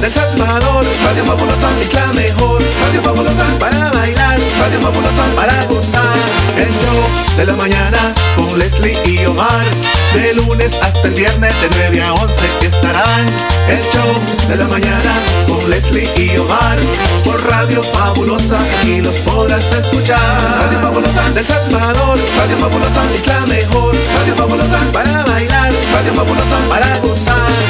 del Salvador. Radio Fabulosa es la mejor. Radio Fabulosa para bailar. Radio Fabulosa para gozar. El show de la mañana con Leslie y Omar. De lunes hasta el viernes de 9 a 11 estarán. El show de la mañana con Leslie y Omar. Por Radio Fabulosa y los podrás escuchar. Radio Fabulosa del Salvador. Radio Fabulosa es la mejor. Radio Fabulosa para bailar. Radio Fabulosa para gozar.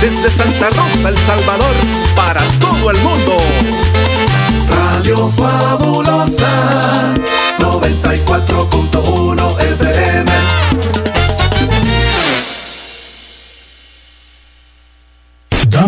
Desde Santa Rosa, El Salvador, para todo el mundo. Radio Fabulosa 94.1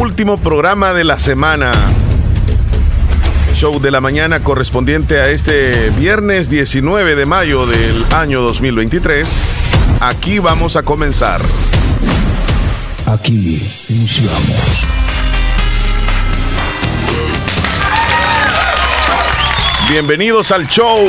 Último programa de la semana. Show de la mañana correspondiente a este viernes 19 de mayo del año 2023. Aquí vamos a comenzar. Aquí iniciamos. Bienvenidos al show.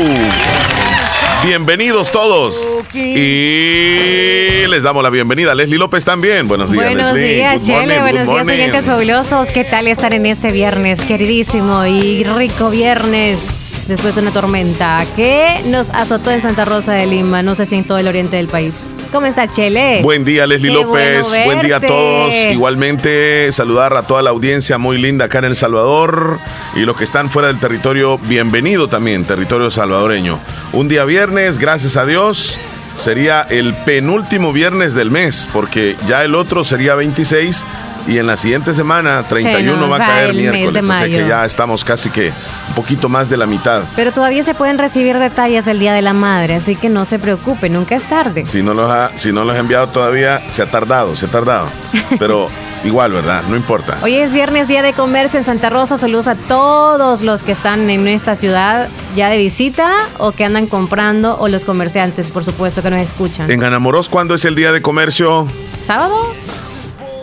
Bienvenidos todos. Y les damos la bienvenida a Leslie López también. Buenos días, Buenos Leslie. días, Chele. morning, Buenos días, morning. oyentes fabulosos. ¿Qué tal estar en este viernes, queridísimo y rico viernes? Después de una tormenta que nos azotó en Santa Rosa de Lima, no sé si en todo el oriente del país. ¿Cómo está, Chele? Buen día, Leslie Qué López. bueno Buen día a todos. Igualmente, saludar a toda la audiencia muy linda acá en El Salvador. Y los que están fuera del territorio, bienvenido también, territorio salvadoreño. Un día viernes, gracias a Dios. Sería el penúltimo viernes del mes, porque ya el otro sería 26 y en la siguiente semana, 31, nos va a caer el miércoles. Así que ya estamos casi que un poquito más de la mitad. Pero todavía se pueden recibir detalles del Día de la Madre, así que no se preocupe, nunca es tarde. Si no los ha, si no los ha enviado todavía, se ha tardado, se ha tardado. Pero igual, ¿verdad? No importa. Hoy es viernes, día de comercio en Santa Rosa. Saludos a todos los que están en esta ciudad ya de visita o que andan comprando o los comerciantes, por supuesto, que nos escuchan. En Anamorós, ¿cuándo es el día de comercio? ¿Sábado?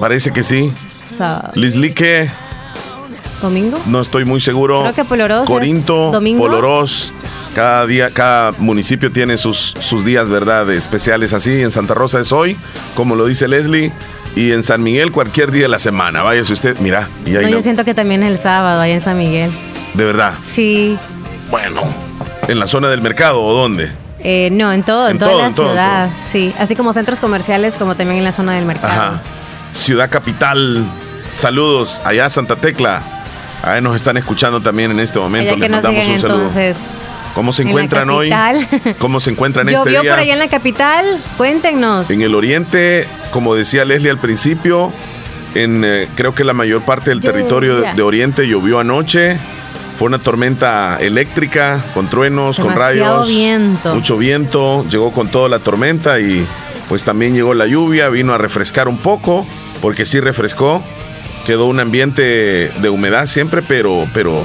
Parece que sí. Sábado. Lislique, ¿Domingo? no estoy muy seguro. Creo que Polorós es Corinto, domingo. Polorós. Cada día, cada municipio tiene sus, sus días, ¿verdad? Especiales así. En Santa Rosa es hoy, como lo dice Leslie. Y en San Miguel cualquier día de la semana. Váyase usted, mira. Y ahí No, no- yo siento que también es el sábado, allá en San Miguel. De verdad. Sí. Bueno. ¿En la zona del mercado o dónde? Eh, no, en todo, en, En toda todo, la en todo, en ciudad. Sí, así como centros comerciales, como también en la zona del mercado. Ajá. Ciudad Capital. Saludos allá a Santa Tecla. Ahí nos están escuchando también en este momento. Les mandamos un saludo. entonces. ¿Cómo se en encuentran hoy? ¿Cómo se encuentran este ¿Llovió día? por allá en la capital? Cuéntenos. En el oriente, como decía Leslie al principio, en eh, creo que la mayor parte del territorio de, de oriente llovió anoche. Fue una tormenta eléctrica con truenos, con rayos, viento. mucho viento. Llegó con toda la tormenta y pues también llegó la lluvia, vino a refrescar un poco, porque sí refrescó. Quedó un ambiente de humedad siempre, pero pero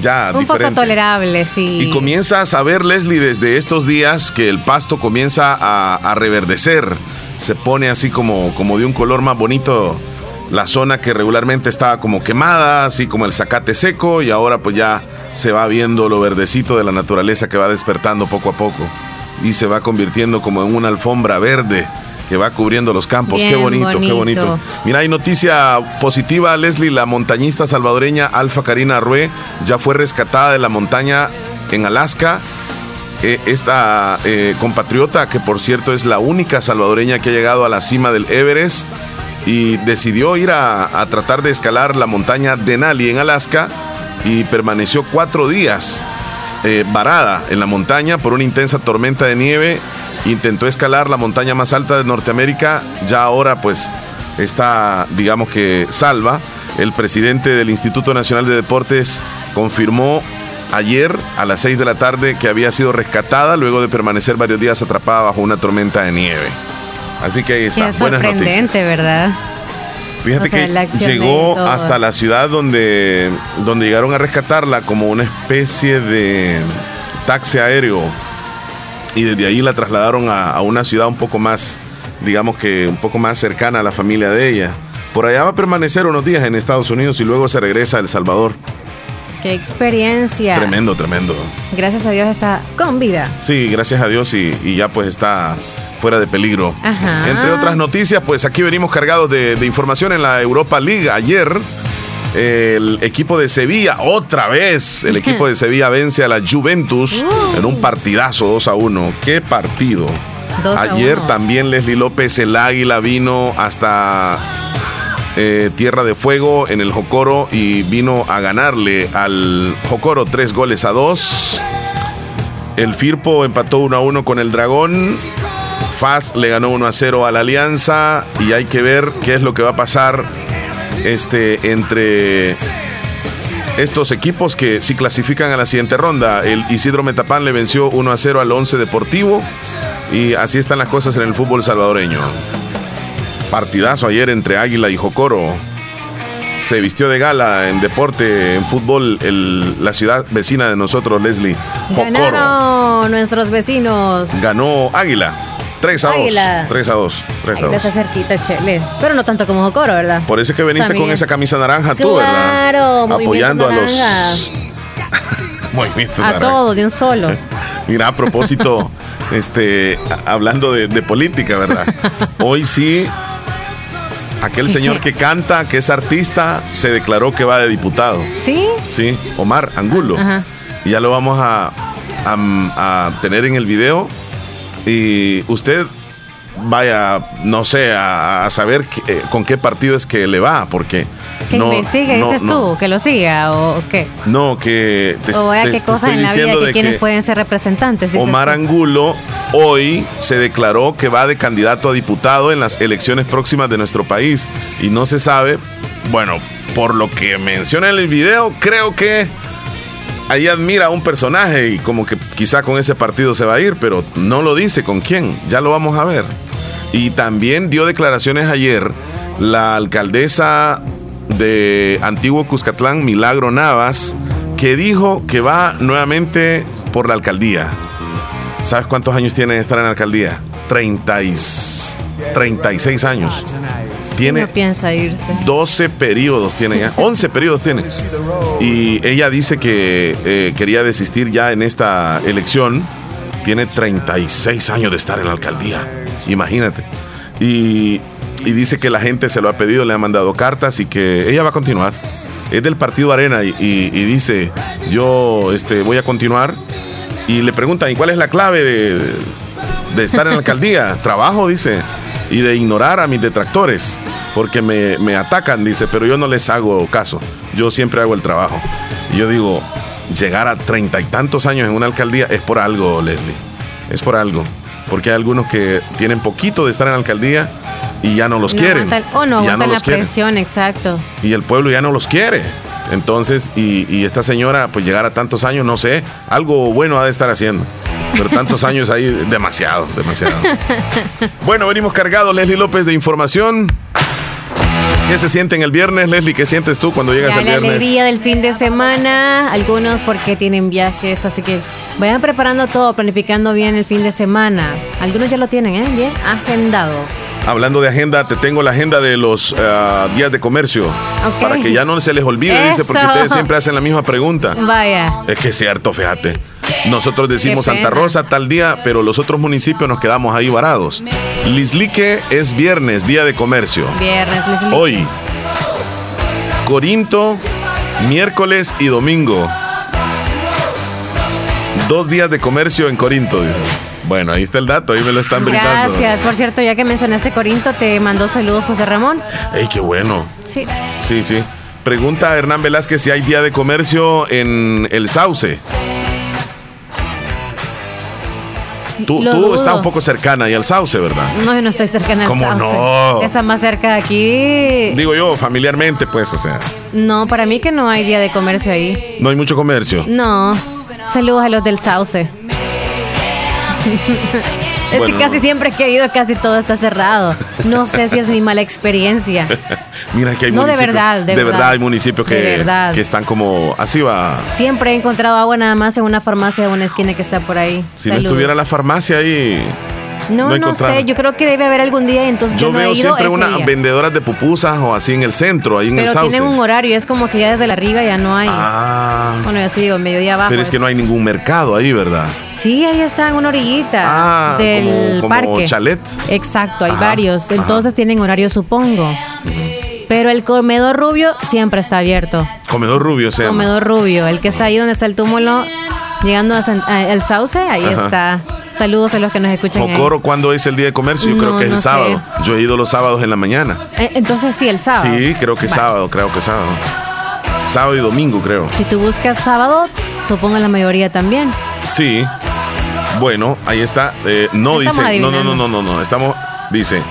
ya Un poco tolerable, sí. Y comienzas a ver, Leslie, desde estos días que el pasto comienza a, a reverdecer. Se pone así como, como de un color más bonito la zona que regularmente estaba como quemada, así como el zacate seco, y ahora pues ya se va viendo lo verdecito de la naturaleza que va despertando poco a poco. Y se va convirtiendo como en una alfombra verde que va cubriendo los campos. qué bonito, qué bonito. Mira, hay noticia positiva, Leslie, la montañista salvadoreña Alfa Karina Arrué ya fue rescatada de la montaña en Alaska. Eh, esta eh, compatriota, que por cierto es la única salvadoreña que ha llegado a la cima del Everest y decidió ir a, a tratar de escalar la montaña Denali en Alaska y permaneció cuatro días eh, varada en la montaña por una intensa tormenta de nieve. Intentó escalar la montaña más alta de Norteamérica. Ya ahora pues está, digamos que salva. El presidente del Instituto Nacional de Deportes confirmó ayer a las 6 de la tarde que había sido rescatada luego de permanecer varios días atrapada bajo una tormenta de nieve. Así que ahí está. Qué sorprendente, ¿verdad? Fíjate que llegó hasta la ciudad donde, donde llegaron a rescatarla como una especie de taxi aéreo y desde ahí la trasladaron a, una ciudad un poco más, digamos que un poco más cercana a la familia de ella. Por allá va a permanecer unos días en Estados Unidos y luego se regresa a El Salvador. Qué experiencia. Tremendo, tremendo. Gracias a Dios está con vida. Sí, gracias a Dios y ya pues está fuera de peligro. Entre otras noticias, pues aquí venimos cargados de, información en la Europa League. Ayer el equipo de Sevilla, otra vez, el equipo de Sevilla vence a la Juventus uh. en un partidazo 2 a 1. ¿Qué partido? Ayer también Leslie López, el águila, vino hasta eh, Tierra de Fuego en el Jocoro y vino a ganarle al Jocoro tres goles a dos. El Firpo empató 1 a 1 con el Dragón. FAS le ganó 1 a 0 a la Alianza y hay que ver qué es lo que va a pasar este, entre estos equipos que si clasifican a la siguiente ronda. El Isidro Metapán le venció 1 a 0 al 11 Deportivo y así están las cosas en el fútbol salvadoreño. Partidazo ayer entre Águila y Jocoro. Se vistió de gala en deporte, en fútbol, la ciudad vecina de nosotros, Leslie. Jocoro. Ganaron nuestros vecinos. Ganó Águila. 3 a 2. 3 a 2. 3 a 2. Está cerquita, Chele. Pero no tanto como Jocoro, ¿verdad? Por eso es que veniste con esa camisa naranja tú, ¿verdad? Claro, Apoyando a los. movimientos A todos, de un solo. Mira, a propósito, este, hablando de, de política, ¿verdad? Hoy sí aquel señor que canta, que es artista, se declaró que va de diputado. ¿Sí? Sí, Omar Angulo. Ajá. Y ya lo vamos a, a, a, tener en el video y usted vaya, no sé, a, saber eh, con qué partido es que le va, porque... Que no, investigue, dices tú, que lo siga o qué. No, que... Te, o vea qué cosas en la vida que quienes pueden ser representantes. Omar Angulo hoy se declaró que va de candidato a diputado en las elecciones próximas de nuestro país y no se sabe, bueno, por lo que menciona en el video, creo que ahí admira a un personaje y como que quizá con ese partido se va a ir, pero no lo dice con quién, ya lo vamos a ver. Y también dio declaraciones ayer la alcaldesa de Antiguo Cuscatlán, Milagro Navas, que dijo que va nuevamente por la alcaldía. ¿Sabes cuántos años tiene estar en la alcaldía? 30 y, 36 años tiene piensa irse? 12 periodos tiene ya, 11 periodos tiene. Y ella dice que eh, quería desistir ya en esta elección. Tiene 36 años de estar en la alcaldía, imagínate. Y, dice que la gente se lo ha pedido, le ha mandado cartas y que ella va a continuar. Es del partido Arena y, dice, yo este, voy a continuar. Y le preguntan, ¿y cuál es la clave de, de estar en la alcaldía? Trabajo, dice y de ignorar a mis detractores, porque me, atacan, dice, pero yo no les hago caso, yo siempre hago el trabajo. Y yo digo, llegar a treinta y tantos años en una alcaldía es por algo, Leslie, es por algo, porque hay algunos que tienen poquito de estar en la alcaldía y ya no los quieren. o no aguantan la presión, exacto. Y el pueblo ya no los quiere. Entonces, y, y, esta señora, pues llegar a tantos años, no sé, algo bueno ha de estar haciendo. Pero tantos años ahí, demasiado, demasiado. Bueno, venimos cargados, Leslie López, de información. ¿Qué se siente en el viernes, Leslie? ¿Qué sientes tú cuando llegas al viernes? La alegría del fin de semana, algunos porque tienen viajes, así que vayan preparando todo, planificando bien el fin de semana. Algunos ya lo tienen, ¿eh? Bien agendado. Hablando de agenda, te tengo la agenda de los ah, días de comercio. Para que ya no se les olvide, dice, porque ustedes siempre hacen la misma pregunta. Vaya. Es que es cierto, fíjate. Nosotros decimos Santa Rosa tal día, pero los otros municipios nos quedamos ahí varados. Lislique es viernes, día de comercio. Viernes, Hoy. Corinto, miércoles y domingo. Dos días de comercio en Corinto, Bueno, ahí está el dato, ahí me lo están brindando. Gracias. Por cierto, ya que mencionaste Corinto, te mandó saludos José Ramón. ¡Ey, qué bueno! Sí. Sí, sí. Pregunta a Hernán Velázquez si hay día de comercio en el Sauce. Tú, tú estás un poco cercana y al sauce, ¿verdad? No, yo no estoy cercana al ¿Cómo sauce. no? Está más cerca de aquí. Digo yo, familiarmente, pues, o sea. No, para mí que no hay día de comercio ahí. No hay mucho comercio. No. Saludos a los del sauce. Es que casi siempre he ido, casi todo está cerrado. No sé si es mi mala experiencia. Mira que hay No, de verdad, de verdad. verdad. hay municipios De que, que están como. Así va. Siempre he encontrado agua nada más en una farmacia de una esquina que está por ahí. Si no estuviera la farmacia ahí. No, no sé. Yo creo que debe haber algún día, entonces yo, Yo no he veo ido siempre unas vendedoras de pupusas o así en el centro, ahí en el Pero sauce. tienen un horario, es como que ya desde la arriba ya no hay. Ah. Bueno, ya sí digo, mediodía abajo. Pero es que no hay ningún mercado ahí, ¿verdad? Sí, ahí está en una orillita Ah, del como- como parque. chalet. Exacto, hay Ajá, varios. ajá. Entonces tienen horario, supongo. Pero el comedor rubio siempre está abierto. Comedor rubio se llama. Comedor rubio, el que está ahí donde está el túmulo, llegando a San- a el sauce, ahí Ajá. está. Saludos a los que nos escuchan. ahí. Jocoro, ¿cuándo es el día de comercio? Yo creo No, que es el no sé. sábado. Yo he ido los sábados en la mañana. Eh, Entonces sí, el sábado. Sí, creo que Va. sábado, creo que sábado. Sábado y domingo, creo. Si tú buscas sábado, supongo la mayoría también. Sí. Bueno, ahí está. Eh, no dice. No, no, no, no, no, no. Estamos. Dice.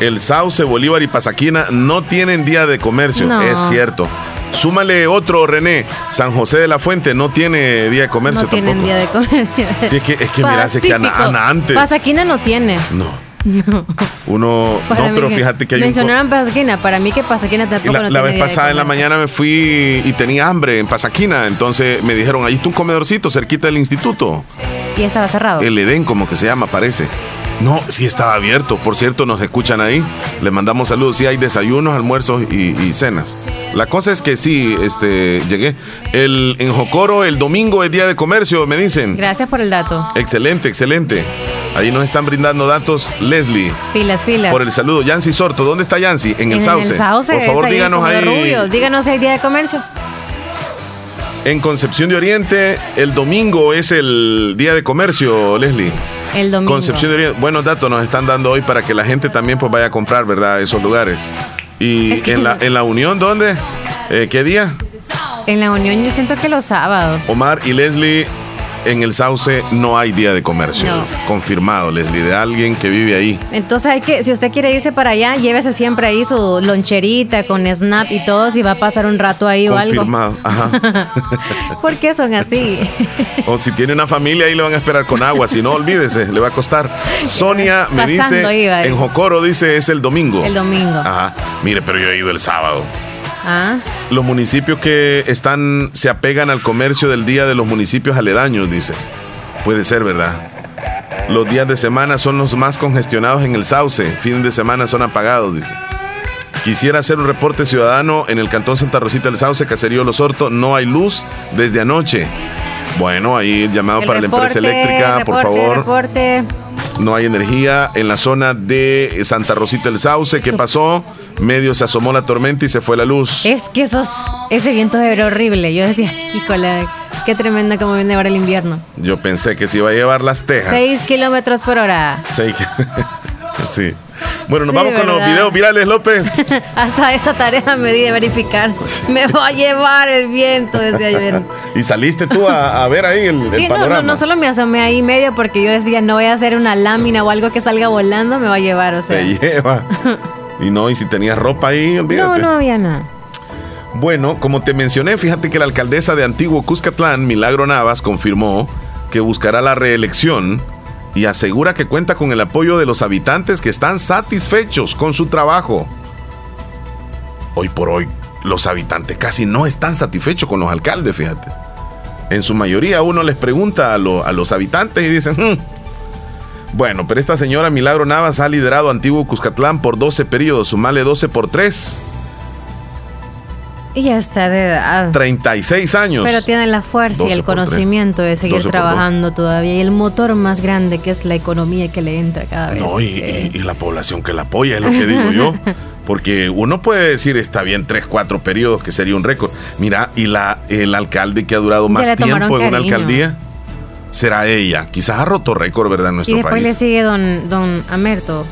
El Sauce, Bolívar y Pasaquina no tienen día de comercio. No. Es cierto. Súmale otro, René. San José de la Fuente no tiene día de comercio no tienen tampoco. día de comercio. Sí, es que, es que mira, es que Ana, antes. Pasaquina no tiene. No. Uno. Para no, pero que- fíjate que hay un. Mencionaron Pasaquina. Para mí que Pasaquina tampoco La, no la tiene vez pasada en la mañana me fui y tenía hambre en Pasaquina. Entonces me dijeron, ahí está un comedorcito cerquita del instituto. Y estaba cerrado. El Edén, como que se llama, parece. No, sí estaba abierto. Por cierto, nos escuchan ahí. Les mandamos saludos. Sí hay desayunos, almuerzos y, y cenas. La cosa es que sí, este, llegué. El, en Jocoro, el domingo es día de comercio, me dicen. Gracias por el dato. Excelente, excelente. Ahí nos están brindando datos Leslie. Pilas, pilas. Por el saludo. Yancy Sorto, ¿dónde está Yancy? En el En Sauce. el sauce. Por favor, ahí en díganos ahí. Rubio. Díganos si hay día de comercio. En Concepción de Oriente, el domingo es el día de comercio, Leslie. El domingo. Concepción de Oriente, buenos datos nos están dando hoy para que la gente también pues vaya a comprar, ¿verdad? Esos lugares. Y Es que- en, la, en la Unión, ¿dónde? Eh, ¿Qué día? En la Unión yo siento que los sábados. Omar y Leslie, en el Sauce no hay día de comercio. No. Es confirmado, Leslie, de alguien que vive ahí. Entonces hay que, si usted quiere irse para allá, llévese siempre ahí su loncherita con snap y todo, si va a pasar un rato ahí o algo. Confirmado, ajá. ¿Por qué son así? O si tiene una familia, ahí le van a esperar con agua. Si no, olvídese, le va a costar. Sonia me Pasando dice, iba en Jocoro dice es el domingo. El domingo. Ajá. Mire, pero yo he ido el sábado. Ah, Los municipios que están se apegan al comercio del día de los municipios aledaños, dice. Puede ser, ¿verdad? Los días de semana son los más congestionados en el Sauce. Fines de semana son apagados, dice. Quisiera hacer un reporte ciudadano en el cantón Santa Rosita del Sauce, Caserío Los Hortos. No hay luz desde anoche. Bueno, ahí llamado el para la empresa reporte, eléctrica, por favor. Reporte. No hay energía en la zona de Santa Rosita del Sauce. ¿Qué pasó? Medio se asomó la tormenta y se fue la luz. Es que esos, ese viento era horrible. Yo decía, híjole, qué tremenda como viene ahora el invierno. Yo pensé que se iba a llevar las tejas. Seis kilómetros por hora. Seis. sí. Bueno, nos Sí, vamos con los videos virales, López. Hasta esa tarea me di de verificar. Me va a llevar el viento desde ayer. y saliste tú a, a ver ahí el, el Sí, no, no, no solo me asomé ahí medio porque yo decía, no voy a hacer una lámina o algo que salga volando, me va a llevar, o sea. Te lleva. Y no, y si tenías ropa ahí, No, olvídate. no había nada. Bueno, como te mencioné, fíjate que la alcaldesa de Antiguo Cuscatlán, Milagro Navas, confirmó que buscará la reelección y asegura que cuenta con el apoyo de los habitantes que están satisfechos con su trabajo. Hoy por hoy, los habitantes casi no están satisfechos con los alcaldes, fíjate. En su mayoría uno les pregunta a, lo- a los habitantes y dicen, "Hmm". Bueno, pero esta señora Milagro Navas ha liderado Antiguo Cuscatlán por 12 periodos, sumale 12 por 3. Y ya está de edad. 36 años. Pero tiene la fuerza y 12 el conocimiento de seguir 12 por trabajando todavía. Y el motor más grande que es la economía que le entra cada vez. No, y, Eh, y- y la población que la apoya, es lo que digo yo. Porque uno puede decir, está bien, tres, cuatro periodos, que sería un récord. Mira, y la, el alcalde que ha durado más tiempo en una alcaldía, será ella. Quizás ha roto récord, ¿verdad? En y nuestro después le país. sigue don, don Amerto.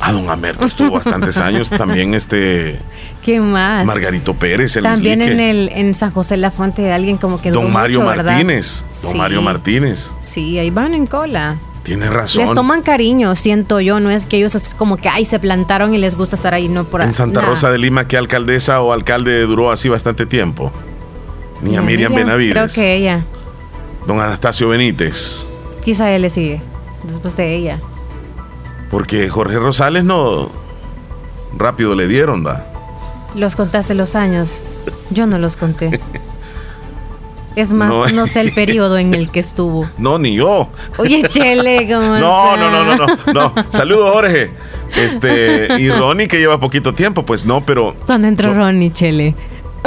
Ah, don Amerto estuvo bastantes años. También este ¿Qué más? Margarito Pérez, el También en, el, en San José La Fuente de alguien como que Don Mario. Martínez. Don Sí. Mario Martínez. Sí, ahí van en cola. Tienes razón. Les toman cariño, siento yo. No es que ellos es como que, ay, se plantaron y les gusta estar ahí, no por en Santa. Rosa de Lima, ¿qué alcaldesa o alcalde duró así bastante tiempo? Ni a Miriam Benavides. Creo que ella. Don Anastasio Benítez. Quizá él le sigue. Después de ella. Porque Jorge Rosales no. Rápido le dieron, va. Los contaste los años. Yo no los conté. Es más, No. no, sé el periodo en el que estuvo. No, ni yo. Oye, Chele, ¿cómo No, está? no, no, no, no, no. Saludos, Jorge. Este, y Ronnie que lleva poquito tiempo, pues no, pero ¿Cuándo entró Yo- Ronnie, Chele?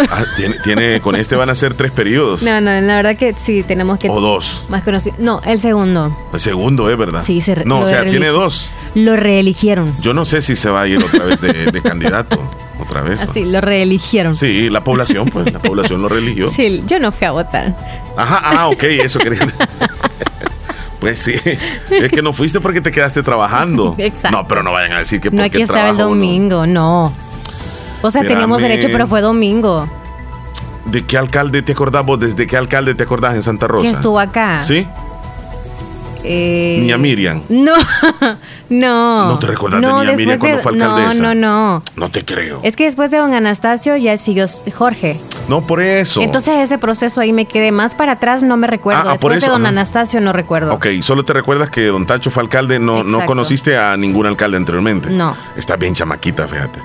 ah, tiene, tiene, con este van a ser tres periodos. No, no, la verdad que sí, tenemos que... O dos. Más conocido. No, el segundo. El segundo, ¿es verdad? Sí, se No, o sea, tiene dos. Lo reeligieron. Yo no sé si se va a ir otra vez de, de candidato. Otra vez. ¿no? Así, lo reeligieron. Sí, la población, pues, la población lo religió. Sí, yo no fui a votar. Ajá, ah, ok, eso quería. Pues sí, es que no fuiste porque te quedaste trabajando. Exacto. No, pero no vayan a decir que No, porque aquí estaba el uno. domingo, no. O sea, teníamos derecho, pero fue domingo. ¿De qué alcalde te acordás vos? ¿Desde qué alcalde te acordás en Santa Rosa? ¿Quién estuvo acá? ¿Sí? Eh, Ni a Miriam. No, no. ¿No te recordás de No, Niña Miriam después cuando de- fue alcaldesa? No, no, no. No te creo. Es que después de don Anastasio ya siguió Jorge. No, por eso. Entonces ese proceso ahí me quedé más para atrás, no me recuerdo. Ah, ah, por después eso, de don ajá. Anastasio no recuerdo. Ok, solo te recuerdas que Don Tacho fue alcalde, no, no conociste a ningún alcalde anteriormente. No. Está bien chamaquita, fíjate.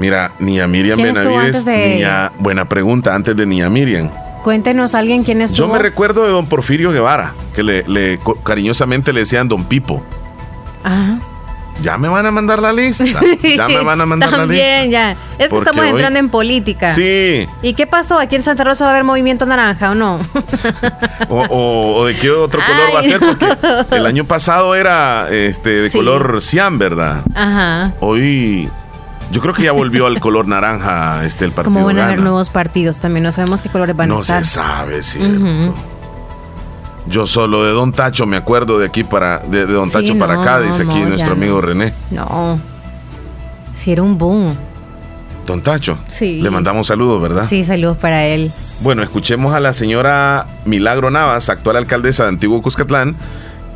Mira, ni a Miriam ¿Quién estuvo Benavides, de ni a... Buena pregunta, antes de ni a Miriam. Cuéntenos alguien quién Yo estuvo. me recuerdo de don Porfirio Guevara, que le, cariñosamente le decían don Pipo. Ajá. Ya me van a mandar la lista. Ya me van a mandar la lista. Ya. Es que Porque estamos hoy- entrando en política. Sí. ¿Y qué pasó? ¿Aquí en Santa Rosa va a haber movimiento naranja o no? O, o- o de qué otro color va a ser, porque el año pasado era este de Sí. color cian, ¿verdad? Ajá. Hoy yo creo que ya volvió al color naranja este el partido. Como van a haber nuevos partidos también. No sabemos qué colores van a No estar. se sabe, cierto. Yo solo de Don Tacho me acuerdo de aquí para de, de Don Sí, Tacho para no, acá, dice aquí no, nuestro amigo no. René. No. Sí, era un boom. Don Tacho. Sí. Le mandamos saludos, ¿verdad? Sí, saludos para él. Bueno, escuchemos a la señora Milagro Navas, actual alcaldesa de Antiguo Cuscatlán,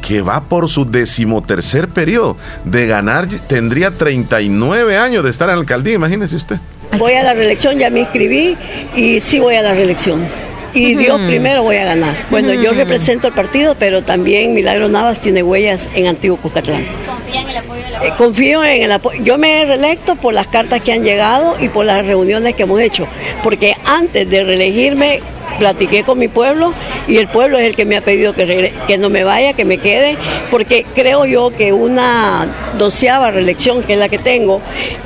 que va por su decimotercer periodo. De ganar, tendría 39 años de estar en la alcaldía, imagínese usted. Voy a la reelección, ya me inscribí y sí voy a la reelección. Y Dios primero voy a ganar. Bueno, yo represento el partido, pero también Milagro Navas tiene huellas en Antiguo Cucatlán. Eh, confío en el apoyo. Yo me he reelecto por las cartas que han llegado y por las reuniones que hemos hecho. Porque antes de reelegirme, platiqué con mi pueblo y el pueblo es el que me ha pedido que, no me vaya, que me quede, porque creo yo que una doceava reelección, que es la que tengo,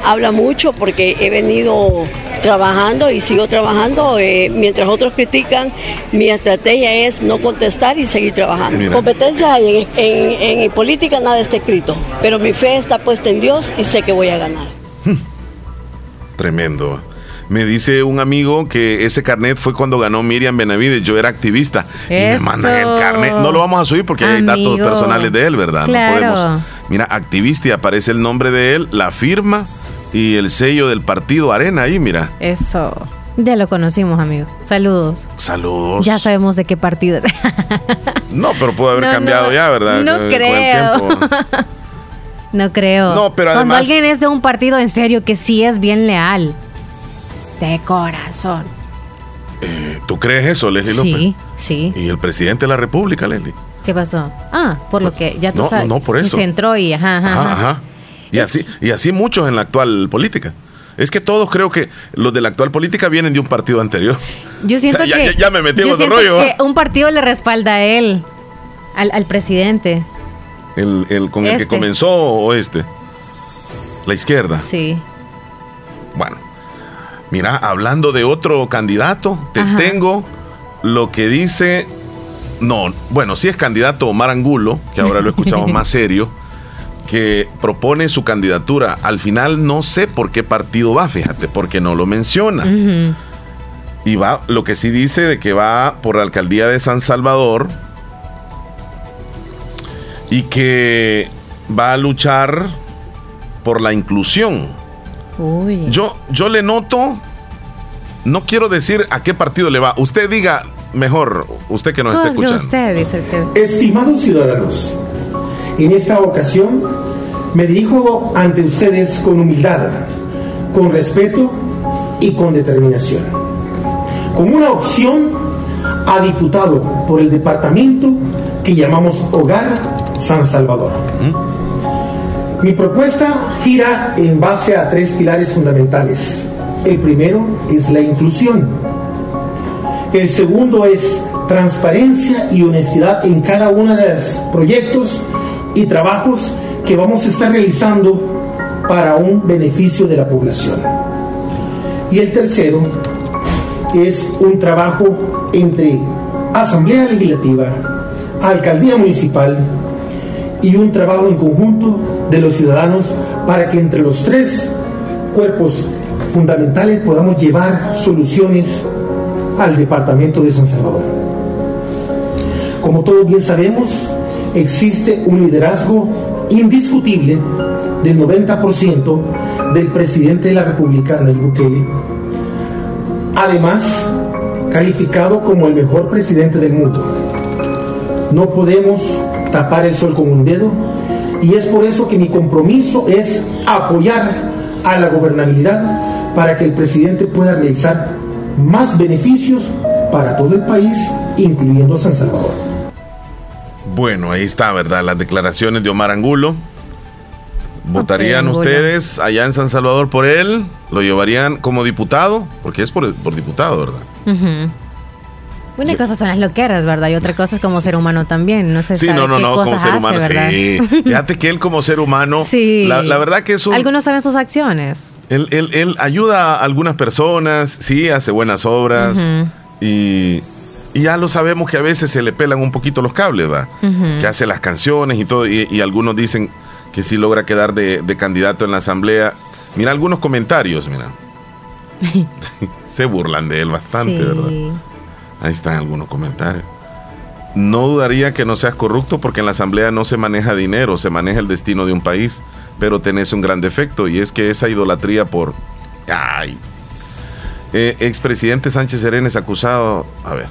habla mucho porque he venido trabajando y sigo trabajando. eh, mientras otros critican, mi estrategia es no contestar y seguir trabajando. Mira. Competencia hay, en, en- en política nada está escrito, pero mi fe está puesta en Dios y sé que voy a ganar. Tremendo. Me dice un amigo que ese carnet fue cuando ganó Miriam Benavides. Yo era activista. Y me mandan el carnet. No lo vamos a subir porque hay datos personales de él, ¿verdad? Claro. No podemos. Mira, activista y aparece el nombre de él, la firma y el sello del partido Arena ahí, mira. Eso. Ya lo conocimos, amigo. Saludos. Saludos. Ya sabemos de qué partido. No, pero puede haber No, cambiado no, ya, ¿verdad? no creo. no creo. No, pero Cuando además- alguien es de un partido en serio que sí es bien leal. De corazón. Eh, ¿Tú crees eso, Leslie Sí, López? sí. Y el presidente de la República, Leslie. ¿Qué pasó? Ah, por lo que ya tú No, sabes. no, no, por eso. Se entró y ajá, ajá. Ajá, ajá. ajá. Y así, y así muchos en la actual política. Es que todos creo que los de la actual política vienen de un partido anterior. Yo siento Ya- que. ya- ya me metí en otro rollo, que un partido le respalda a él. Al, al presidente. El, el con el que Este. comenzó o este. La izquierda. Sí. Bueno, mira, hablando de otro candidato, te Ajá. tengo lo que dice. No, bueno, sí es candidato Omar Angulo, que ahora lo escuchamos más serio, que propone su candidatura. Al final no sé por qué partido va, fíjate, porque no lo menciona. Y va, lo que sí dice de que va por la alcaldía de San Salvador y que va a luchar por la inclusión. Uy. Yo, yo le noto, no quiero decir a qué partido le va. Usted diga mejor, usted que nos está Juzgue escuchando. usted, dice el que. Estimados ciudadanos, en esta ocasión me dirijo ante ustedes con humildad, con respeto y con determinación. Como una opción a diputado por el departamento que llamamos Hogar San Salvador. Mi propuesta gira en base a tres pilares fundamentales. El primero es la inclusión. El segundo es transparencia y honestidad en cada uno de los proyectos y trabajos que vamos a estar realizando para un beneficio de la población. Y el tercero es un trabajo entre Asamblea Legislativa, Alcaldía Municipal y un trabajo en conjunto de los ciudadanos para que entre los tres cuerpos fundamentales podamos llevar soluciones al departamento de San Salvador. Como todos bien sabemos, existe un liderazgo indiscutible del 90% del presidente de la República, Nayib Bukele, además calificado como el mejor presidente del mundo. No podemos tapar el sol con un dedo y es por eso que mi compromiso es apoyar a la gobernabilidad para que el presidente pueda realizar más beneficios para todo el país, incluyendo San Salvador. Bueno, ahí está, ¿verdad? Las declaraciones de Omar Angulo. ¿Votarían ustedes allá en San Salvador por él? ¿Lo llevarían como diputado? Porque es por, diputado, ¿verdad? Una cosa son las loqueras, ¿verdad? Y otra cosa es como ser humano también. No sé sí, no, no, no, como ser humano, sí. Fíjate que él como ser humano, sí. la, verdad que es un... Algunos saben sus acciones. Él, él, él ayuda a algunas personas, sí, hace buenas obras y, y, ya lo sabemos que a veces se le pelan un poquito los cables, ¿verdad? Que hace las canciones y todo, y, algunos dicen que sí logra quedar de, de candidato en la asamblea. Mira algunos comentarios, mira. se burlan de él bastante, ¿verdad? Ahí están algunos comentarios. No dudaría que no seas corrupto porque en la asamblea no se maneja dinero, se maneja el destino de un país, pero tenés un gran defecto y es que esa idolatría por... ¡Ay! Eh, expresidente Sánchez Serena es acusado, a ver,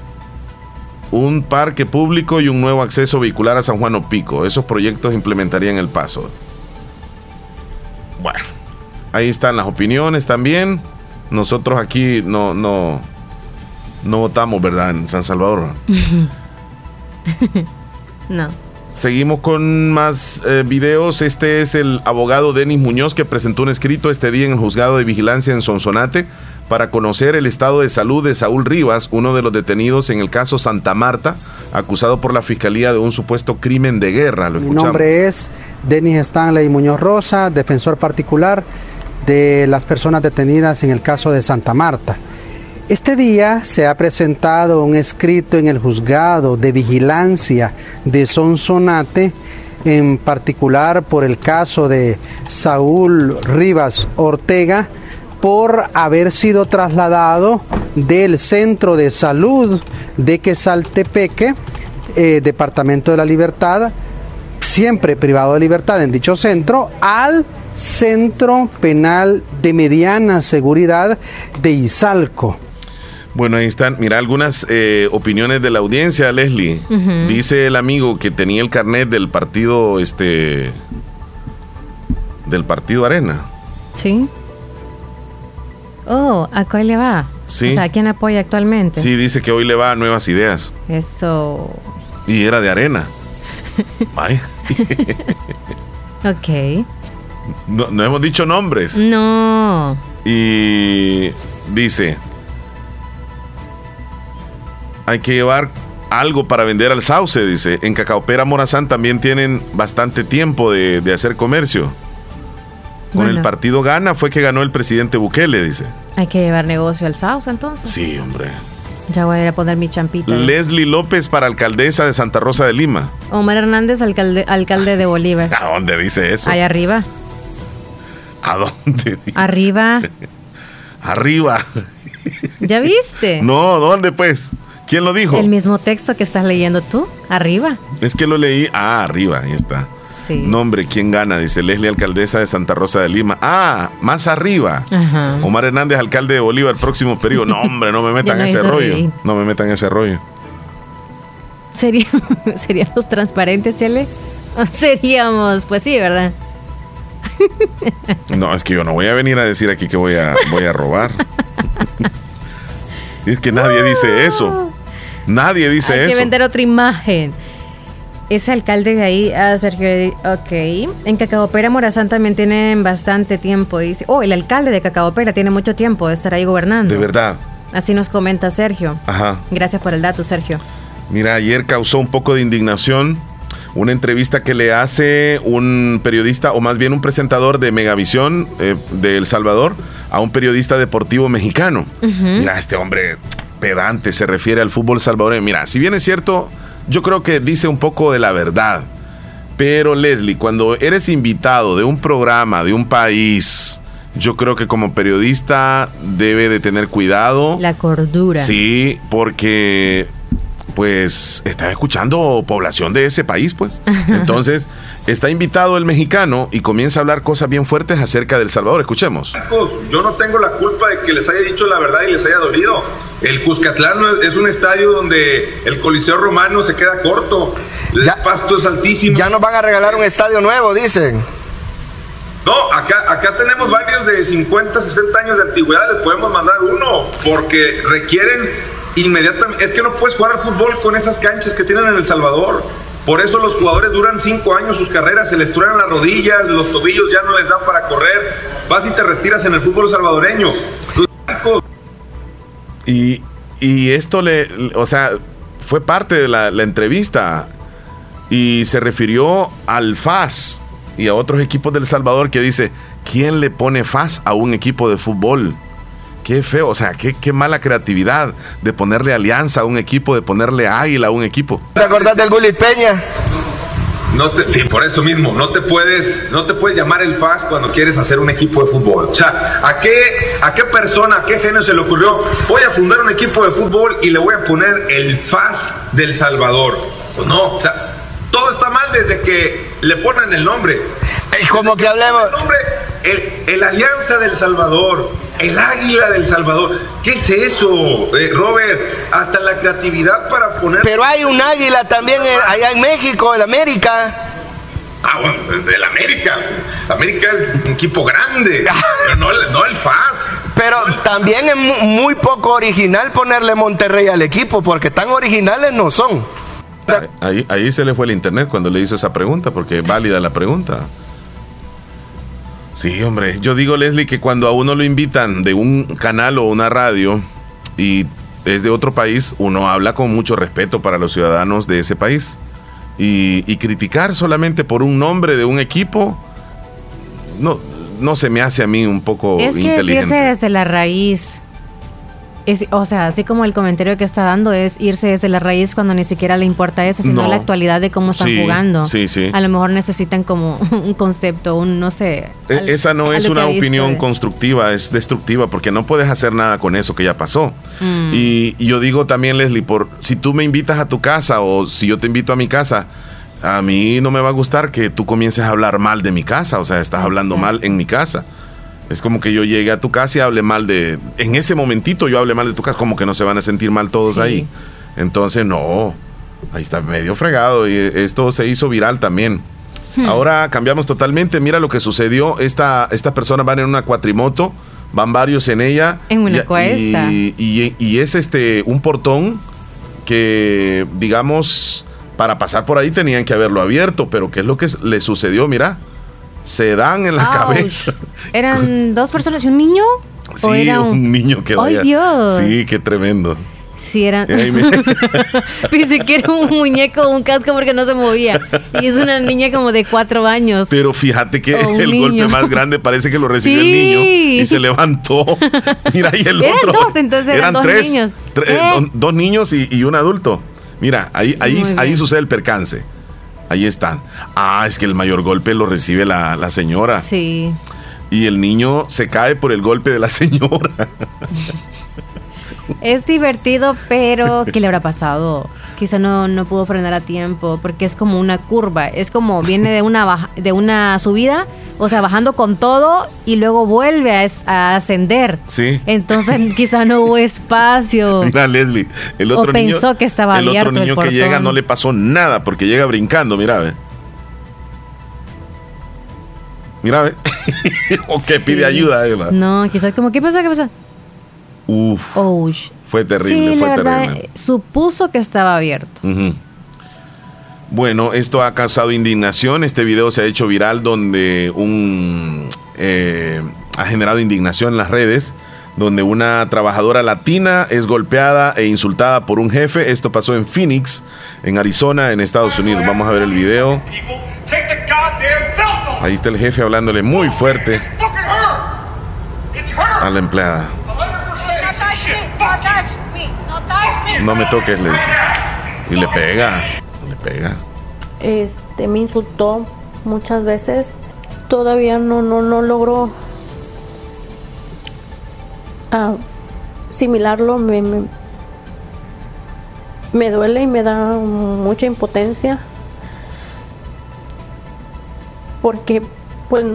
un parque público y un nuevo acceso vehicular a San Juan Opico. Esos proyectos implementarían el paso. Bueno, ahí están las opiniones también. Nosotros aquí no, no, no votamos, ¿verdad? En San Salvador. no. Seguimos con más eh, videos. Este es el abogado Denis Muñoz que presentó un escrito este día en el juzgado de vigilancia en Sonsonate para conocer el estado de salud de Saúl Rivas, uno de los detenidos en el caso Santa Marta, acusado por la fiscalía de un supuesto crimen de guerra. Mi nombre es Denis Stanley Muñoz Rosa, defensor particular de las personas detenidas en el caso de Santa Marta. Este día se ha presentado un escrito en el juzgado de vigilancia de Sonsonate, en particular por el caso de Saúl Rivas Ortega, por haber sido trasladado del centro de salud de Quesaltepeque, eh, Departamento de la Libertad, siempre privado de libertad en dicho centro, al Centro Penal de Mediana Seguridad de Izalco. Bueno, ahí están. Mira algunas eh, opiniones de la audiencia, Leslie. Dice el amigo que tenía el carnet del partido, este, del partido Arena. Sí. Oh, ¿a cuál le va? Sí. O sea, ¿a quién apoya actualmente? Sí, dice que hoy le va a Nuevas Ideas. Eso. Y era de Arena. Vaya. ok. No, no hemos dicho nombres. No. Y dice, hay que llevar algo para vender al sauce, dice. En Cacaopera Morazán también tienen bastante tiempo de, hacer comercio. Con el partido Gana fue que ganó el presidente Bukele, dice. Hay que llevar negocio al sauce entonces. Sí, hombre. Ya voy a ir a poner mi champita. Leslie López para alcaldesa de Santa Rosa de Lima. Omar Hernández, alcalde, alcalde de Bolívar. ¿A dónde dice eso? Ahí arriba. ¿A dónde dice? Arriba. arriba. ¿Ya viste? No, ¿dónde pues? ¿Quién lo dijo? El mismo texto que estás leyendo tú, arriba. Es que lo leí, ah, arriba, ahí está. Sí. Nombre, ¿quién gana? Dice Leslie, alcaldesa de Santa Rosa de Lima. Ah, más arriba. Ajá. Omar Hernández, alcalde de Bolívar, próximo periodo. No, hombre, no me metan en ese rollo. No me metan en ese rollo. ¿Sería, ¿Seríamos transparentes, Chele? Seríamos, pues sí, ¿verdad? No, es que yo no voy a venir a decir aquí que voy a, voy a robar. es que nadie dice eso. Nadie dice eso. Hay que vender otra imagen. ese alcalde de ahí, ah, Sergio, ok. En Cacaopera, Morazán también tienen bastante tiempo. Dice, oh, el alcalde de Cacaopera tiene mucho tiempo de estar ahí gobernando. De verdad. Así nos comenta Sergio. Ajá. Gracias por el dato, Sergio. Mira, ayer causó un poco de indignación una entrevista que le hace un periodista, o más bien un presentador de Megavisión eh, de El Salvador, a un periodista deportivo mexicano. Mira, este hombre pedante se refiere al fútbol salvadoreño. Mira, si bien es cierto, yo creo que dice un poco de la verdad. Pero Leslie, cuando eres invitado de un programa, de un país, yo creo que como periodista debe de tener cuidado. La cordura. Sí, porque pues está escuchando población de ese país, pues. Entonces, está invitado el mexicano y comienza a hablar cosas bien fuertes acerca del Salvador. Escuchemos. Yo no tengo la culpa de que les haya dicho la verdad y les haya dolido. El Cuscatlán es un estadio donde el Coliseo Romano se queda corto. El pasto es altísimo. Ya nos van a regalar un estadio nuevo, dicen. No, acá, acá tenemos varios de 50, 60 años de antigüedad, les podemos mandar uno, porque requieren inmediatamente, es que no puedes jugar al fútbol con esas canchas que tienen en El Salvador. Por eso los jugadores duran cinco años sus carreras, se les truenan las rodillas, los tobillos ya no les dan para correr. Vas y te retiras en el fútbol salvadoreño. Y, y esto le, o sea, fue parte de la, entrevista y se refirió al FAS y a otros equipos del Salvador que dice, ¿quién le pone FAS a un equipo de fútbol? Qué feo, o sea, qué, qué mala creatividad de ponerle alianza a un equipo, de ponerle águila a un equipo. ¿Te acordás del Peña? No te, sí, por eso mismo, no te puedes, no te puedes llamar el FAS cuando quieres hacer un equipo de fútbol. O sea, ¿a qué, a qué persona, a qué genio se le ocurrió? Voy a fundar un equipo de fútbol y le voy a poner el FAS del Salvador. Pues no, o sea, todo está mal desde que le ponen el nombre. Como que hablemos. El nombre, el, el Alianza del Salvador el águila del Salvador. ¿Qué es eso, eh, Robert? Hasta la creatividad para poner. Pero hay un águila también allá en México, en América. Ah, bueno, el América. América es un equipo grande, pero no, no el FAS. Pero también es muy poco original ponerle Monterrey al equipo, porque tan originales no son. Ahí, ahí se le fue el internet cuando le hizo esa pregunta, porque es válida la pregunta. Sí, hombre, yo digo, Leslie, que cuando a uno lo invitan de un canal o una radio y es de otro país, uno habla con mucho respeto para los ciudadanos de ese país. Y, criticar solamente por un nombre de un equipo, no, no se me hace a mí un poco es que inteligente. desde la raíz o sea, así como el comentario que está dando es irse desde la raíz cuando ni siquiera le importa eso, sino la actualidad de cómo están jugando. Sí, sí. A lo mejor necesitan como un concepto, un no sé. E, esa no es una opinión constructiva, es destructiva, porque no puedes hacer nada con eso que ya pasó. Mm. Y, yo digo también, Leslie, por si tú me invitas a tu casa o si yo te invito a mi casa, a mí no me va a gustar que tú comiences a hablar mal de mi casa, o sea, estás hablando mal en mi casa. Es como que yo llegue a tu casa y hable mal de. En ese momentito yo hable mal de tu casa, como que no se van a sentir mal todos ahí. Entonces, no. Ahí está medio fregado. Y esto se hizo viral también. Hmm. Ahora cambiamos totalmente. Mira lo que sucedió. Esta, esta persona van en una cuatrimoto. Van varios en ella. En una cuesta. Y, y, es este un portón que, digamos, para pasar por ahí tenían que haberlo abierto. Pero ¿qué es lo que le sucedió? Mira se dan en la cabeza. ¿Eran dos personas y un niño? Sí, era un... niño que ¡Ay, Dios! Sí, qué tremendo. Sí, era. Pensé que era un muñeco un casco porque no se movía. Y es una niña como de cuatro años. Pero fíjate que el golpe más grande parece que lo recibió el niño y se levantó. Mira, y el eran otro. Dos, entonces eran, dos tres, niños. Eh, dos niños y, un adulto. Mira, ahí, ahí, ahí sucede el percance. Ahí están. Ah, es que el mayor golpe lo recibe la, la señora. Sí. Y el niño se cae por el golpe de la señora. Es divertido, pero ¿qué le habrá pasado? Quizá no, no pudo frenar a tiempo, porque es como una curva, es como viene de una, de una subida, o sea, bajando con todo y luego vuelve a, ascender. Sí. Entonces quizá no hubo espacio. Mira, Leslie, el otro o pensó que estaba el abierto otro niño que llega no le pasó nada porque llega brincando, mira, ve. Mira, ve. o que pide ayuda, Eva. No, quizás como, ¿qué pasa? ¿Qué pasa? Uf. Fue terrible, sí, fue la verdad, terrible. Supuso que estaba abierto. Bueno, esto ha causado indignación. Este video se ha hecho viral donde un eh, ha generado indignación en las redes, donde una trabajadora latina es golpeada e insultada por un jefe. Esto pasó en Phoenix, en Arizona, en Estados Unidos. Vamos a ver el video. Ahí está el jefe hablándole muy fuerte a la empleada. No me toques, le dice. Y le pega, le pega. Este, me insultó muchas veces. Todavía no, no, no logro ah, asimilarlo. Me, me, me duele y me da mucha impotencia. Porque pues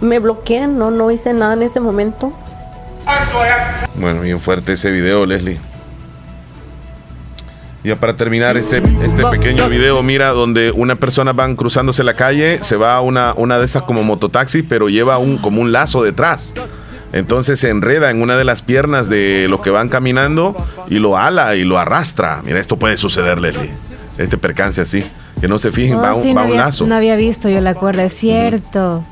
me bloqueé, no, no hice nada en ese momento. Bueno, bien fuerte ese video, Leslie. Ya para terminar este, este pequeño video, mira, donde una persona van cruzándose la calle, se va a una, una de estas como mototaxi, pero lleva un, como un lazo detrás. Entonces se enreda en una de las piernas de los que van caminando y lo ala y lo arrastra. Mira, esto puede suceder, Leslie. Este percance así. Que no se fijen, Oh, va, un- sí, va no un había, lazo. no había visto yo la cuerda, es cierto.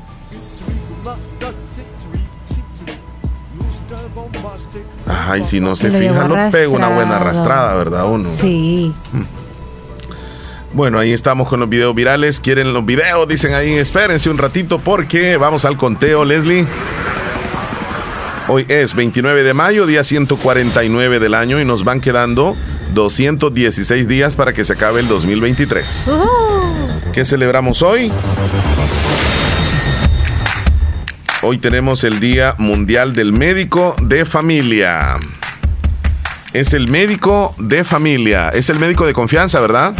Ay, si no se Lo fija, no pega una buena arrastrada, ¿verdad? Uno. Sí. Bueno, ahí estamos con los videos virales. ¿Quieren los videos? Dicen ahí, espérense un ratito porque vamos al conteo, Leslie. Hoy es 29 de mayo, día 149 del año y nos van quedando 216 días para que se acabe el 2023. ¿Qué celebramos hoy? Hoy tenemos el Día Mundial del Médico de Familia. Es el médico de familia. Es el médico de confianza, ¿verdad?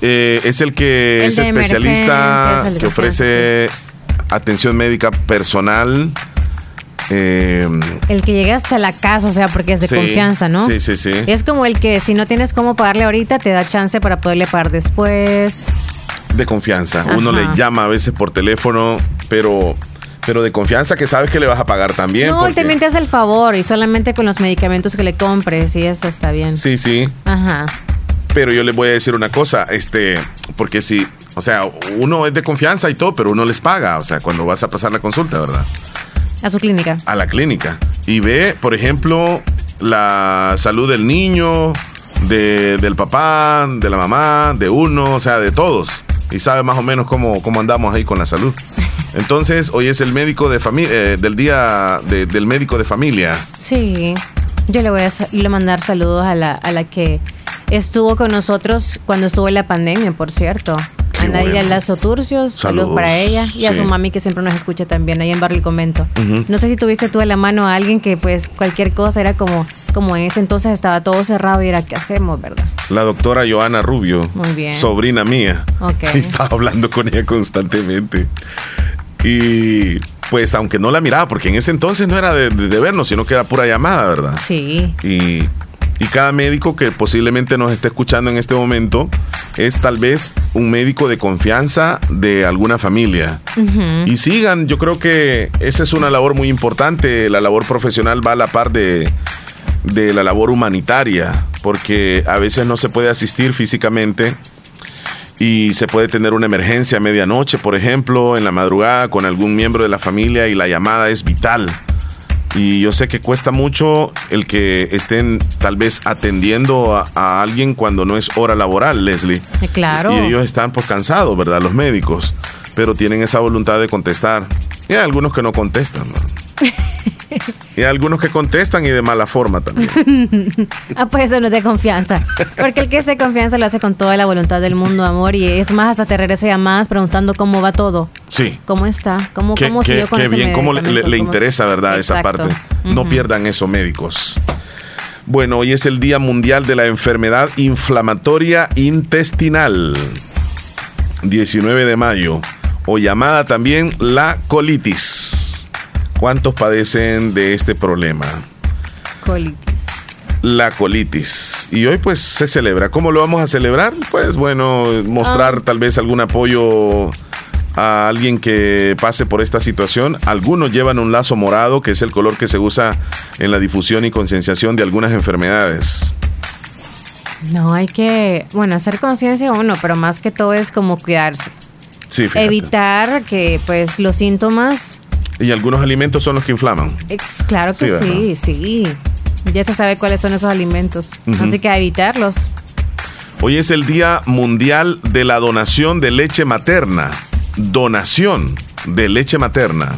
Eh, es el que El es especialista, que ofrece atención médica personal. Eh, El que llega hasta la casa, o sea, porque es de Sí, confianza, ¿no? sí, sí, sí. Es como el que si no tienes cómo pagarle ahorita, te da chance para poderle pagar después. de confianza. Uno le llama a veces por teléfono, pero, pero de confianza que sabes que le vas a pagar también. no, y porque- también te hace el favor y solamente con los medicamentos que le compres y eso está bien. Sí, sí. Ajá. Pero yo les voy a decir una cosa, este, porque si, o sea, uno es de confianza y todo, pero uno les paga, o sea, cuando vas a pasar la consulta, ¿verdad? A su clínica. a la clínica y ve, por ejemplo, la salud del niño, de- del papá, de la mamá, de uno, o sea, de todos. Y sabe más o menos cómo, cómo andamos ahí con la salud. Entonces, hoy es el médico de familia, del día de- del médico de familia. Sí. Yo le voy a sa- mandar saludos a la, a la que estuvo con nosotros cuando estuvo en la pandemia, por cierto. Qué a Nadia bueno. Lazo Turcios, saludos Saludos, para ella y a su mami que siempre nos escucha también ahí en Barrio El Convento. No sé si tuviste tú a la mano a alguien que pues cualquier cosa era como, como en ese entonces estaba todo cerrado y era qué hacemos, ¿verdad? La doctora Joana Rubio, Muy bien. sobrina mía. Ok. Estaba hablando con ella constantemente. Y pues aunque no la miraba, porque en ese entonces no era de, de- de vernos, sino que era pura llamada, ¿verdad? Sí. Y, y cada médico que posiblemente nos esté escuchando en este momento es tal vez un médico de confianza de alguna familia. Y sigan, yo creo que esa es una labor muy importante. La labor profesional va a la par de, de la labor humanitaria, porque a veces no se puede asistir físicamente y se puede tener una emergencia a medianoche, por ejemplo, en la madrugada con algún miembro de la familia y la llamada es vital. Y yo sé que cuesta mucho el que estén tal vez atendiendo a, a alguien cuando no es hora laboral, Leslie. Claro. Y ellos están pues cansados, ¿verdad? Los médicos. Pero tienen esa voluntad de contestar. Y hay algunos que no contestan, ¿no? Y hay algunos que contestan y de mala forma también. Ah, pues eso no es de confianza. Porque el que es de confianza lo hace con toda la voluntad del mundo, amor. Y es más, hasta te regresa llamadas preguntando cómo va todo. Sí. ¿Cómo está? ¿Cómo, Qué, cómo qué- con qué ese bien, cómo le, le- medicamento? le ¿Cómo- interesa, ¿verdad? Esa parte. No pierdan eso, médicos. Bueno, hoy es el Día Mundial de la Enfermedad Inflamatoria Intestinal. 19 de mayo. O llamada también la colitis. ¿Cuántos padecen de este problema? Colitis. La colitis. Y hoy pues se celebra. ¿Cómo lo vamos a celebrar? Pues bueno, mostrar Ah. tal vez algún apoyo a alguien que pase por esta situación. Algunos llevan un lazo morado, que es el color que se usa en la difusión y concienciación de algunas enfermedades. No, hay que, bueno, hacer conciencia uno, pero más que todo es como cuidarse. Sí, fíjate. Evitar que pues los síntomas... Y algunos alimentos son los que inflaman. ex- claro que Sí, sí, sí. Ya se sabe cuáles son esos alimentos. Así que a evitarlos. Hoy es el Día Mundial de la Donación de Leche Materna. Donación de leche materna.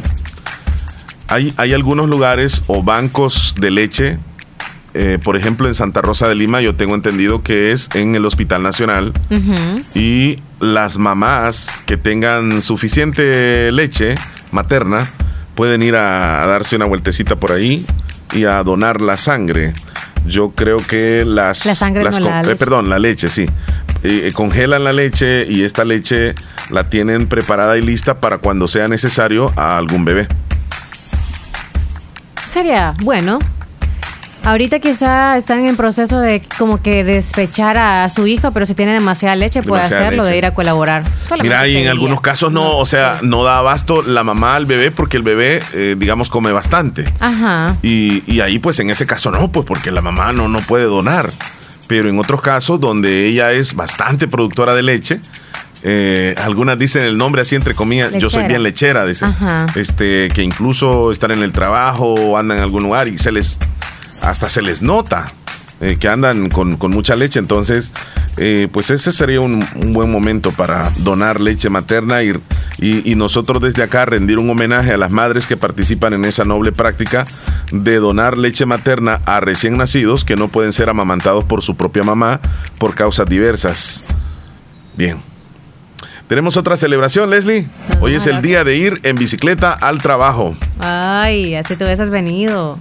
Hay, hay algunos lugares o bancos de leche, eh, por ejemplo en Santa Rosa de Lima, yo tengo entendido que es en el Hospital Nacional. Y las mamás que tengan suficiente leche materna pueden ir a, a darse una vueltecita por ahí y a donar la sangre. Yo creo que las... La sangre las no, con- la eh, perdón, la leche, sí. Eh, eh, congelan la leche y esta leche la tienen preparada y lista para cuando sea necesario a algún bebé. Sería bueno. Ahorita quizá están en proceso de como que despechar a su hijo, pero si tiene demasiada leche puede Demasiada hacerlo leche. de ir a colaborar. Solamente Mira, y en algunos casos no, o sea, no da abasto la mamá al bebé porque el bebé, eh, digamos, come bastante. Ajá. Y, y ahí, pues en ese caso no, pues porque la mamá no, no puede donar. Pero en otros casos donde ella es bastante productora de leche, eh, algunas dicen el nombre así entre comillas, yo soy bien lechera, dicen. Ajá. Este, que incluso están en el trabajo o andan en algún lugar y se les, hasta se les nota eh, que andan con, con mucha leche. Entonces, eh, pues ese sería un, un buen momento para donar leche materna y, y, y nosotros desde acá rendir un homenaje a las madres que participan en esa noble práctica de donar leche materna a recién nacidos que no pueden ser amamantados por su propia mamá por causas diversas. Bien. Tenemos otra celebración, Leslie. Hoy es el día de ir en bicicleta al trabajo. Ay, así te hubieses venido.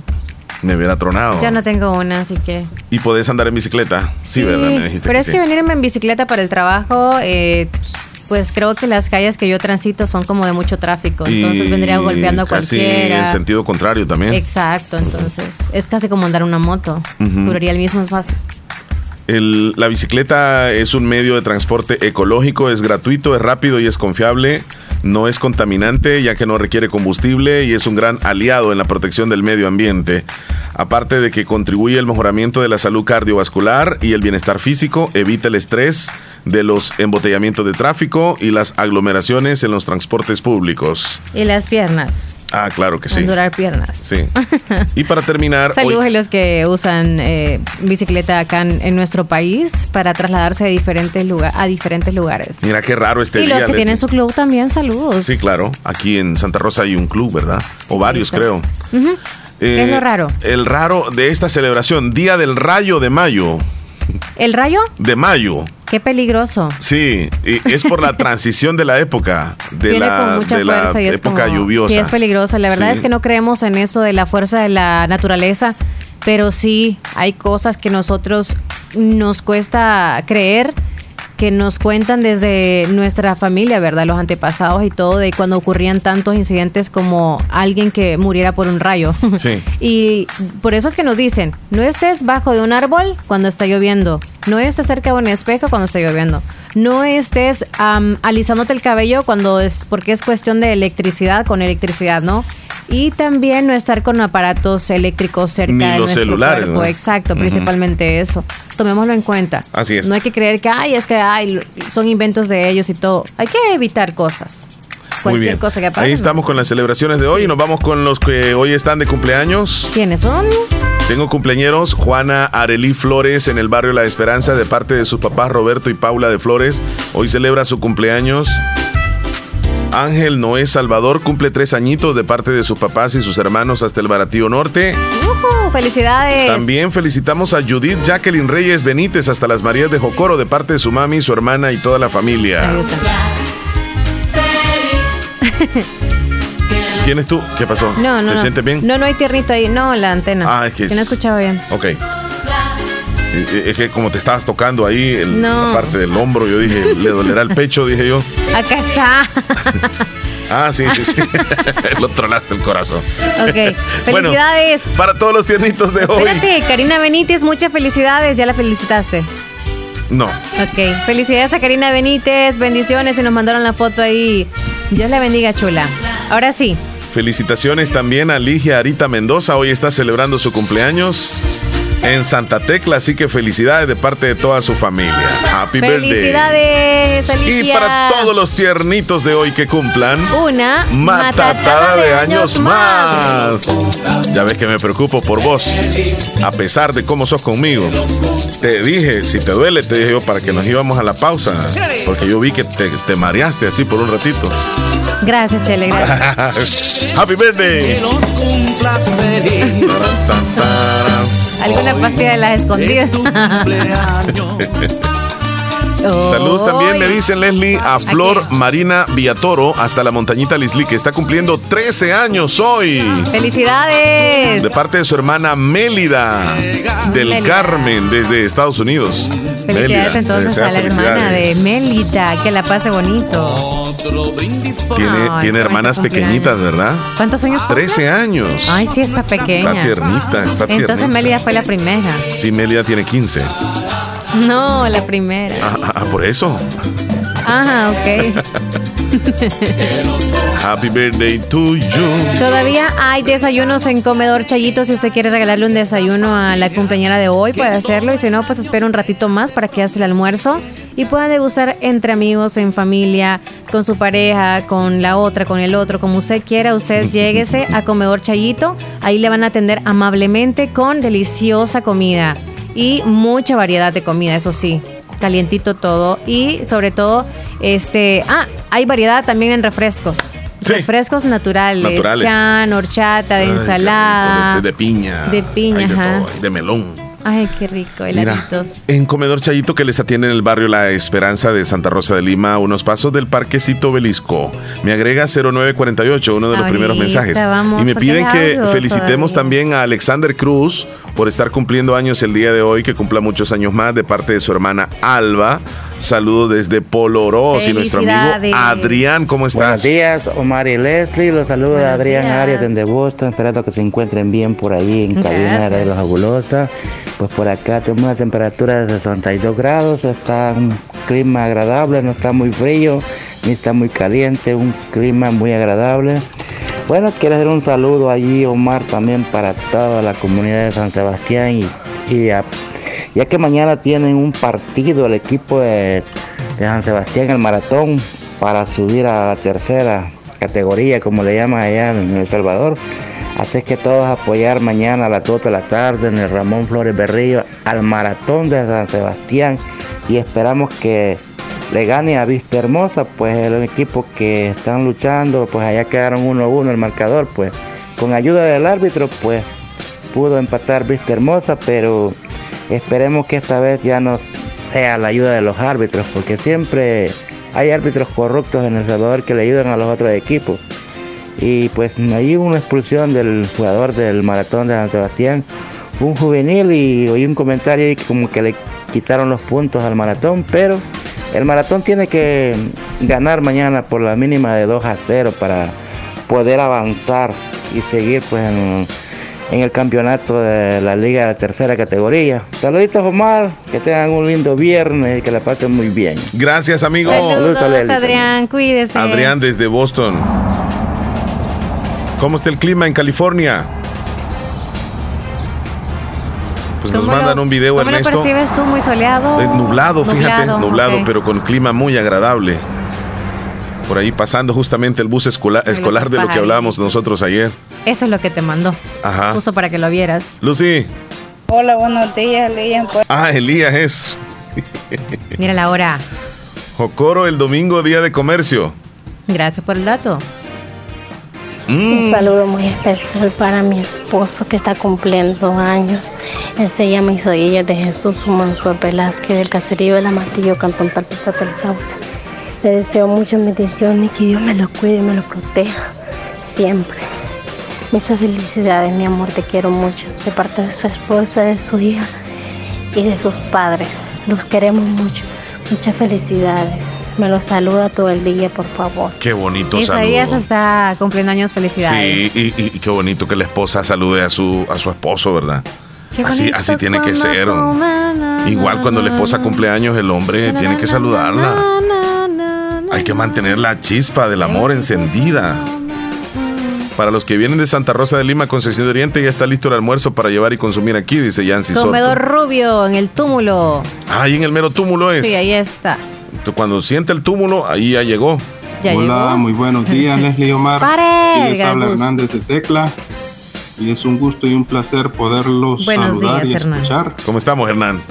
Me hubiera tronado. Ya no tengo una, así que... ¿Y podés andar en bicicleta? Sí, ¿verdad? Me dijiste pero es sí. que venirme en bicicleta para el trabajo, eh, pues creo que las calles que yo transito son como de mucho tráfico. Entonces vendría golpeando a casi cualquiera. en sentido contrario también. Exacto, entonces es casi como andar una moto. Duraría el mismo espacio. El- la bicicleta es un medio de transporte ecológico, es gratuito, es rápido y es confiable. No es contaminante ya que no requiere combustible y es un gran aliado en la protección del medio ambiente. Aparte de que contribuye al mejoramiento de la salud cardiovascular y el bienestar físico, evita el estrés de los embotellamientos de tráfico y las aglomeraciones en los transportes públicos. Y las piernas. Ah, claro que sí. A durar piernas. Sí. Y para terminar, hoy- Saludos a los que usan eh, bicicleta acá en, en nuestro país para trasladarse de diferentes lugar, a diferentes lugares. mira qué raro este y día. los que Leslie. tienen su club también, saludos. Sí, claro. Aquí en Santa Rosa hay un club, ¿verdad? O varios, esas. creo. Eh, ¿Qué es lo raro? El raro de esta celebración, Día del Rayo de Mayo. ¿El rayo? De mayo. Qué peligroso. Sí, y es por la transición de la época, de Viene la, con mucha de la fuerza y es época como- lluviosa. Sí, es peligrosa. La verdad Sí. es que no creemos en eso de la fuerza de la naturaleza, pero sí hay cosas que nosotros nos cuesta creer que nos cuentan desde nuestra familia, ¿verdad? Los antepasados y todo, de cuando ocurrían tantos incidentes como alguien que muriera por un rayo. Sí. Y por eso es que nos dicen, no estés bajo de un árbol cuando está lloviendo, no estés cerca de un espejo cuando está lloviendo, no estés alisándote el cabello cuando es, porque es cuestión de electricidad, con electricidad, ¿no? Y también no estar con aparatos eléctricos cerca Ni de los nuestro celulares, cuerpo. ¿no? Exacto, principalmente eso. Tomémoslo en cuenta. Así es. No hay que creer que, ay, es que ay, son inventos de ellos y todo. Hay que evitar cosas. Muy bien. cosa que pase. Ahí estamos con las celebraciones de hoy y nos vamos con los que hoy están de cumpleaños. ¿Quiénes son? Tengo cumpleañeros Juana Arelí Flores en el barrio La Esperanza de parte de sus papás Roberto y Paula de Flores. Hoy celebra su cumpleaños. Ángel Noé Salvador cumple tres añitos de parte de sus papás y sus hermanos hasta el Baratío Norte. Ujú, ¡Felicidades! También felicitamos a Judith Jacqueline Reyes Benítez hasta las Marías de Jocoro de parte de su mami, su hermana y toda la familia. ¿Quién es tú? ¿Qué pasó? No, no. ¿Te no. sientes bien? No, no hay tiernito ahí. No, la antena. Ah, es que no es- escuchaba bien. Ok. Eh, Es que como te estabas tocando ahí en No. la parte del hombro, yo dije, le dolerá el pecho, dije yo. Acá está. Ah, sí, sí, sí. Lo tronaste el corazón. ok. Bueno, Felicidades. para todos los tiernitos de hoy. Espérate, Karina Benítez, muchas felicidades. Ya la felicitaste. No. Ok. Felicidades a Karina Benítez. Bendiciones. Y nos mandaron la foto ahí. Dios la bendiga, chula. Ahora sí. Felicitaciones también a Ligia Arita Mendoza. Hoy está celebrando su cumpleaños. En Santa Tecla, así que felicidades de parte de toda su familia. Happy Felicidades, birthday. Y para todos los tiernitos de hoy que cumplan una matatada de años más. Ya ves que me preocupo por vos, a pesar de cómo sos conmigo. Te dije, si te duele, te dije yo para que nos íbamos a la pausa, porque yo vi que te, te mareaste así por un ratito. Gracias, Chele, gracias. Happy birthday. Alguna pastilla de las escondidas. Saludos también, le dicen Leslie, a Flor Marina Villatoro, hasta la montañita Lisli, que está cumpliendo 13 años hoy. ¡Felicidades! De parte de su hermana Mélida del Carmen, desde Estados Unidos. Felicidades entonces a la hermana de Mélida, que la pase bonito. Tiene, tiene hermanas pequeñitas, ¿verdad? ¿Cuántos años? 13 años. Ay, sí, está pequeña. Está tiernita, está tiernita. Entonces Mélida fue la primera. Sí, Mélida tiene 15. No, la primera. Ah, ah, por eso. Ajá, ok. Happy birthday to you. Todavía hay desayunos en Comedor Chayito. Si usted quiere regalarle un desayuno a la compañera de hoy, puede hacerlo. Y si no, pues espera un ratito más para que haga el almuerzo y puedan degustar entre amigos, en familia, con su pareja, con la otra, con el otro, como usted quiera. Usted lléguese a Comedor Chayito. Ahí le van a atender amablemente con deliciosa comida y mucha variedad de comida, eso sí calientito todo y sobre todo este ah hay variedad también en refrescos refrescos naturales, Naturales. chan horchata de Ay, ensalada de, de piña. de piña todo, de melón. Ay qué rico Mira, heladitos en Comedor Chayito que les atiende en el barrio La Esperanza de Santa Rosa de Lima, a unos pasos del Parquecito Belisco. Me agrega 0948, uno de los primeros mensajes. vamos, y me piden que felicitemos también a Alexander Cruz por estar cumpliendo años el día de hoy, que cumpla muchos años más de parte de su hermana Alba. Saludos desde Polorós y nuestro amigo. Adrián, ¿cómo estás? Buenos días, Omar y Leslie. Los saludos de Buenos Adrián días. Arias desde Boston, esperando que se encuentren bien por ahí en cabina de La Fabulosa. Pues por acá tenemos una temperatura de 62 grados, está un clima agradable, no está muy frío ni está muy caliente, un clima muy agradable. Bueno, quiero hacer un saludo allí, Omar, también para toda la comunidad de San Sebastián y, y a- ya que mañana tienen un partido el equipo de, San Sebastián, el maratón, para subir a la tercera categoría, como le llaman allá en El Salvador. Así que todos apoyar mañana a las 2 de la tarde en el Ramón Flores Berrillo al maratón de San Sebastián y esperamos que le gane a Vista Hermosa, pues el equipo que están luchando, pues allá quedaron 1-1 el marcador, pues con ayuda del árbitro, pues pudo empatar Vista Hermosa, pero esperemos que esta vez ya no sea la ayuda de los árbitros, porque siempre hay árbitros corruptos en El Salvador que le ayudan a los otros equipos. Y pues hubo una expulsión del jugador del maratón de San Sebastián, un juvenil, y oí un comentario que como que le quitaron los puntos al maratón, pero el maratón tiene que ganar mañana por la mínima de 2 a 0 para poder avanzar y seguir pues en, en el campeonato de la liga de tercera categoría. Saluditos Omar, que tengan un lindo viernes y que la pasen muy bien. Gracias, amigo. saludos Leslie. Adrián cuídese Adrián desde Boston. ¿Cómo está el clima en California? Pues nos ¿Cómo lo- mandan un video, ¿cómo Ernesto. lo percibes tú muy soleado Eh, nublado, fíjate, nublado, pero con clima muy agradable. Por ahí pasando justamente el bus escolar, escolar de lo que hablábamos nosotros ayer. Eso es lo que te mandó Ajá. puso para que lo vieras Lucy. Hola, buenos días, Lian. Pues, Ah, Elías es. mira la hora Jocoro el domingo, día de comercio. gracias por el dato Un saludo muy especial para mi esposo que está cumpliendo años. Él se llama Isaías de Jesús Mansur Velázquez del caserío de La Matillo, Cantón Talpita del Sauce. Le deseo muchas bendiciones y que Dios me lo cuide y me lo proteja siempre. Muchas felicidades, mi amor, te quiero mucho. De parte de su esposa, de su hija y de sus padres. Los queremos mucho. Muchas felicidades. Me los saluda todo el día, por favor. Qué bonito Isaías saludo. está cumpliendo años felicidades Sí, y, y- y qué bonito que la esposa salude a su, a su esposo, ¿verdad? Qué Así, así tiene que ser. na, Igual na, cuando la esposa na, cumple años, el hombre na, tiene que saludarla. na, na, na, na, Hay que mantener la chispa del amor encendida. Para los que vienen de Santa Rosa de Lima, Concepción de Oriente, ya está listo el almuerzo para llevar y consumir aquí, dice Yancy Soto. Comedor rubio en el túmulo. Ah, ahí en el mero túmulo es. Sí, ahí está. Cuando siente el túmulo, ahí ya llegó. Ya Hola, llegó. muy buenos días, Leslie Omar. Pare, Aquí les habla. Hernández de Tecla. Y es un gusto y un placer poderlos Buenos saludar días, y Hernán. escuchar. ¿Cómo estamos, Hernán?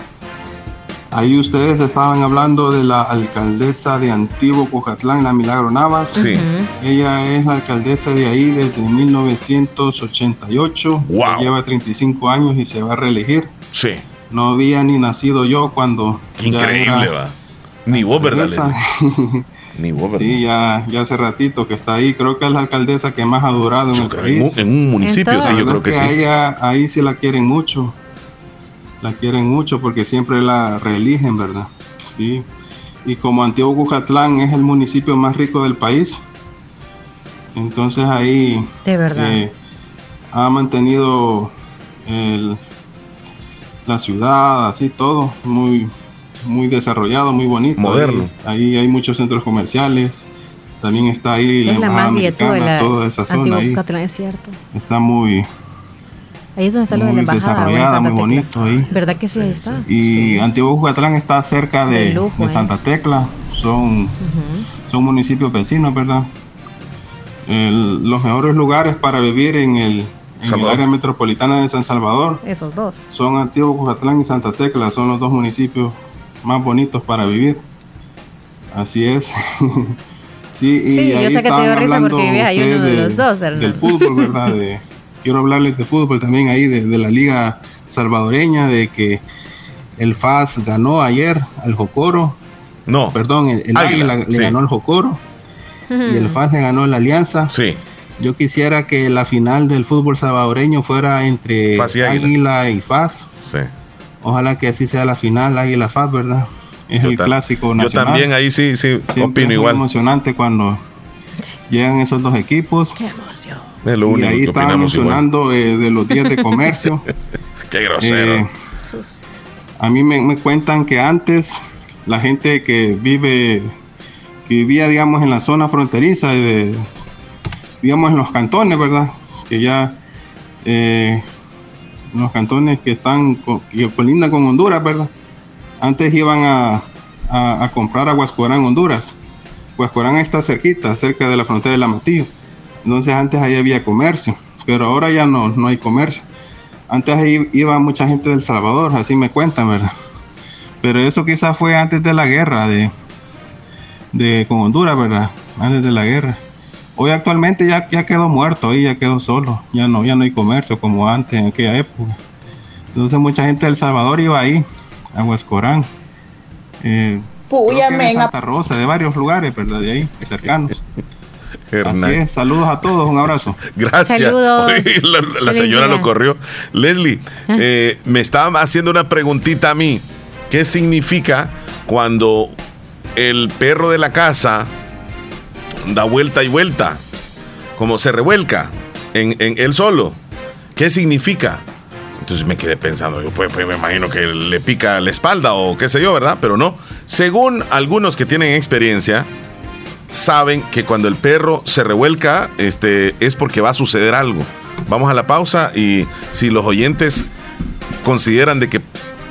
Ahí ustedes estaban hablando de la alcaldesa de Antiguo Cujatlán, la Milagro Navas. Sí. Ella es la alcaldesa de ahí desde 1988. Wow. Lleva 35 años y se va a reelegir. Sí. No había ni nacido yo cuando. Increíble, va. Ni vos, ¿verdad? Ni vos, ¿verdad? Sí, ya, ya hace ratito que está ahí. Creo que es la alcaldesa que más ha durado en el En país. un, en un municipio, sí, yo creo que a sí. ella ahí sí la quieren mucho. La quieren mucho porque siempre la reeligen, ¿verdad? Sí. Y como Antiguo Cucatlán es el municipio más rico del país, entonces ahí De verdad. eh, ha mantenido el- la ciudad, así todo, muy, muy desarrollado, muy bonito. Moderno. Ahí, ahí hay muchos centros comerciales. También está ahí es la Embajada vieja de la toda esa zona Antiguo ahí. Catlán, es cierto. Está muy, Ahí es donde está lo de la embajada. desarrollada, Santa muy Tecla. bonito ahí. ¿Verdad que sí? Ahí está. Y Antiguo Jucatlán está cerca de, De lujo, de eh. Santa Tecla. Son, son municipios vecinos, ¿verdad? El- los mejores lugares para vivir en el, en el Salvador. área metropolitana de San Salvador Esos dos. son Antiguo Cujatlán y Santa Tecla. Son los dos municipios más bonitos para vivir. Así es. sí, y Sí, yo sé que te dio risa porque vives ahí uno de de- los dos. Del fútbol, ¿verdad? De- quiero hablarles de fútbol también ahí, de, de la liga salvadoreña, de que el FAS ganó ayer al Jocoro. No. Perdón, el, el Águila, Águila le sí. ganó al Jocoro y el FAS le ganó la Alianza. Sí. Yo quisiera que la final del fútbol salvadoreño fuera entre FAS y Águila. Águila y FAS. Sí. Ojalá que así sea la final, Águila FAS, ¿verdad? Es Yo el clásico Yo nacional. también ahí sí, sí, Siempre opino es igual. emocionante cuando llegan esos dos equipos. Es lo y único ahí que igual. mencionando eh, de los días de comercio. Qué grosero. Eh, a mí me, me cuentan que antes la gente que vive, que vivía, digamos, en la zona fronteriza, de, digamos, en los cantones, ¿verdad? Que ya, eh, los cantones que están, que colindan con Honduras, ¿verdad? Antes iban a, a, a comprar a Huascorán, Honduras. Huascorán está cerquita, cerca de la frontera de Lamatillo. Entonces antes ahí había comercio, pero ahora ya no, no hay comercio. Antes ahí iba mucha gente del Salvador, así me cuentan, ¿verdad? Pero eso quizás fue antes de la guerra de, de con Honduras, ¿verdad? Antes de la guerra. Hoy actualmente ya, ya quedó muerto, ahí ya quedó solo, ya no, ya no hay comercio como antes en aquella época. Entonces mucha gente del Salvador iba ahí, a Huascorán. Eh, Puya, Santa Rosa, de varios lugares, ¿verdad? De ahí, cercanos. Hernán. Así es, saludos a todos, un abrazo. Gracias. Saludos. Oye, la, señora lo corrió. Leslie, eh, me estaba haciendo una preguntita a mí. ¿Qué significa cuando el perro de la casa da vuelta y vuelta? Como se revuelca en, en él solo. ¿Qué significa? Entonces me quedé pensando, yo pues, pues, me imagino que le pica la espalda o qué sé yo, ¿verdad? Pero no. Según algunos que tienen experiencia, saben que cuando el perro se revuelca, este, es porque va a suceder algo. Vamos a la pausa y si los oyentes consideran de que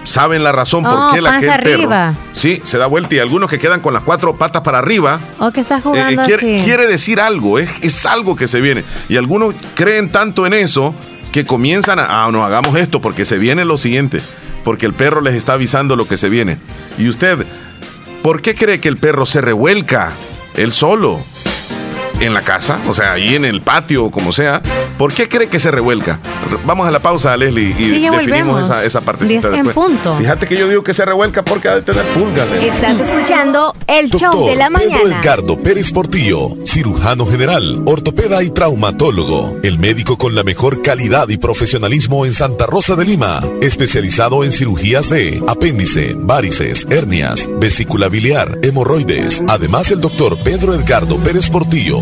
saben la razón por Oh, qué la que el perro arriba. sí se da vuelta y algunos que quedan con las cuatro patas para arriba O que estás eh, jugando eh, quiere, así. quiere decir algo, es, es algo que se viene. Y algunos creen tanto en eso que comienzan a, ah, no, hagamos esto porque se viene lo siguiente, porque el perro les está avisando lo que se viene. Y usted, ¿por qué cree que el perro se revuelca él solo en la casa? O sea, ahí en el patio o como sea. ¿Por qué cree que se revuelca? Vamos a la pausa, Leslie, y Sí, definimos volvemos. esa, esa partecita Diez en punto. Fíjate que yo digo que se revuelca porque ha de tener pulgas. Leslie. Estás escuchando el show de la Pedro mañana. Edgardo Pérez Portillo, cirujano general, ortopeda y traumatólogo, el médico con la mejor calidad y profesionalismo en Santa Rosa de Lima, especializado en cirugías de apéndice, varices, hernias, vesícula biliar, hemorroides. Además, el doctor Pedro Edgardo Pérez Portillo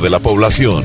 de la población.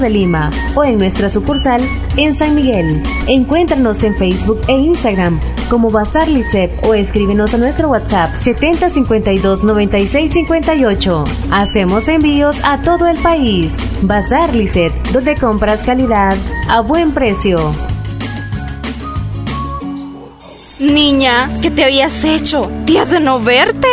de Lima o en nuestra sucursal en San Miguel. Encuéntranos en Facebook e Instagram como Bazar Licep o escríbenos a nuestro WhatsApp 7052 9658. Hacemos envíos a todo el país. Bazar Licet, donde compras calidad a buen precio. Niña, ¿qué te habías hecho? Días de no verte.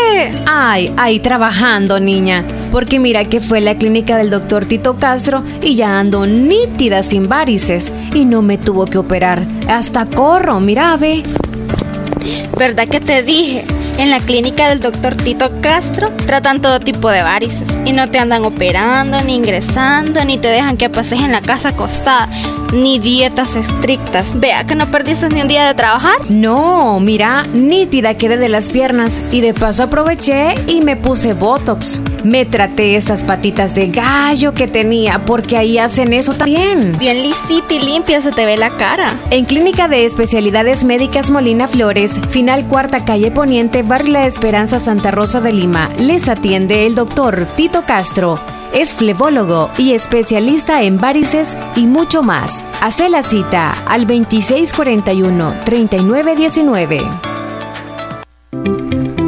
Ay, ahí trabajando, niña. Porque mira que fue la clínica del doctor Tito Castro y ya ando nítida sin varices. Y no me tuvo que operar. Hasta corro, mira, ve. ¿Verdad que te dije? En la clínica del doctor Tito Castro tratan todo tipo de varices y no te andan operando, ni ingresando, ni te dejan que pases en la casa acostada, ni dietas estrictas. Vea que no perdiste ni un día de trabajar. No, mira, nítida quedé de las piernas y de paso aproveché y me puse Botox. Me traté esas patitas de gallo que tenía porque ahí hacen eso también. Bien lisita y limpia se te ve la cara. En Clínica de Especialidades Médicas Molina Flores, final cuarta calle Poniente, Barrio La Esperanza, Santa Rosa de Lima, les atiende el doctor Tito Castro. Es flebólogo y especialista en varices y mucho más. Hace la cita al 2641-3919.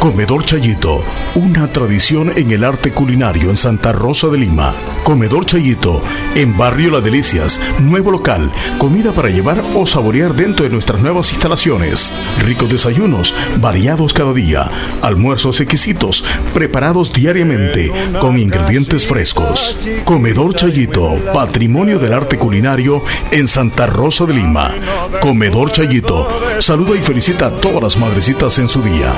Comedor Chayito, una tradición en el arte culinario en Santa Rosa de Lima. Comedor Chayito, en Barrio Las Delicias, nuevo local, comida para llevar o saborear dentro de nuestras nuevas instalaciones. Ricos desayunos, variados cada día, almuerzos exquisitos, preparados diariamente, con ingredientes frescos. Comedor Chayito, patrimonio del arte culinario en Santa Rosa de Lima. Comedor Chayito, saluda y felicita a todas las madrecitas en su día.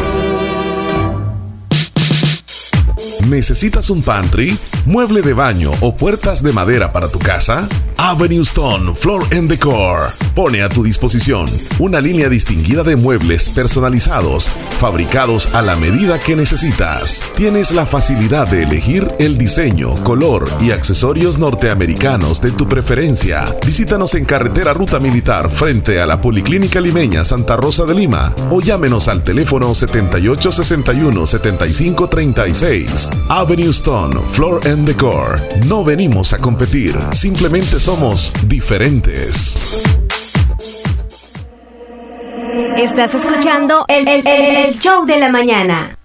¿Necesitas un pantry, mueble de baño o puertas de madera para tu casa? Avenue Stone Floor and Decor pone a tu disposición una línea distinguida de muebles personalizados, fabricados a la medida que necesitas. Tienes la facilidad de elegir el diseño, color y accesorios norteamericanos de tu preferencia. Visítanos en carretera Ruta Militar frente a la Policlínica Limeña Santa Rosa de Lima o llámenos al teléfono 7861 7536. Avenue Stone Floor and Decor. No venimos a competir, simplemente somos diferentes. Estás escuchando el- el- el show de la mañana.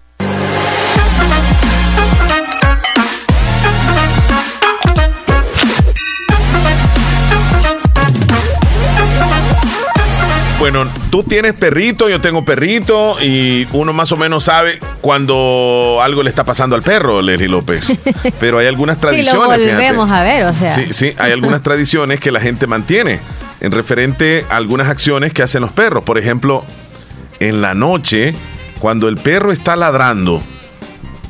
Bueno, tú tienes perrito, yo tengo perrito y uno más o menos sabe cuando algo le está pasando al perro, Leslie López. Pero hay algunas lo tradiciones. fíjate. volvemos a ver, o sea. Sí, sí, hay algunas tradiciones que la gente mantiene en referente a algunas acciones que hacen los perros. Por ejemplo, en la noche, cuando el perro está ladrando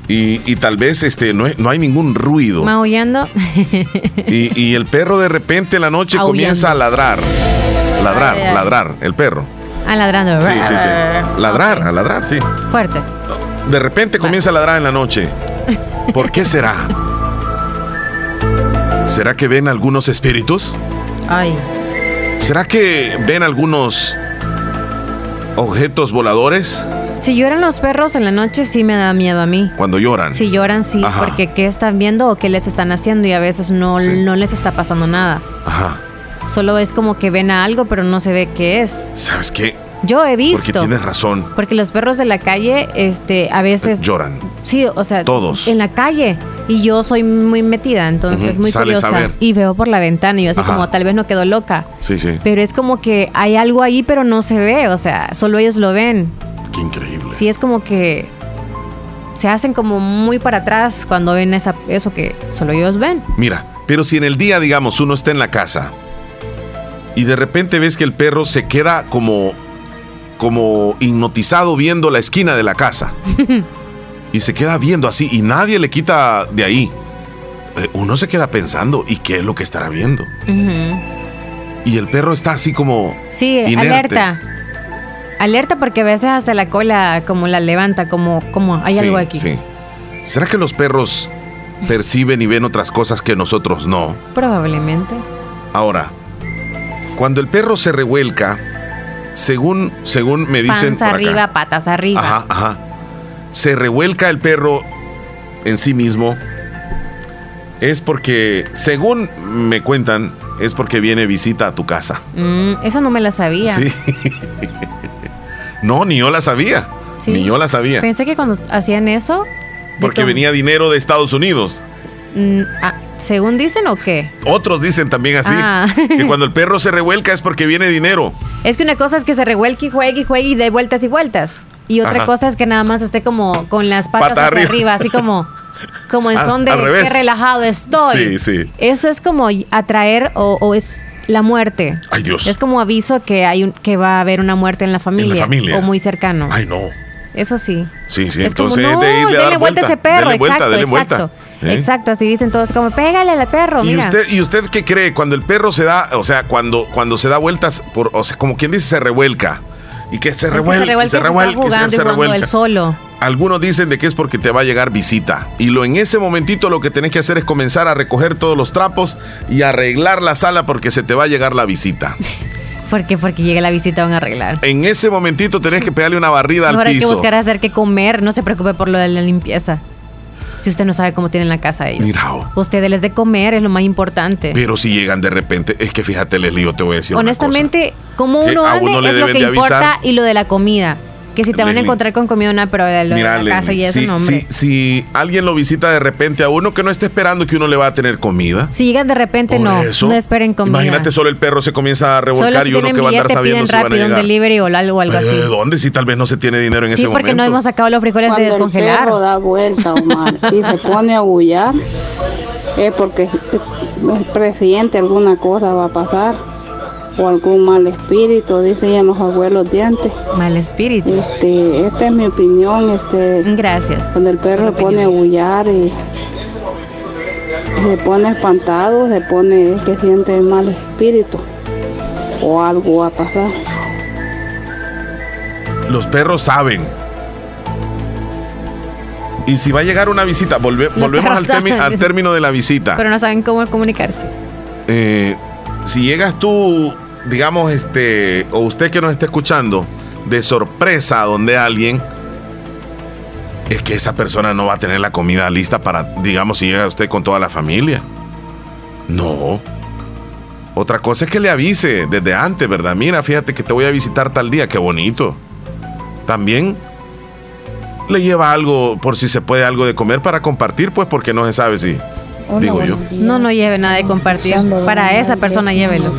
y, y tal vez este, no, es- no hay ningún ruido Maullando. y, y el perro de repente en la noche Aullando. comienza a ladrar. Ladrar, Ay, ay. ladrar, el perro. Ah, ladrando. Sí, sí, sí. Ladrar, a ladrar, sí. Fuerte. De repente comienza a ladrar en la noche. ¿Por qué será? ¿Será que ven algunos espíritus? Ay. ¿Será que ven algunos objetos voladores Si lloran los perros en la noche, sí me da miedo a mí. cuando lloran? Si lloran, sí, Ajá. porque qué están viendo o qué les están haciendo y a veces no, Sí. no les está pasando nada. Ajá. Solo es como que ven a algo, pero no se ve qué es. ¿Sabes qué? Yo he Porque visto. tienes razón. Porque los perros de la calle, este, a veces. Lloran. Sí, o sea, Todos. en la calle. Y yo soy muy metida, entonces muy sales curiosa. Y veo por la ventana y yo así Ajá. como tal vez no quedo loca. Sí, sí. Pero es como que hay algo ahí, pero no se ve. O sea, solo ellos lo ven. Qué increíble. Sí, es como que se hacen como muy para atrás cuando ven esa, eso que solo ellos ven. Mira, pero si en el día, digamos, uno está en la casa y de repente ves que el perro se queda como, como hipnotizado viendo la esquina de la casa y se queda viendo así y nadie le quita de ahí, eh, uno se queda pensando, ¿y qué es lo que estará viendo? Y el perro está así como... Sí, Inerte. alerta. Alerta porque a veces hasta la cola como la levanta, como, como hay Sí, algo aquí. Sí. ¿Será que los perros perciben y ven otras cosas que nosotros no? Probablemente. Ahora, cuando el perro se revuelca, según, según me dicen Panza acá, arriba, patas arriba. ajá, ajá, se revuelca el perro en sí mismo, es porque, según me cuentan, es porque viene visita a tu casa. Mm, eso no me la sabía. Sí. no, ni yo la sabía. Sí. Ni yo la sabía. Pensé que cuando hacían eso, Porque venía dinero de Estados Unidos. Mm, ah, según dicen o qué. Otros dicen también así. Ah. Que cuando el perro se revuelca es porque viene dinero. Es que una cosa es que se revuelque y juegue y juegue y dé vueltas y vueltas. Y otra Ajá. cosa es que nada más esté como con las patas Pata hacia arriba. arriba, así como, como en Ah, son de qué relajado estoy. Sí, sí. Eso es como atraer o, o es la muerte. Ay, Dios. Es como aviso que hay un, que va a haber una muerte en la familia, familia. o muy cercano. Ay, no. Eso sí. Sí, sí, es como, entonces no, de irle a denle dar vuelta a ese perro, Denle vuelta, exacto, denle exacto. vuelta. ¿Eh? Exacto, así dicen todos como, pégale al perro, ¿Y mira. usted, ¿Y usted qué cree? Cuando el perro se da, o sea, cuando, cuando se da vueltas, por, o sea, como quien dice, se revuelca. Y que se revuelca, se revuelca, y se y revuelca, y se- y revuelca. él solo. Algunos dicen de que es porque te va a llegar visita. Y lo en ese momentito lo que tenés que hacer es comenzar a recoger todos los trapos y arreglar la sala porque se te va a llegar la visita. ¿Por qué? Porque llega la visita, van a arreglar. En ese momentito tenés que pegarle una barrida al Ahora hay que piso. buscar hacer que comer, no se preocupe por lo de la limpieza. Si usted no sabe cómo tienen la casa ellos. Mira, oh, Usted les de comer es lo más importante. pero si llegan de repente, es que fíjate, Leslie, yo te voy a decir una Honestamente, cómo uno ande uno le es lo que avisar. importa y lo de la comida. Que si te van a encontrar con comida una, pero de lo Mira, de la casa y eso, si, no, hombre. si- si alguien lo visita de repente a uno que no esté esperando que uno le va a tener comida. Si llegan de repente, Por no, eso, no esperen comida. Imagínate solo el perro se comienza a revolcar si y uno que va a andar sabiendo si van a rápido un llegar. delivery o algo, algo así. ¿de dónde si tal vez no se tiene dinero en Sí, ese porque momento? no hemos sacado los frijoles de Cuando el descongelar. perro da vuelta, Omar, y se pone a bullar, es porque el presidente alguna cosa va a pasar o algún mal espíritu, dicen los abuelos de antes. Mal espíritu. Este, esta es mi opinión. Este, Gracias. Cuando el perro se pone a bullar y se pone espantado, se pone que siente mal espíritu o algo va a pasar. Los perros saben. Y si va a llegar una visita, volve- volvemos al, al término de la visita. Pero no saben cómo comunicarse. Eh, si llegas tú, digamos, este, o usted que nos está escuchando, de sorpresa donde alguien, es que esa persona no va a tener la comida lista para, digamos, si llega usted con toda la familia. No. Otra cosa es que le avise desde antes, ¿verdad? Mira, fíjate que te voy a visitar tal día, qué bonito. También le lleva algo, por si se puede, algo de comer para compartir, pues porque no se sabe si, digo yo. No, no lleve nada de compartir. Para esa persona llévelo.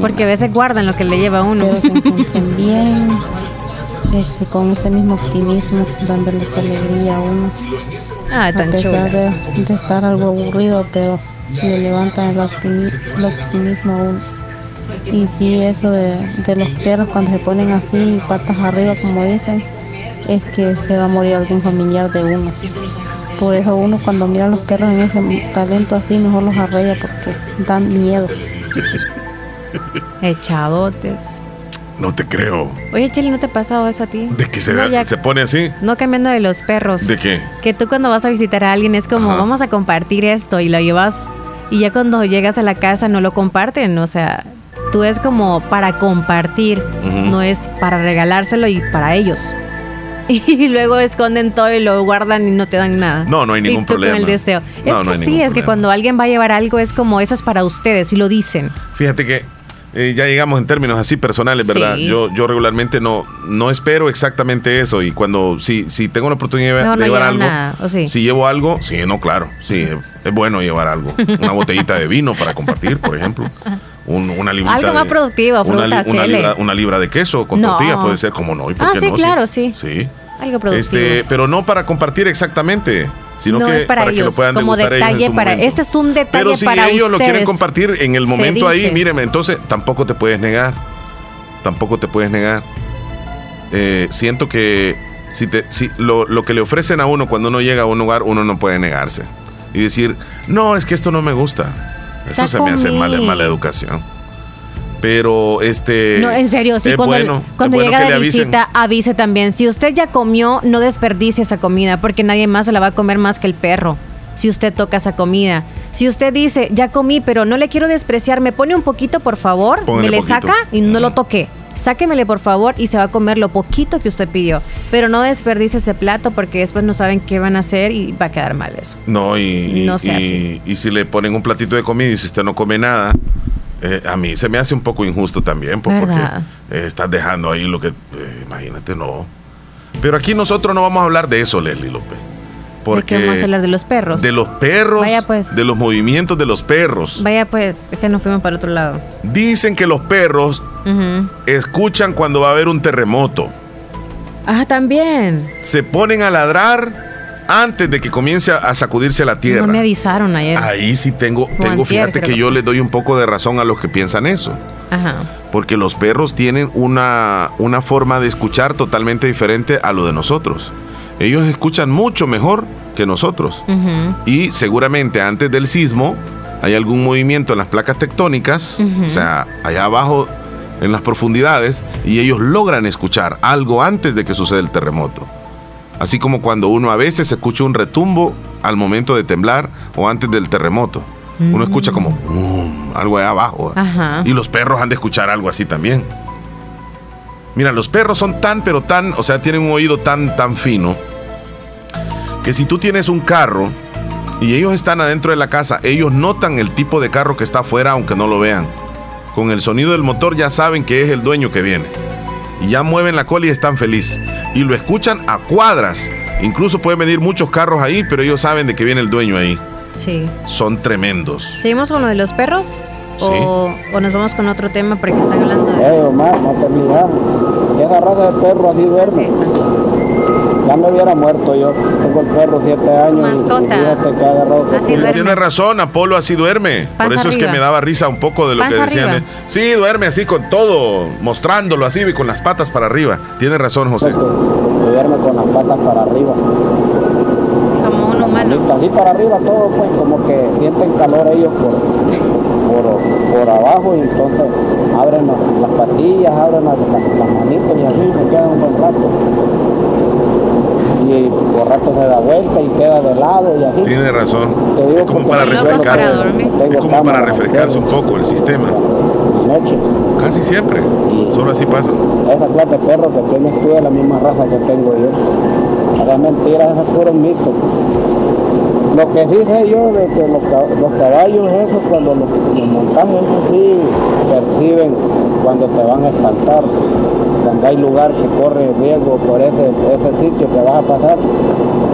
Porque a veces guardan lo que le lleva a uno. Bien, este, con ese mismo optimismo, dándoles alegría a uno. Ah, tan a pesar chula. de, de estar algo aburrido, pero le levantan el, optimi- el optimismo a uno. Y sí, eso de, de los perros cuando se ponen así, patas arriba, como dicen, es que se va a morir algún familiar de uno. Por eso uno cuando mira a los perros en ese talento así, mejor los arreya porque dan miedo. Echadotes. No te creo. Oye, Cheli, ¿no te ha pasado eso a ti? De que se, No, da- ya- se pone así. No cambiando de los perros. ¿De qué? Que tú cuando vas a visitar a alguien es como, Ajá. vamos a compartir esto y lo llevas y ya cuando llegas a la casa no lo comparten, o sea, tú es como para compartir, no es para regalárselo y para ellos. Y luego esconden todo y lo guardan y no te dan nada. No, no hay ningún y tú problema. Con el deseo. No, es no que sí, es que cuando alguien va a llevar algo es como, eso es para ustedes y lo dicen. Fíjate que eh, ya llegamos en términos así personales, ¿verdad? Sí. Yo, yo regularmente no, no espero exactamente eso y cuando si, si tengo la oportunidad de, llevar algo, nada, ¿o sí? si llevo algo, sí, no, claro, sí, es bueno llevar algo. Una botellita de vino para compartir, por ejemplo. Un- una librita Algo más de- productivo, una, libra, una libra de queso con No. tortillas puede ser como no. ¿y por Ah, qué sí, no? claro, sí. Sí. Algo productivo. Este, pero no para compartir exactamente, sino no que es para, que lo puedan como ellos en detalle su para. momento. Este es un detalle Pero si para ellos lo quieren compartir en el momento ahí, míreme, entonces tampoco te puedes negar. Tampoco te puedes negar. Eh, siento que si te, si lo, lo que le ofrecen a uno cuando uno llega a un lugar, uno no puede negarse. Y decir, no, es que esto no me gusta. Eso se me hace mala, mala educación. Pero este. No, en serio, sí, es cuando, bueno, cuando es bueno llega que de visita, avise también. Si usted ya comió, no desperdicie esa comida, porque nadie más se la va a comer más que el perro. Si usted toca esa comida. Si usted dice, ya comí, pero no le quiero despreciar, me pone un poquito, por favor, Póngale me le poquito. saca y no lo toque. Sáquemele, por favor, y se va a comer lo poquito que usted pidió. Pero no desperdicie ese plato porque después no saben qué van a hacer y va a quedar mal eso. No, y, y- No sea y- y si le ponen un platito de comida y si usted no come nada, eh, a mí se me hace un poco injusto también, pues, porque eh, estás dejando ahí lo que, eh, imagínate, no. Pero aquí nosotros no vamos a hablar de eso, Leslie López. ¿De qué vamos a Porque hablar de los perros? de los perros, Vaya, pues. de los movimientos de los perros. Vaya pues, es que nos fuimos para otro lado. Dicen que los perros escuchan cuando va a haber un terremoto. Ah, también. Se ponen a ladrar antes de que comience a- sacudirse la tierra. No me avisaron ayer. Ahí sí tengo, tengo fíjate que yo les doy un poco de razón a los que piensan eso. Ajá. Porque los perros tienen una, una forma de escuchar totalmente diferente a lo de nosotros. Ellos escuchan mucho mejor que nosotros. Y seguramente antes del sismo hay algún movimiento en las placas tectónicas, o sea, allá abajo en las profundidades, y ellos logran escuchar algo antes de que suceda el terremoto. Así como cuando uno a veces escucha un retumbo al momento de temblar o antes del terremoto. Uno escucha como "Bum", algo allá abajo. Ajá. Y los perros han de escuchar algo así también. Mira, los perros son tan, pero tan, o sea, tienen un oído tan, tan fino, que si tú tienes un carro y ellos están adentro de la casa, ellos notan el tipo de carro que está afuera, aunque no lo vean. Con el sonido del motor ya saben que es el dueño que viene. Y ya mueven la cola y están felices. Y lo escuchan a cuadras. Incluso pueden venir muchos carros ahí, pero ellos saben de que viene el dueño ahí. Sí. Son tremendos. ¿Seguimos con lo de los perros? O, o nos vamos con otro tema porque están hablando de... Eh, Omar, no te miras. ¿Qué de perro así duerme? Ya me hubiera muerto yo. Tengo el perro siete años. y- y mascota. fíjate que ha agarrado Así que- duerme. Tiene razón, Apolo así duerme. Por eso es que me daba risa un poco de lo que decían. arriba. Sí, duerme así con todo, mostrándolo así y con las patas para arriba. Tiene razón, José. que duerme con las patas para arriba. Como uno manito, así para arriba todo, pues como que sienten calor ellos por, por, por abajo y entonces abren las, las patillas, abren las, las- las manitos y así se quedan un buen rato. Y por rato se da vuelta y queda de lado y así. Tiene razón. Te digo Es como para refrescarse. Es como para refrescarse un poco el sistema. noche. Casi siempre. Solo así pasa. Esa clase de perro que tienes tú es la misma raza que tengo yo. Era mentira, eso es puro mito. Lo que sí sé yo de que los, ca- los caballos, esos cuando los, los montamos, eso sí perciben cuando te van a espantar. Cuando hay lugar que corre riesgo por ese, ese sitio que vas a pasar,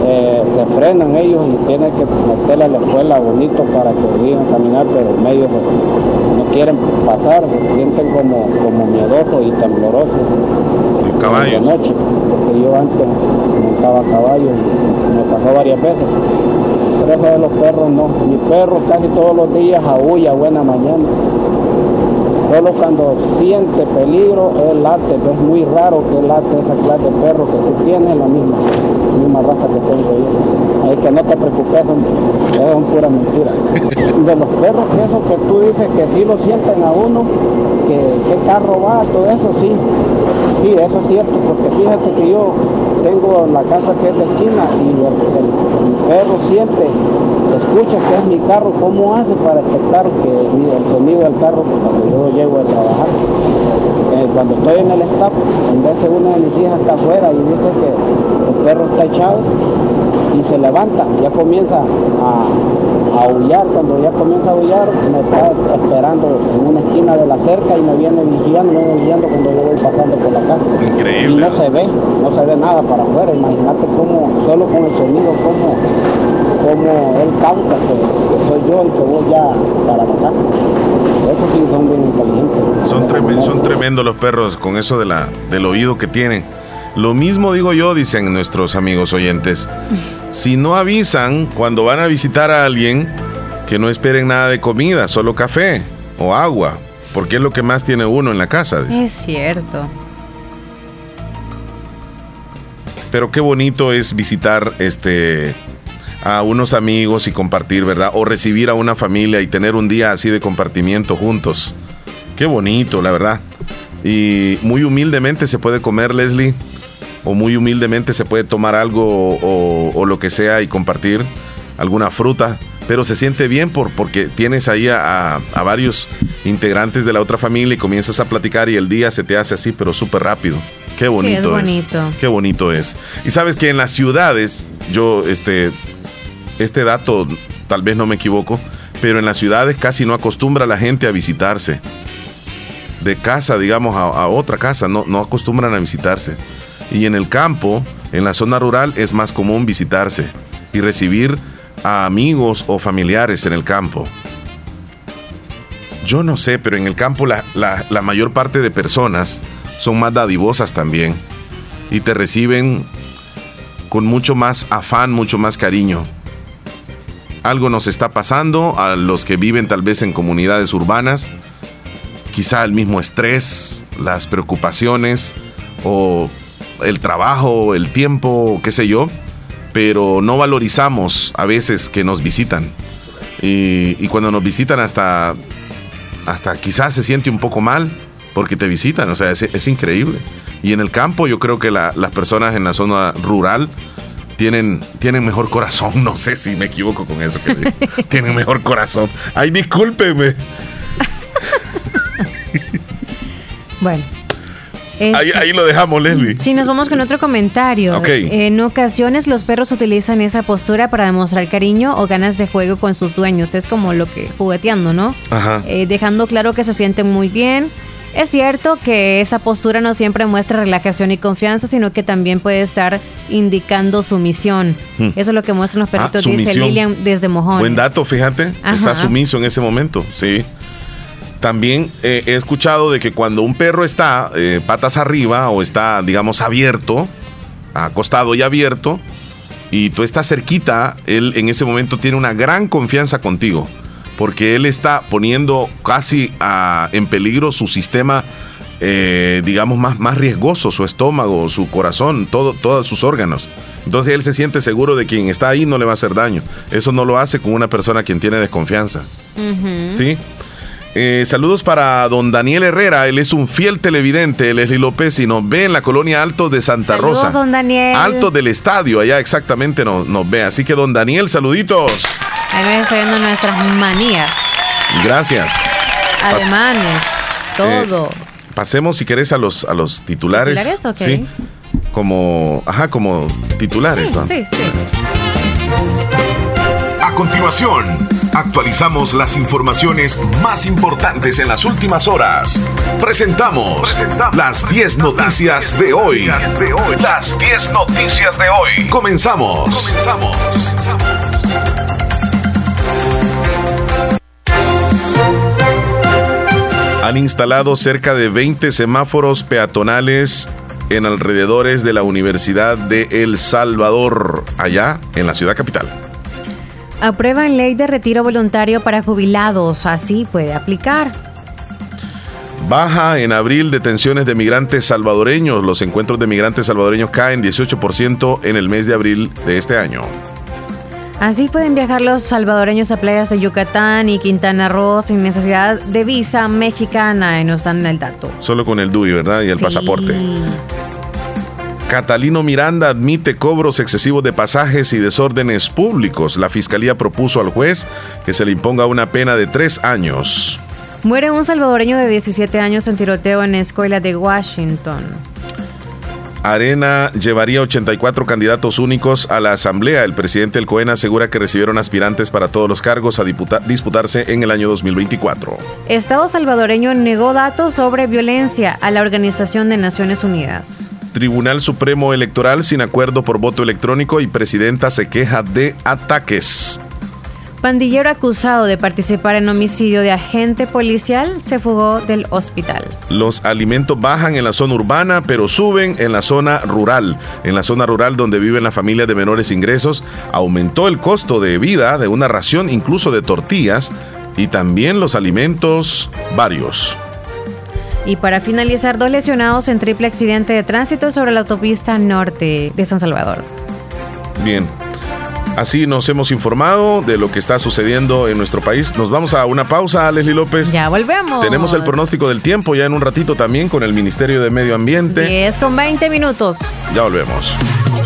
eh, se frenan ellos y tienes que meterle a la escuela bonito para que digan caminar, pero en medio no quieren pasar, se sienten como, como miedosos y temblorosos. Los caballos. Noche, porque yo antes montaba caballos y me pasó varias veces. Pero eso de los perros no. Mi perro casi todos los días aúlla buena mañana. Solo cuando siente peligro, él late, pero es muy raro que late esa clase de perro que tú tienes, la misma, misma raza que tengo yo. Ahí que no te preocupes, es pura mentira. De los perros, eso que tú dices que sí lo sienten a uno, que qué carro va, todo eso sí. Sí, eso es cierto, porque fíjate que yo tengo la casa que es de esquina y el, el- mi perro siente, escucha que es mi carro, ¿cómo hace para detectar que el sonido del carro cuando yo llego a trabajar? Eh, cuando estoy en el stop, en vez de una de mis hijas está afuera y dice que el perro está echado y se levanta, ya comienza a, a aullar, cuando ya comienza a aullar me está esperando en una esquina de la cerca y me viene vigilando, me viene vigilando cuando yo voy pasando por la casa. Increíble. Y no se ve, no se ve nada para afuera, imagínate cómo, solo con el sonido, cómo, cómo él que, que soy yo el que voy ya para la casa. Eso sí son bien inteligentes. Son, tremen- son tremendos los perros con eso de la, del oído que tienen. Lo mismo digo yo, dicen nuestros amigos oyentes. Si no avisan cuando van a visitar a alguien, que no esperen nada de comida, solo café o agua, porque es lo que más tiene uno en la casa. dice. Es cierto. Pero qué bonito es visitar este a unos amigos y compartir, ¿verdad? O recibir a una familia y tener un día así de compartimiento juntos. Qué bonito, la verdad. Y muy humildemente se puede comer, Leslie, o muy humildemente se puede tomar algo o, o lo que sea y compartir alguna fruta, pero se siente bien por, porque tienes ahí a, a- a varios integrantes de la otra familia y comienzas a platicar y el día se te hace así, pero súper rápido. Qué bonito es bonito. Qué bonito es. Y sabes que en las ciudades, yo, este, este dato tal vez no me equivoco, pero en las ciudades casi no acostumbra la gente a visitarse. De casa, digamos, a, otra casa, no, no acostumbran a visitarse. Y en el campo, en la zona rural, es más común visitarse y recibir a amigos o familiares en el campo. Yo no sé, pero en el campo la, la- la mayor parte de personas son más dadivosas también. Y te reciben con mucho más afán, mucho más cariño. Algo nos está pasando a los que viven tal vez en comunidades urbanas. Quizá el mismo estrés, las preocupaciones o el trabajo, el tiempo, qué sé yo. Pero no valorizamos a veces que nos visitan. Y, cuando nos visitan hasta hasta quizás se siente un poco mal porque te visitan, o sea, es, increíble. Y en el campo yo creo que la- las personas en la zona rural tienen, tienen mejor corazón, no sé si me equivoco con eso que digo. tienen mejor corazón. Ay, discúlpeme. Bueno. Ahí, Este, ahí lo dejamos, Leslie. Si nos vamos con otro comentario. Ok. En ocasiones los perros utilizan esa postura para demostrar cariño o ganas de juego con sus dueños. Es como lo que jugueteando, ¿no? Ajá. Eh, dejando claro que se sienten muy bien. Es cierto que esa postura no siempre muestra relajación y confianza, sino que también puede estar indicando sumisión. Hmm. Eso es lo que muestran los perritos, dice. Lilian desde Mojón. Buen dato, fíjate. Ajá. Está sumiso en ese momento, sí. También eh, he escuchado de que cuando un perro está eh, patas arriba o está, digamos, abierto, acostado y abierto, y tú estás cerquita, él en ese momento tiene una gran confianza contigo, porque él está poniendo casi ah, en peligro su sistema, eh, digamos, más, más riesgoso, su estómago, su corazón, todo, todos sus órganos. Entonces él se siente seguro de quien está ahí no le va a hacer daño. Eso no lo hace con una persona quien tiene desconfianza. ¿Sí? Eh, saludos para don Daniel Herrera, él es un fiel televidente, Leslie López, y nos ve en la colonia Alto de Santa Saludos, Rosa. don Daniel. Alto del estadio, allá exactamente nos, nos ve. Así que don Daniel, saluditos. Ahí nos está viendo nuestras manías, Gracias. Pas- alemanes, todo. pasemos si querés a los, a los titulares. ¿Titulares? Ok. Sí. Como, ajá, como titulares. ¿no? sí, sí. A continuación, actualizamos las informaciones más importantes en las últimas horas. Presentamos las 10 noticias de hoy. Las 10 noticias de hoy. Comenzamos. Comenzamos. Han instalado cerca de 20 semáforos peatonales en alrededores de la Universidad de El Salvador, allá en la ciudad capital. Aprueban ley de retiro voluntario para jubilados, así puede aplicar. Baja en abril detenciones de migrantes salvadoreños. Los encuentros de migrantes salvadoreños caen 18% en el mes de abril de este año. Así pueden viajar los salvadoreños a playas de Yucatán y Quintana Roo sin necesidad de visa mexicana y nos dan el dato. Solo con el DUI, ¿verdad? Y el Sí. pasaporte. Catalino Miranda admite cobros excesivos de pasajes y desórdenes públicos. La fiscalía propuso al juez que se le imponga una pena de tres años. Muere un salvadoreño de 17 años en tiroteo en la escuela de Washington. Arena llevaría 84 candidatos únicos a la asamblea. El presidente del COEN asegura que recibieron aspirantes para todos los cargos a disputarse en el año 2024. Estado salvadoreño negó datos sobre violencia a la Organización de Naciones Unidas. Tribunal Supremo Electoral sin acuerdo por voto electrónico y presidenta se queja de ataques. Pandillero acusado de participar en homicidio de agente policial se fugó del hospital. Los alimentos bajan en la zona urbana, pero suben en la zona rural. En la zona rural donde viven las familias de menores ingresos, aumentó el costo de vida de una ración, incluso de tortillas, y también los alimentos varios. Y para finalizar, dos lesionados en triple accidente de tránsito sobre la autopista norte de San Salvador. Bien. Así nos hemos informado de lo que está sucediendo en nuestro país. Nos vamos a una pausa, Leslie López. Ya volvemos. Tenemos el pronóstico del tiempo ya en un ratito también con el Ministerio de Medio Ambiente. 10 con 20 minutos. Ya volvemos.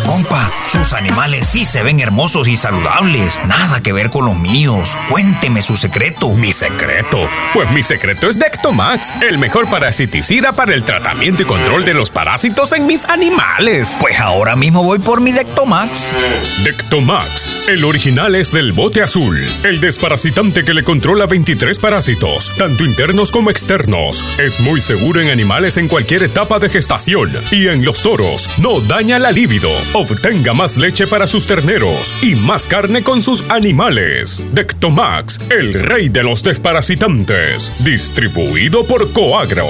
Compa, sus animales sí se ven hermosos y saludables. Nada que ver con los míos. Cuénteme su secreto. ¿Mi secreto? Pues mi secreto es Dectomax, el mejor parasiticida para el tratamiento y control de los parásitos en mis animales. Pues ahora mismo voy por mi Dectomax. Dectomax, el original es del bote azul, el desparasitante que le controla 23 parásitos, tanto internos como externos. Es muy seguro en animales en cualquier etapa de gestación y en los toros no daña la libido. Obtenga más leche para sus terneros y más carne con sus animales. Dectomax, el rey de los desparasitantes, distribuido por Coagro.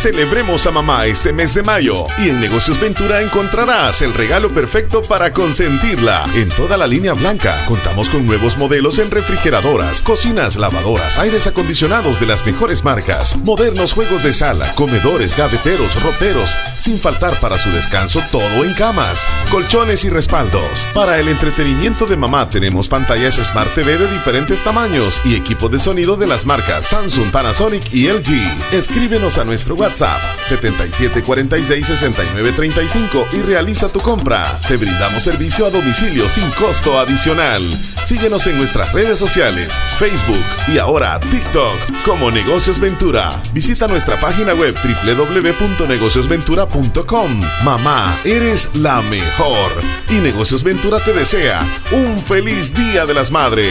Celebremos a mamá este mes de mayo y en Negocios Ventura encontrarás el regalo perfecto para consentirla. En toda la línea blanca contamos con nuevos modelos en refrigeradoras, cocinas, lavadoras, aires acondicionados de las mejores marcas, modernos juegos de sala, comedores, gaveteros, roperos, sin faltar para su descanso todo en camas, colchones y respaldos. Para el entretenimiento de mamá tenemos pantallas Smart TV de diferentes tamaños y equipos de sonido de las marcas Samsung, Panasonic y LG. Escríbenos a nuestro WhatsApp 77466935 y realiza tu compra. Te brindamos servicio a domicilio sin costo adicional. Síguenos en nuestras redes sociales, Facebook y ahora TikTok como Negocios Ventura. Visita nuestra página web www.negociosventura.com. Mamá, eres la mejor. Y Negocios Ventura te desea un feliz Día de las Madres.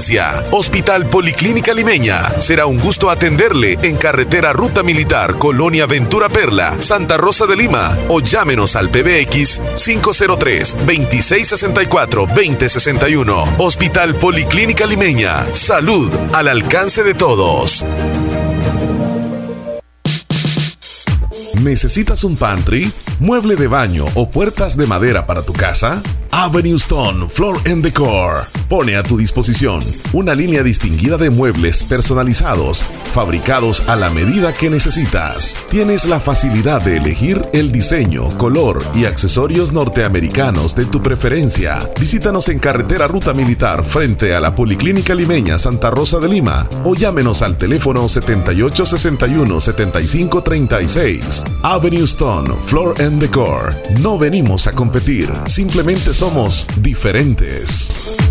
Hospital Policlínica Limeña. Será un gusto atenderle en carretera Ruta Militar, Colonia Ventura Perla, Santa Rosa de Lima. O llámenos al PBX 503-2664-2061. Hospital Policlínica Limeña. Salud al alcance de todos. ¿Necesitas un pantry, mueble de baño o puertas de madera para tu casa? Avenue Stone Floor and Decor pone a tu disposición una línea distinguida de muebles personalizados, fabricados a la medida que necesitas. Tienes la facilidad de elegir el diseño, color y accesorios norteamericanos de tu preferencia. Visítanos en carretera Ruta Militar frente a la Policlínica Limeña Santa Rosa de Lima o llámenos al teléfono 7861 7536. Avenue Stone Floor and Decor. No venimos a competir, simplemente somos diferentes.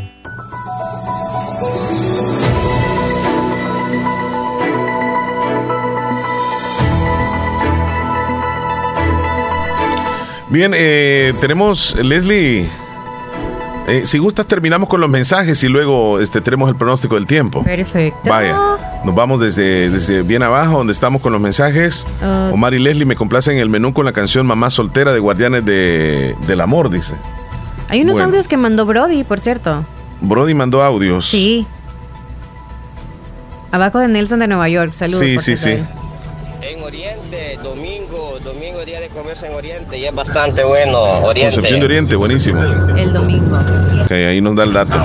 Bien, eh, tenemos, Leslie, eh, si gustas terminamos con los mensajes y luego este, tenemos el pronóstico del tiempo. Perfecto. Vaya, nos vamos desde, desde bien abajo donde estamos con los mensajes. Omar y Leslie me complacen el menú con la canción Mamá Soltera de Guardianes de, del Amor, dice. Hay unos Bueno. audios que mandó Brody, por cierto. Brody mandó audios. Sí. Abajo de Nelson de Nueva York. Saludos. Sí, sí, sí. En Oriente, domingo, domingo día de comercio en Oriente y es bastante bueno. Oriente. Concepción de Oriente, buenísimo. El domingo. Ok, ahí nos da el dato.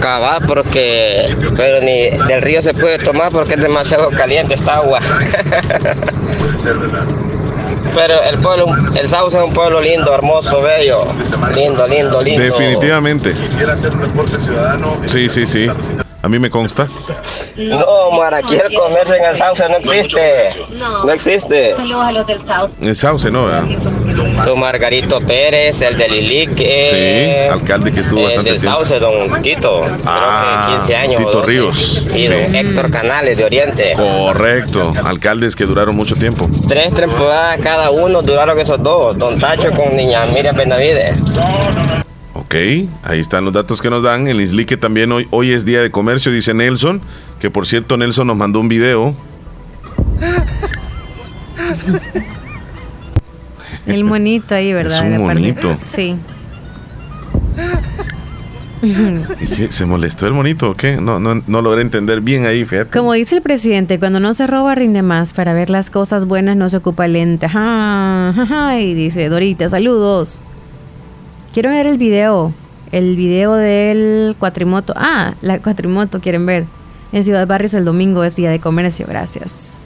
Cabal, porque pero ni del río se puede tomar porque es demasiado caliente esta agua. Pero el pueblo, el Sauce es un pueblo lindo, hermoso, bello. Lindo, lindo, lindo. Definitivamente. Sí, sí, sí. A mí me consta. No, Omar, aquí el comercio en el Sauce no existe. No existe. Saludos a los del South. El Sauce, ¿no? ¿verdad? Tu Margarito Pérez, el del Ilic. Sí, alcalde que estuvo el bastante del tiempo. Sauce, don Tito. Ah, creo que 15 años. Tito 12. Ríos. Y Sí. don Héctor Canales de Oriente. Correcto. Alcaldes que duraron mucho tiempo. Tres temporadas cada uno duraron esos dos. Don Tacho con Niña Miriam Benavides. Ok, ahí están los datos que nos dan. El Islique también hoy, hoy es día de comercio, dice Nelson. Que por cierto, Nelson nos mandó un video. El monito ahí, ¿verdad? Es un monito. Sí. ¿Se molestó el monito o qué? No, no, no logré entender bien ahí, fíjate. Como dice el presidente, cuando no se roba rinde más. Para ver las cosas buenas no se ocupa lenta. Ja, ja, ja, y dice Dorita, saludos. Quiero ver el video. El video del cuatrimoto. Ah, la cuatrimoto quieren ver. En Ciudad Barrios el domingo es día de comercio. Gracias.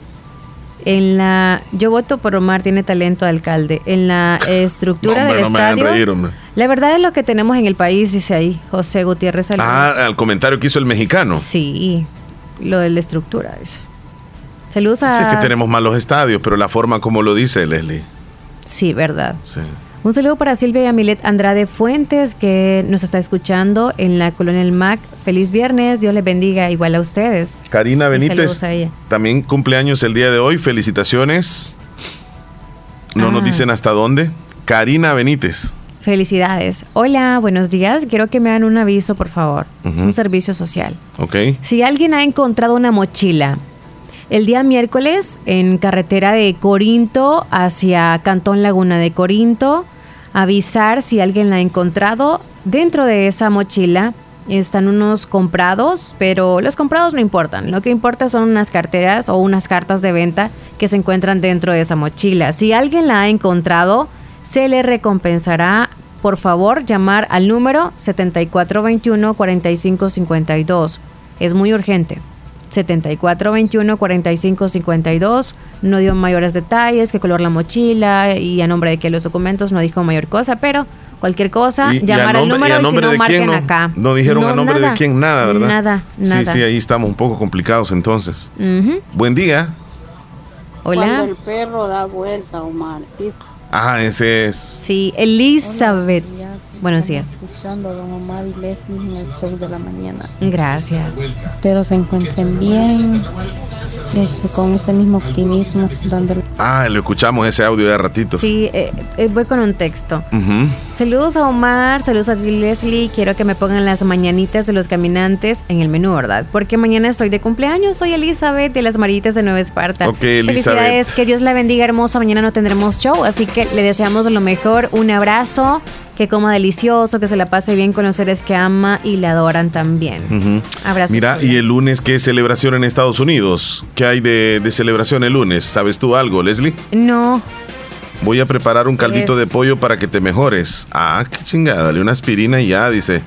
En la, yo voto por Omar, tiene talento de alcalde. En la estructura No, hombre, del no me estadio. reír, hombre. La verdad es lo que tenemos en el país, dice ahí José Gutiérrez. Saludos. Ah, al comentario que hizo el mexicano. Sí, lo de la estructura. dice. Saludos a... Sí, es que tenemos malos estadios, pero la forma como lo dice Leslie. Sí, verdad. Sí. Un saludo para Silvia y Amilet Andrade Fuentes, que nos está escuchando en la Colonia El Mac. Feliz viernes, Dios les bendiga, igual a ustedes. Karina Benítez a ella. también cumpleaños el día de hoy. Felicitaciones. No nos Ah. dicen hasta dónde. Karina Benítez. Felicidades. Hola, buenos días. Quiero que me hagan un aviso, por favor. Es un servicio social. Ok. Si alguien ha encontrado una mochila el día miércoles en carretera de Corinto hacia Cantón Laguna de Corinto, avisar si alguien la ha encontrado. Dentro de esa mochila están unos comprados, pero los comprados no importan. Lo que importa son unas carteras o unas cartas de venta que se encuentran dentro de esa mochila. Si alguien la ha encontrado, se le recompensará. Por favor, llamar al número 7421-4552. Es muy urgente. 7421-4552. No dio mayores detalles, qué color la mochila y a nombre de que los documentos no dijo mayor cosa, pero Cualquier cosa, Y- y llamar al y número a y, si nombre no de quién marquen no, acá. no dijeron a nombre nada. de quién, nada, ¿verdad? Nada, nada. Sí, sí, ahí estamos un poco complicados entonces. Buen día. Cuando Hola. el perro da vuelta, Omar. Y Ah, ese es. Sí, Elizabeth. Buenos días. Escuchando a don Omar y Leslie en el show de la mañana. Gracias. Espero se encuentren bien, este, con ese mismo optimismo, dándole Ah, lo escuchamos ese audio de ratito. Sí, eh, eh, voy con un texto. Ujú. Saludos a Omar, saludos a ti Leslie. Quiero que me pongan las mañanitas de los caminantes en el menú, ¿verdad? Porque mañana estoy de cumpleaños. Soy Elizabeth de las Maritas de Nueva Esparta. Ok, Elizabeth. Felicidades, que Dios la bendiga, hermosa. Mañana no tendremos show, así que le deseamos lo mejor. Un abrazo, que coma delicioso, que se la pase bien con los seres que ama y la adoran también. Abrazo. Mira, y el lunes, ¿qué celebración en Estados Unidos? ¿Qué hay de, de celebración el lunes? ¿Sabes tú algo, Leslie? No, Voy a preparar un caldito Es- de pollo para que te mejores. Ah, qué chingada, dale una aspirina y ya, dice,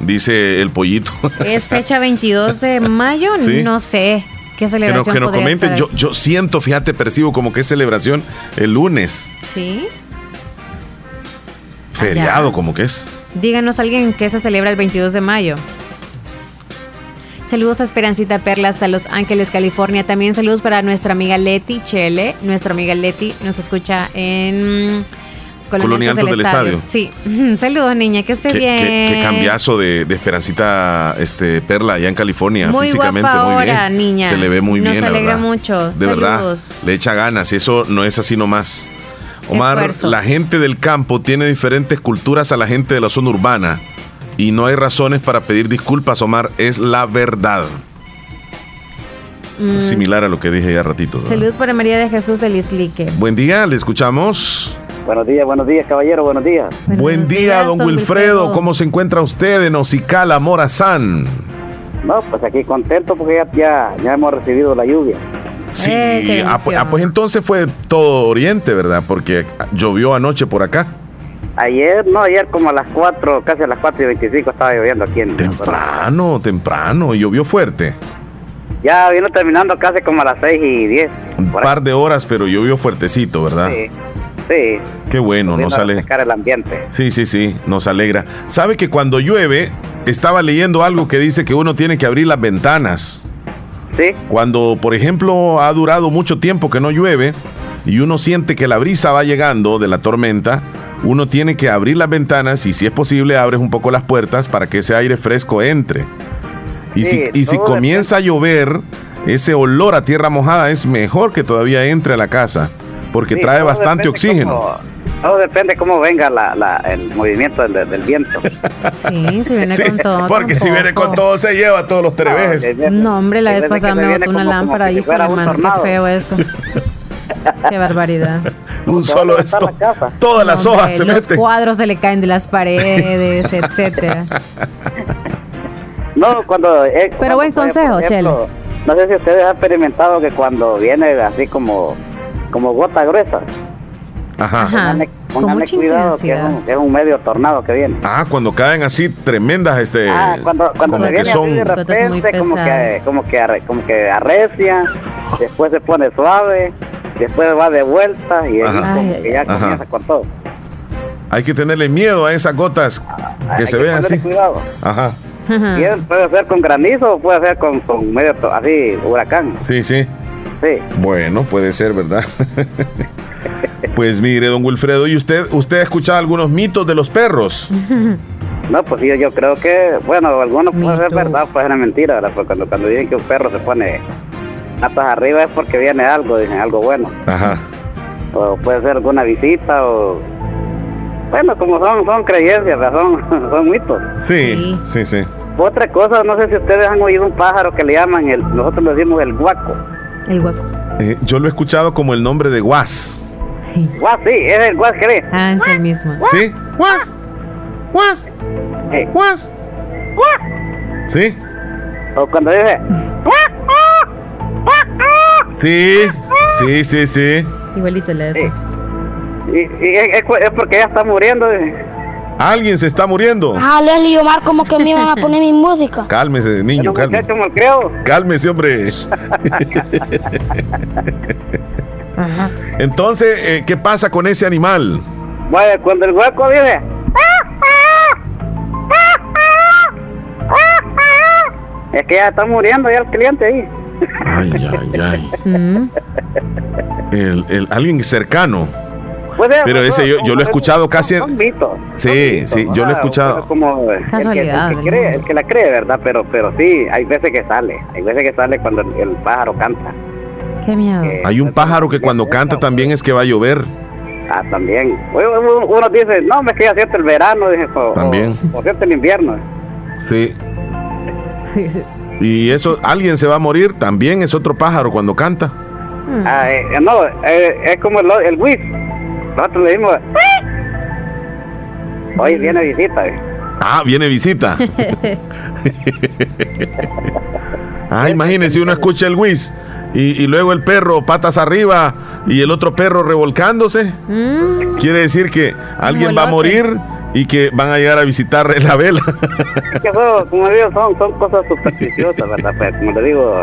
dice el pollito. es fecha 22 de mayo. Sí. No sé qué que celebración que nos comenten. Yo, yo siento, fíjate, percibo como que es celebración el lunes. Sí. Feriado, como que es. Díganos alguien que se celebra el 22 de mayo. Saludos a Esperancita Perla hasta Los Ángeles, California. También saludos para nuestra amiga Leti Chele. Nuestra amiga Leti nos escucha en Colonia Altos del Estadio. Sí. Saludos, niña, que esté Qué, bien. qué- qué cambiazo de, de Esperancita este, Perla allá en California. Muy físicamente guapa muy ahora, bien. niña. Se le ve muy Nos bien. la alegra verdad. mucho. De verdad. Saludos. Le echa ganas y eso no es así nomás. Omar, Esfuerzo. la gente del campo tiene diferentes culturas a la gente de la zona urbana. Y no hay razones para pedir disculpas, Omar. Es la verdad. Mm, Similar a lo que dije ya ratito. Saludos para María de Jesús del Islique. Buen día, le escuchamos. Buenos días, buenos días, caballero, buenos días. Buen día, días, don don Wilfredo. Wilfredo. ¿Cómo se encuentra usted en Ocicala, Morazán? No, pues aquí contento porque ya, ya, ya hemos recibido la lluvia. Sí, Eh, ah, pues, ah, pues entonces fue todo oriente, ¿verdad? Porque llovió anoche por acá. Ayer, no, ayer como a las 4, casi a las 4 y 25 estaba lloviendo aquí en Temprano, temprano, y llovió fuerte. Ya vino terminando casi como a las 6 y 10. Un par de horas, pero llovió fuertecito, ¿verdad? Sí, sí. Qué bueno, nos a sale. refrescar el ambiente. Sí, sí, sí, nos alegra. ¿Sabe que cuando llueve, estaba leyendo algo que dice que uno tiene que abrir las ventanas? Sí. Cuando, por ejemplo, ha durado mucho tiempo que no llueve y uno siente que la brisa va llegando de la tormenta, uno tiene que abrir las ventanas y si es posible abres un poco las puertas para que ese aire fresco entre. Y Sí, si, y si comienza a llover, ese olor a tierra mojada es mejor que todavía entre a la casa, porque Sí, trae bastante oxígeno. cómo- todo depende cómo venga la, la- el movimiento del, del viento. Sí, si viene Sí, con todo. porque si viene con tampoco. todo se lleva todos los trevejes. No, hombre, la vez pasada me botó una como- como lámpara, híjole, fuera un mano, qué feo eso. qué barbaridad. Un solo esto, todas las Hombre, hojas se los meten. cuadros se le caen de las paredes, etcétera. No, cuando... eh, Pero buen consejo, ejemplo, No sé si ustedes han experimentado que cuando viene así como, como gota gruesa, Ajá. pónganle, con pónganle mucha cuidado que es, un, que es un medio tornado que viene. Ah, cuando caen así tremendas, este, Ah, cuando, cuando como se que viene son así de repente, como que, como, que, arre- como que arrecia, después se pone suave, después va de vuelta y ahí como que ya Ajá. comienza con todo. Hay que tenerle miedo a esas gotas que Hay se que ven ponerle así. cuidado. Ajá. Bien, puede ser con granizo o puede ser con, con medio así, huracán. Sí, sí. Sí. Bueno, puede ser, ¿verdad? pues mire, don Wilfredo, ¿y usted, usted ha escuchado algunos mitos de los perros? No, pues yo, yo creo que, bueno, algunos puede ser verdad, puede ser mentira, ¿verdad? Porque cuando, cuando dicen que un perro se pone patas arriba es porque viene algo, dicen algo bueno. Ajá. O puede ser alguna visita o... Bueno, como son, son creencias, son, son mitos. Sí, sí, sí. Otra cosa, no sé si ustedes han oído un pájaro que le llaman, el, nosotros le decimos el guaco. El hueco. Eh, yo lo he escuchado como el nombre de guas. Guas, sí, es el guas, ¿cree? Ah, es el mismo. ¿Sí? Guas. Guas. Guas. ¿Sí? O cuando dice... Sí, sí, sí, sí. Igualito le hace. Y, y es, porque ella está muriendo. Eh. Alguien se está muriendo. Ah, Leslie y Omar, como que me iban a poner mi música. Cálmese, niño, cálmese. Cálmese, hombre. Entonces, eh, ¿qué pasa con ese animal? Bueno, cuando el hueco vive. Es que ya está muriendo ya el cliente ahí. Ay, ay, ay. Mm. El, el- alguien cercano. Pues, eh, Pero ese yo, yo lo he escuchado casi. en- Son mitos. Sí, sí, yo lo he escuchado. como el que- El que, del cree, mundo. el que la cree, ¿verdad? Pero, pero sí, hay veces que sale. Hay veces que sale cuando el, el pájaro canta. Qué miedo. Hay un pájaro que cuando canta también es que va a llover. Ah, también. Uno, dice, no, me queda cierto el verano, dije, o, También. o, o cierto el invierno. Sí. Y eso, alguien se va a morir, también es otro pájaro cuando canta. Ah, eh, no, eh, es como el, el whiz. Nosotros le dimos, hoy viene visita. eh. Ah, viene visita. ah, imagínese, uno escucha el whiz y, y luego el perro patas arriba y el otro perro revolcándose. Mm. Quiere decir que alguien va a morir y que van a llegar a visitar la vela. Es que eso, como digo, son, son cosas supersticiosas, ¿verdad? Pues, como le digo,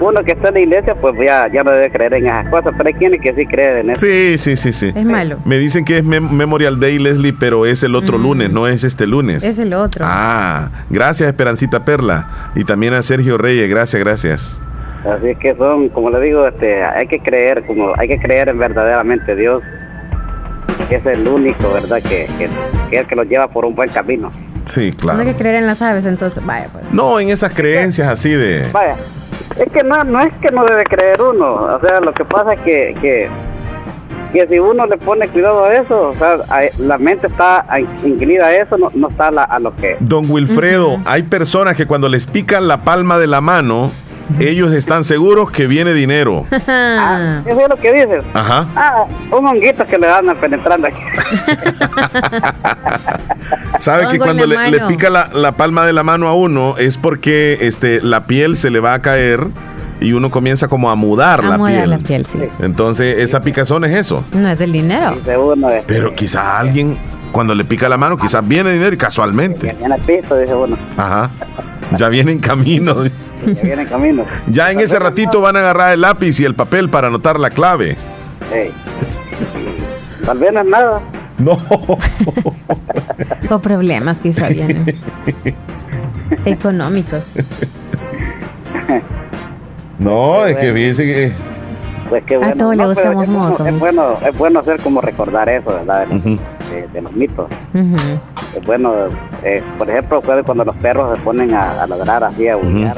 uno que está en la iglesia, pues ya, ya no debe creer en esas cosas, pero hay quienes que sí creen en eso. Sí, sí, sí, sí. Es malo. Me dicen que es Mem- Memorial Day, Leslie, pero es el otro lunes, no es este lunes. Es el otro. Ah, gracias Esperancita Perla. Y también a Sergio Reyes, gracias, gracias. Así es que son, como le digo, este, hay que creer, como hay que creer en verdaderamente Dios, es el único, ¿verdad? Que, que, que es el que los lleva por un buen camino. Sí, No claro. hay que creer en las aves, entonces. Vaya, pues. No, en esas creencias así de... Vaya, es que no, no es que no debe creer uno, o sea, lo que pasa es que, que, que si uno le pone cuidado a eso, o sea, a- la mente está inclinada a eso, no, no está a, la- a lo que... Don Wilfredo, hay personas que cuando les pican la palma de la mano, ellos están seguros que viene dinero. Ah, eso es lo que dices. Ajá. Ah, un honguito que le dan penetrando aquí. Sabe que Hongo cuando le, pica la, la palma de la mano a uno es porque este, la piel se le va a caer y uno comienza como a mudar A la mudar piel. la piel, sí. Entonces, esa picazón es eso. No es del dinero. Pero quizá alguien, cuando le pica la mano, quizás viene dinero y casualmente. En el piso, dice uno. Ajá. Ya viene en camino. Que viene en camino. Ya en ese ratito van a agarrar el lápiz y el papel para anotar la clave. Ey. Tal vez no es nada. No. O problemas quizá vienen. Económicos. No, es que fíjese que. Pues qué bueno. todos le No, pero buscamos es bueno- motos. Es bueno, es bueno hacer como recordar eso, ¿verdad? De, de- de los mitos. Ujú. Es bueno, eh, por ejemplo, puede cuando los perros se ponen a, a ladrar así, a aullar,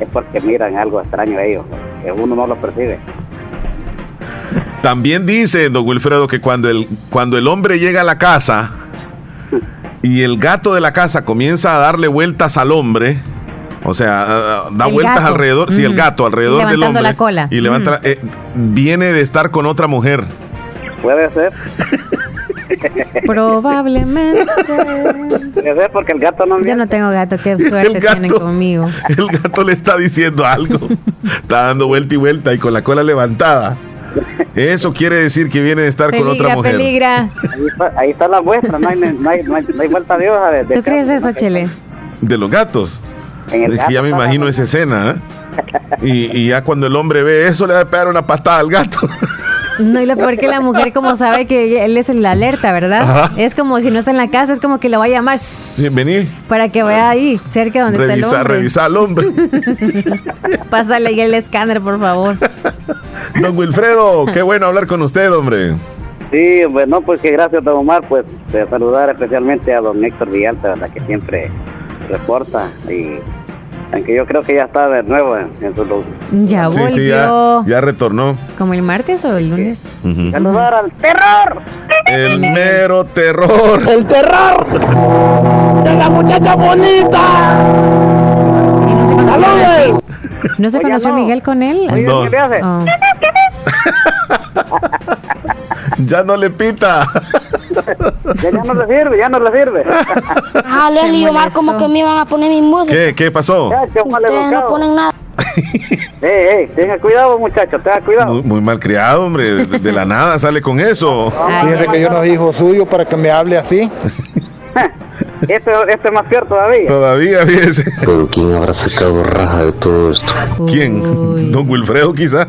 es porque miran algo extraño a ellos, que uno no lo percibe. También dice don Wilfredo que cuando el, cuando el hombre llega a la casa y el gato de la casa comienza a darle vueltas al hombre, o sea, da El vueltas gato. alrededor, sí, el gato alrededor del hombre la cola. y levanta, eh, viene de estar con otra mujer. Puede ser. Probablemente. Porque el gato no Yo no tengo gato, qué suerte gato. tienen conmigo. El gato le está diciendo algo. Está dando vuelta y vuelta y con la cola levantada. Eso quiere decir que viene de estar con otra mujer. peligra. Ahí está, ahí está la muestra, no hay, no hay, no hay, no hay vuelta de hoja. De, de ¿Tú crees eso. Chele? De los gatos. Que ya me imagino esa escena. ¿eh? Y, y ya cuando el hombre ve eso, le va a pegar una patada al gato. No, y lo peor que la mujer como sabe que él es el alerta, ¿verdad? Ajá. Es como si no está en la casa, es como que lo va a llamar Sí, vení, para que vaya ahí, cerca donde está el revisa, hombre. revisa al hombre. Pásale ahí el escáner, por favor. Don Wilfredo, qué bueno hablar con usted, hombre. Sí, bueno, pues que gracias, don Omar, pues de saludar especialmente a don Héctor Villalta, ¿verdad? que siempre reporta y aunque yo creo que ya está de nuevo en, en su lugar. Ya Sí, volvió. sí, ya, ya retornó. ¿Como el martes o el lunes? Ujú. Saludar al terror. El mero terror. El terror de la muchacha bonita. ¿No se Oye, conoció no. Miguel con él? Oye, No. ¿qué le hace? Oh. Ya no le pita. Ya, ya no le sirve, ya no le sirve. Ah, Leslie y Omar como que me iban a poner mi música. ¿Qué? ¿Qué pasó? Muchacho, mal Ustedes no ponen nada. Ey, ey, tenga cuidado, muchacho, tenga cuidado. Muy, muy mal criado, hombre. De, de la nada sale con eso. Fíjese que yo no soy hijo suyo para que me hable así. Este, este es más peor todavía. Todavía, fíjese. Pero ¿quién habrá sacado raja de todo esto? ¿Quién? Don Wilfredo, quizá.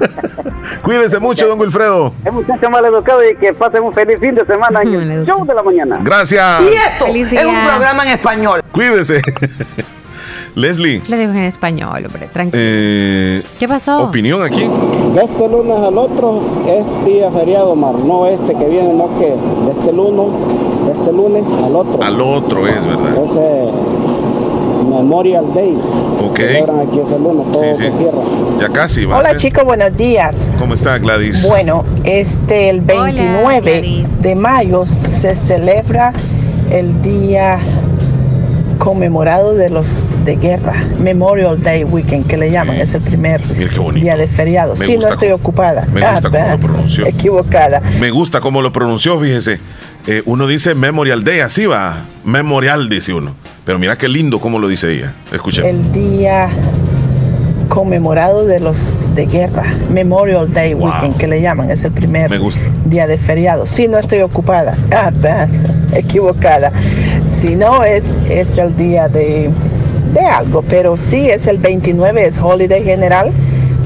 Cuídese mucho, don Wilfredo. Es muchacho mal educado y que pasen un feliz fin de semana en el show de la mañana. Gracias. Y esto es un programa en español. Cuídese. Leslie. Lo digo en español, hombre, tranquilo. Eh, ¿Qué pasó? Opinión aquí. De este lunes al otro es día feriado, Mar. No este que viene, no que de este lunes, de este lunes al otro. Al otro es, ¿verdad? Ese Memorial Day. Ok. Aquí ese lunes, todo Sí, sí. Ya casi va Hola chicos, buenos días. ¿Cómo está Gladys? Bueno, este el 29 de mayo se celebra el día conmemorado de los de guerra, Memorial Day Weekend, que le llaman, es el primer día de feriado. Me sí, no estoy ocupada. me gusta cómo lo Ah, pronunció. Equivocada. Me gusta cómo lo pronunció, fíjese. Eh, uno dice Memorial Day, así va. Memorial, dice uno. Pero mira qué lindo cómo lo dice ella. Escuchemos. El día conmemorado de los de guerra, Memorial Day Weekend, que le llaman, es el primer Me gusta. día de feriado. Sí, no estoy ocupada. Ah, equivocada. Si no, es, es el día de, de algo, pero sí es el 29, es holiday general.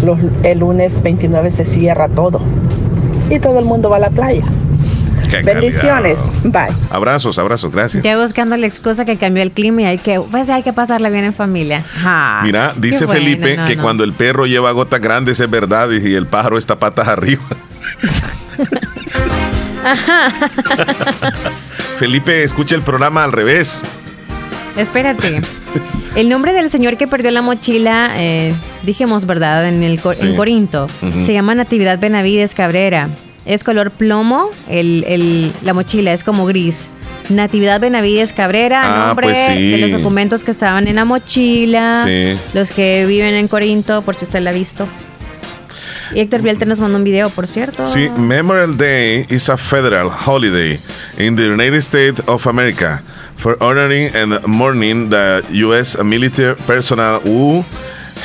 Los- el lunes 29 se cierra todo. Y todo el mundo va a la playa. Qué Bendiciones. Bye. Abrazos, abrazos, gracias. Ya buscando la excusa que cambió el clima y hay que, pues hay que pasarla bien en familia. Ja, Mira, dice bueno, Felipe no, que no. cuando el perro lleva gotas grandes es verdad y el pájaro está patas arriba. Felipe escucha el programa al revés. Espérate. El nombre del señor que perdió la mochila, eh, dijimos, ¿verdad? En, el, Cor- Sí. en Corinto. Se llama Natividad Benavides Cabrera. Es color plomo, el, el- la mochila es como gris. Natividad Benavides Cabrera, Ah, nombre pues sí. de los documentos que estaban en la mochila. Sí. Los que viven en Corinto, por si usted la ha visto. Y Héctor Bielter nos mandó un video, por cierto. Sí, Memorial Day is a federal holiday in the United States of America for honoring and mourning the U.S. military personnel who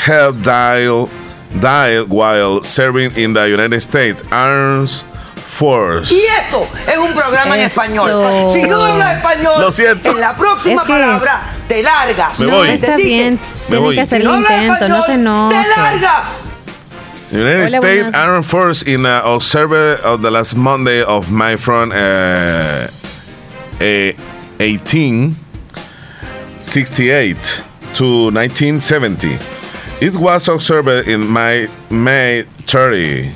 have died, died while serving in the United States Armed Force. Y esto es un programa en español. Si no hablas español, Lo siento. en la próxima Es que- palabra te largas. Me no, voy. está ¿Entendiste? bien. Me voy. que hacer Si no intento, no se. ¡Te largas! United Hola, States buenas. Armed Force in uh, observer of the last Monday of my from uh, eh, 1868 to 1970. It was observed in my May 30.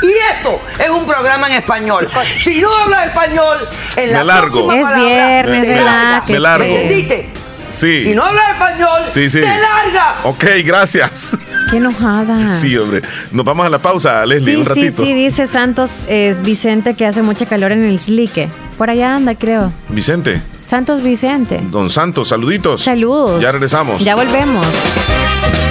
Y esto es un programa en español. Si no hablas español, en la Me largo. próxima Es palabra viernes, te Me- largas. me largo. ¿Me entendiste? Sí. Si no hablas español, Sí, sí. te largas. Ok, gracias. Qué enojada. Sí, hombre. Nos vamos a la pausa, Leslie, Sí, un sí, ratito. sí, dice Santos eh, Vicente que hace mucha calor en el Slique. Por allá anda, creo. Vicente, Santos Vicente. Don Santos, saluditos. Saludos. Ya regresamos. Ya volvemos.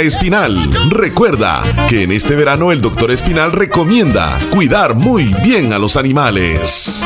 Espinal. Recuerda que en este verano el doctor Espinal recomienda cuidar muy bien a los animales.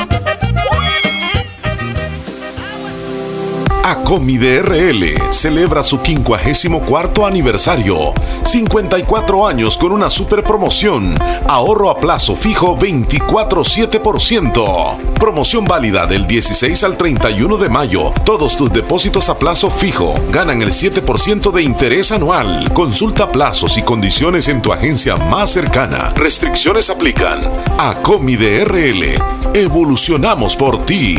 Acomi DRL celebra su 54 aniversario. 54 años con una super promoción. Ahorro a plazo fijo 24,7%. Promoción válida del 16 al 31 de mayo. Todos tus depósitos a plazo fijo ganan el 7% de interés anual. Consulta plazos y condiciones en tu agencia más cercana. Restricciones aplican. Acomi DRL. Evolucionamos por ti.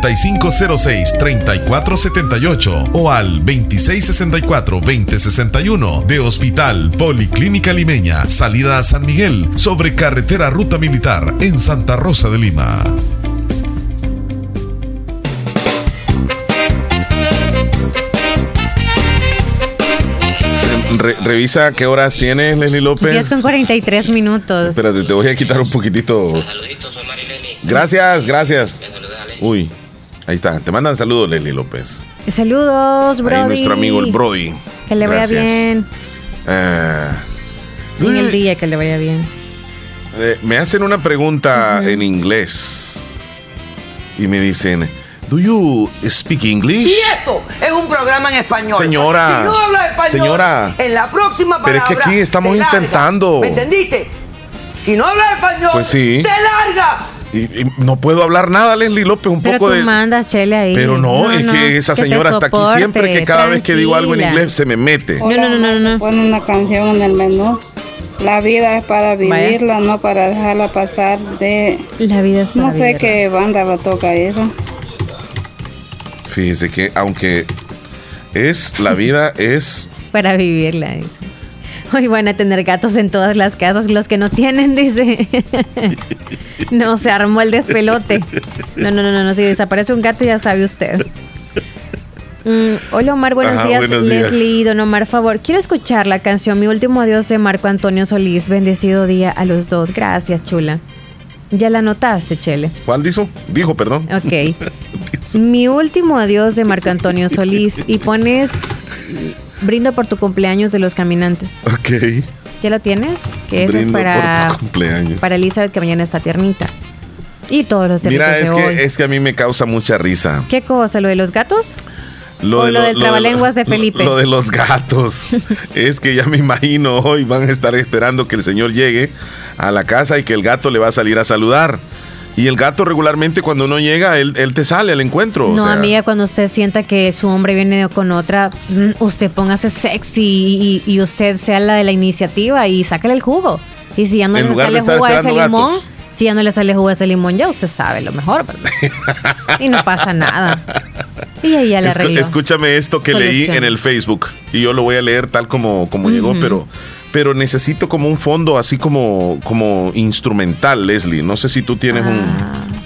5506-3478 o al 2664-2061 de Hospital Policlínica Limeña, salida a San Miguel, sobre carretera Ruta Militar en Santa Rosa de Lima. Revisa qué horas tienes, Leslie López. 10 con 43 minutos. Espérate, te voy a quitar un poquitito. Saluditos, soy Marileni. Gracias, gracias. Uy ahí está. Te mandan saludos, Leslie López. Saludos, Brody. Ahí nuestro amigo el Brody. Que le vaya Gracias. bien. Ah, En el día que le vaya bien. eh, me hacen una pregunta en inglés y me dicen, ¿Do you speak English? Y esto es un programa en español. Señora, Si no hablas español, señora. en la próxima Pero es palabra. que aquí estamos largas. intentando. ¿Me entendiste? Si no hablas español, Pues sí. te largas. Y, y no puedo hablar nada, Leslie López, un Pero poco tú de... mandas, Chele, ahí. Pero no, es que esa señora está aquí siempre que soporte, cada vez que digo algo en inglés se me mete. No, no, no, no, no. Pone una canción en el menú. La vida es para Vaya. vivirla, no para dejarla pasar de... La vida es para No sé vivirla. qué banda la toca esa. Fíjese que aunque es la vida es Para vivirla, dice. Hoy van a tener gatos en todas las casas, los que no tienen, dice. no, se armó el despelote. No, no, no, no, no, si desaparece un gato ya sabe usted. Mm, hola Omar, buenos Ajá, días. buenos días. Leslie, don Omar, favor. Quiero escuchar la canción Mi último adiós de Marco Antonio Solís. Bendecido día a los dos. Gracias, chula. Ya la notaste, Chele. ¿Cuál dijo? Dijo, perdón. Ok. Mi último adiós de Marco Antonio Solís. Y pones Brindo por tu cumpleaños de los caminantes. Ok. ¿Ya lo tienes? Que ese es para, cumpleaños. para Elizabeth que mañana está tiernita. Y todos los Mira, es de que, hoy. es que a mí me causa mucha risa. ¿Qué cosa? ¿Lo de los gatos? O lo de del trabalenguas de Felipe. Lo, de los gatos. es que ya me imagino hoy van a estar esperando que el señor llegue a la casa y que el gato le va a salir a saludar. Y el gato regularmente cuando uno llega, él, él te sale al encuentro. o No, sea, amiga, cuando usted sienta que su hombre viene con otra, mm, usted póngase sexy y, y usted sea la de la iniciativa y sácale el jugo. Y si ya no En le sale jugo a ese limón, gatos. si ya no le sale jugo a ese limón, ya usted sabe lo mejor, ¿verdad? y no pasa nada. Y ahí ya le Escu- arregló. escúchame esto que leí en el Facebook y yo lo voy a leer tal como, como llegó, pero, pero necesito como un fondo así como, como instrumental, Leslie. No sé si tú tienes un,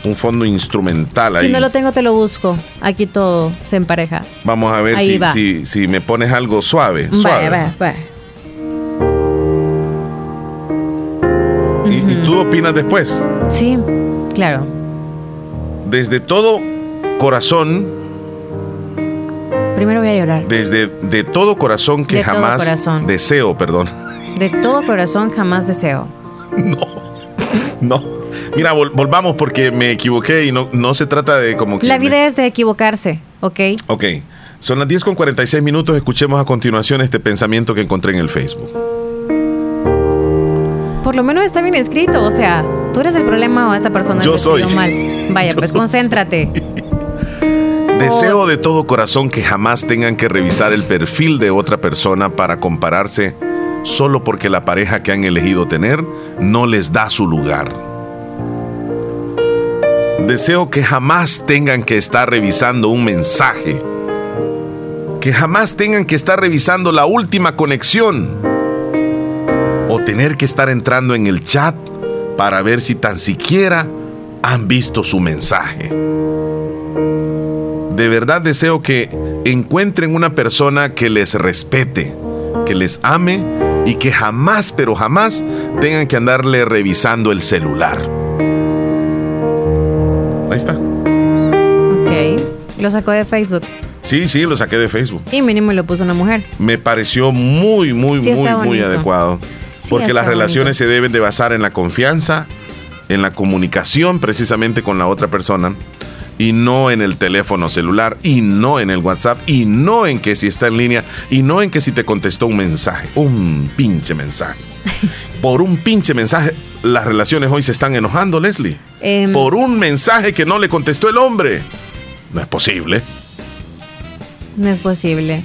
un fondo instrumental ahí. Ah. Si no lo tengo, te lo busco. Aquí todo se empareja. Vamos a ver si, va. si, si me pones algo suave. suave. Vaya, vaya, vaya. ¿Y, y tú opinas después? Sí, claro. Desde todo corazón, Primero voy a llorar. desde de todo corazón que De jamás corazón. deseo, perdón. De todo corazón jamás deseo. No. Mira, vol- volvamos porque me equivoqué y no, no se trata de como que... La me- vida es de equivocarse, ¿ok? Ok, son las 10 con 46 minutos. Escuchemos a continuación este pensamiento que encontré en el Facebook. Por lo menos está bien escrito, o sea, tú eres el problema o esa persona Yo soy. mal. Vaya, pues concéntrate. Deseo de todo corazón que jamás tengan que revisar el perfil de otra persona para compararse solo porque la pareja que han elegido tener no les da su lugar. Deseo que jamás tengan que estar revisando un mensaje. Que jamás tengan que estar revisando la última conexión. O tener que estar entrando en el chat para ver si tan siquiera han visto su mensaje. De verdad deseo que encuentren una persona que les respete, que les ame y que jamás, pero jamás tengan que andarle revisando el celular. Ahí está. Ok. Lo sacó de Facebook. Sí, sí, lo saqué de Facebook. Y mínimo lo puso una mujer. Me pareció muy, muy, Sí, muy, muy bonito. adecuado. Sí, Porque las relaciones se deben de basar en la confianza, en la comunicación precisamente con la otra persona. Y no en el teléfono celular y no en el WhatsApp y no en que si está en línea y no en que si te contestó un mensaje, un pinche mensaje. Por un pinche mensaje, las relaciones hoy se están enojando, Leslie. Em, Por un mensaje que no le contestó el hombre. No es posible. No es posible.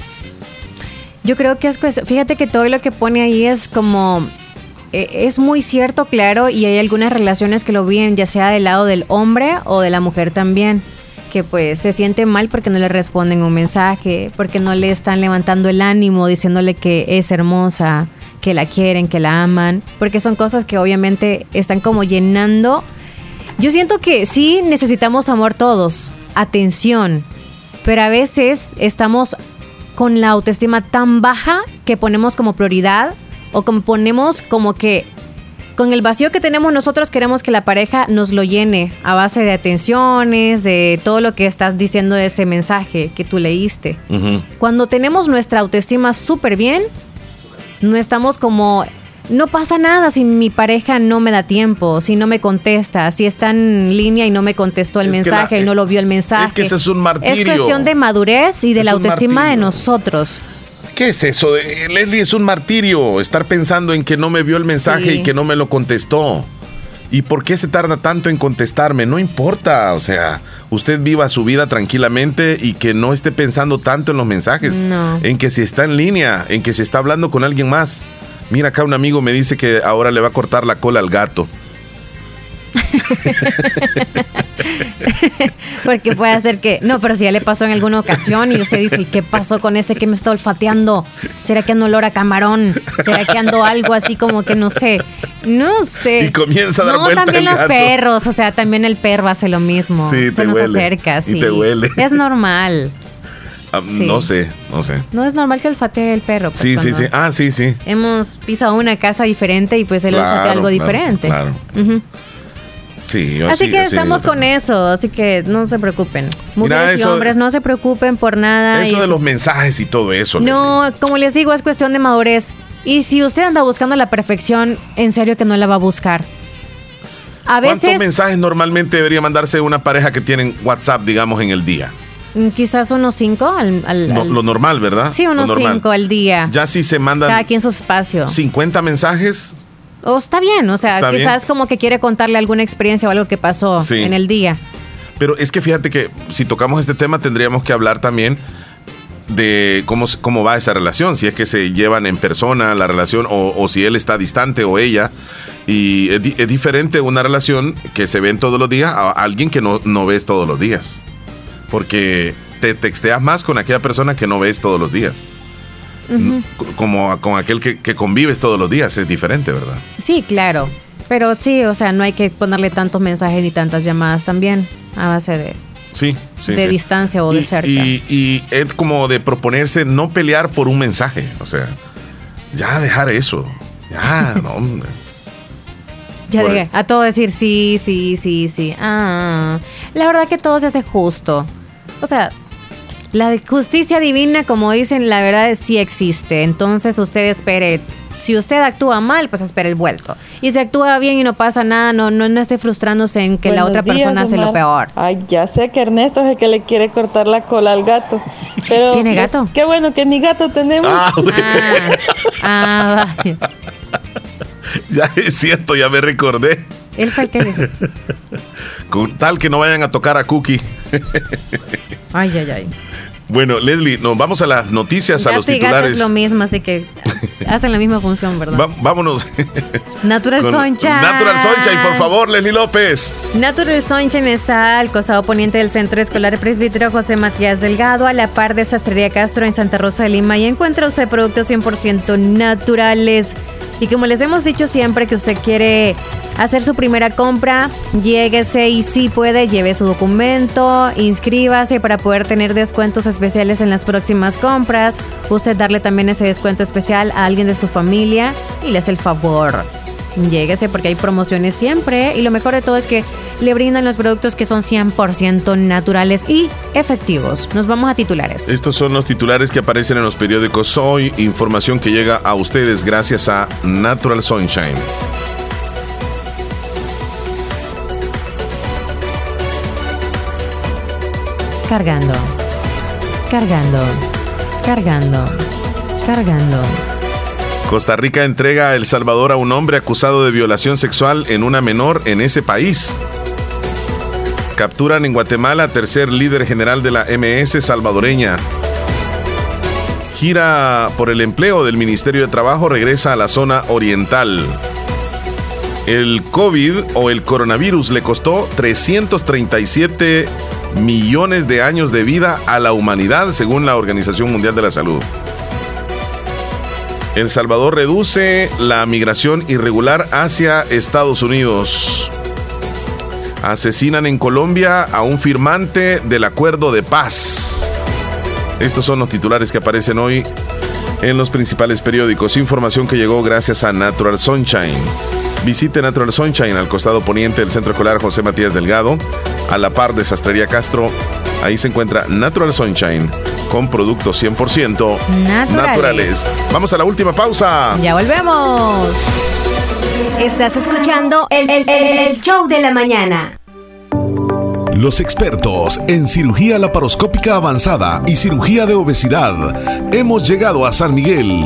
Yo creo que es cuestión- Fíjate que todo lo que pone ahí es como. Eh, Es muy cierto, claro, y hay algunas relaciones que lo viven, ya sea del lado del hombre o de la mujer también, que pues se siente mal porque no le responden un mensaje, porque no le están levantando el ánimo, diciéndole que es hermosa, que la quieren, que la aman, porque son cosas que obviamente están como llenando. Yo siento que sí necesitamos amor todos, atención, pero a veces estamos con la autoestima tan baja que ponemos como prioridad o como ponemos como que con el vacío que tenemos nosotros queremos que la pareja nos lo llene a base de atenciones, de todo lo que estás diciendo de ese mensaje que tú leíste. Cuando tenemos nuestra autoestima súper bien, no estamos como, no pasa nada si mi pareja no me da tiempo, si no me contesta, si está en línea y no me contestó el Es mensaje la- y no lo vio el mensaje. es que ese es un martirio. Es cuestión de madurez y de Es la autoestima de nosotros. ¿Qué es eso? de- Leslie, es un martirio estar pensando en que no me vio el mensaje Sí. y que no me lo contestó. ¿Y por qué se tarda tanto en contestarme? No importa, o sea, usted viva su vida tranquilamente y que no esté pensando tanto en los mensajes, No. en que si está en línea, en que si está hablando con alguien más. Mira, acá un amigo me dice que ahora le va a cortar la cola al gato. Porque puede ser que. No, pero si ya le pasó en alguna ocasión y usted dice, ¿y qué pasó con este que me está olfateando? ¿Será que ando olor a camarón? ¿Será que ando algo así como que no sé? No sé. Y comienza a dar No, vuelta también el los gato. perros, o sea, también el perro hace lo mismo. Sí, Se te nos huele, acerca, y sí. te huele. Es normal. Ah, Sí. No sé, no sé. No es normal que olfatee el perro. pues, Sí, sí, cuando sí. Ah, sí, sí. Hemos pisado una casa diferente y pues él olfatea Claro, algo claro, diferente. Claro. Ujú. Sí, yo Así sí, que estamos yo con eso, así que no se preocupen. Mira, Mujeres y eso- hombres, no se preocupen por nada. Eso de los mensajes y todo eso. No, como les digo, es cuestión de madurez. Y si usted anda buscando la perfección, en serio que no la va a buscar. A ¿Cuántos veces, mensajes normalmente debería mandarse una pareja que tienen WhatsApp, digamos, en el día? mm, quizás unos cinco al, al- No, al- lo normal, ¿verdad? Sí, unos cinco al día. Ya si se Cada mandan quien su espacio. 50 mensajes, O está bien, o sea, Está bien. quizás como que quiere contarle alguna experiencia o algo que pasó Sí. en el día. pero es que fíjate que si tocamos este tema tendríamos que hablar también de cómo, cómo va esa relación, si es que se llevan en persona la relación o, o si él está distante o ella. Y es, es diferente una relación que se ven todos los días a alguien que no, no ves todos los días. Porque te texteas más con aquella persona que no ves todos los días. C- Como con aquel que, que convives todos los días, es diferente, ¿verdad? Sí, claro. Pero sí, o sea, no hay que ponerle tantos mensajes ni tantas llamadas también a base de, Sí, sí. de sí. distancia o de cerca. y- y es como de proponerse no pelear por un mensaje. O sea, ya dejar eso. Ya, no, hombre. Ya dije, a todo decir sí, sí, sí, sí. Ah, la verdad que todo se hace justo. O sea, la justicia divina, como dicen, la verdad es sí existe. Entonces usted espere. Si usted actúa mal, pues espere el vuelto. Y si actúa bien y no pasa nada, no, no, no esté frustrándose en que la otra días, persona hace lo peor. Ay, ya sé que Ernesto es el que le quiere cortar la cola al gato. Pero ¿Tiene gato? Qué bueno que ni gato tenemos. Ah, Ah, vaya. Ya es cierto, ya me recordé. Él fue el que dijo. Con tal que no vayan a tocar a Cookie. Ay, ay, ay. Bueno, Leslie, nos vamos a las noticias, a los y titulares. es lo mismo, así que hacen la misma función, ¿verdad? Va- vámonos. Natural Sunshine. Natural Sunshine, por favor, Leslie López. Natural Sunshine está al costado poniente del Centro Escolar Presbítero José Matías Delgado, a la par de Sastrería Castro en Santa Rosa de Lima y encuentra usted productos 100% naturales. Y como les hemos dicho siempre que usted quiere hacer su primera compra, lléguese y si puede, lleve su documento, inscríbase para poder tener descuentos especiales en las próximas compras. Usted darle también ese descuento especial a alguien de su familia y le hace el favor. Lléguese porque hay promociones siempre y lo mejor de todo es que le brindan los productos que son 100% naturales y efectivos. Nos vamos a titulares. Estos son los titulares que aparecen en los periódicos hoy. Información que llega a ustedes gracias a Natural Sunshine. Cargando. Cargando. Cargando. Cargando. Costa Rica entrega a El Salvador a un hombre acusado de violación sexual en una menor en ese país. Capturan en Guatemala tercer líder general de la MS salvadoreña. Gira por el empleo del Ministerio de Trabajo regresa a la zona oriental. El COVID o el coronavirus le costó 337 millones de años de vida a la humanidad según la Organización Mundial de la Salud. El Salvador reduce la migración irregular hacia Estados Unidos. Asesinan en Colombia a un firmante del acuerdo de paz. Estos son los titulares que aparecen hoy en los principales periódicos. Información que llegó gracias a Natural Sunshine. Visite Natural Sunshine al costado poniente del Centro Escolar José Matías Delgado, a la par de Sastrería Castro. Ahí se encuentra Natural Sunshine con productos 100% Naturales. naturales. Vamos a la última pausa. Ya volvemos. Estás escuchando el, el- el- el show de la mañana. Los expertos en cirugía laparoscópica avanzada y cirugía de obesidad. Hemos llegado a San Miguel.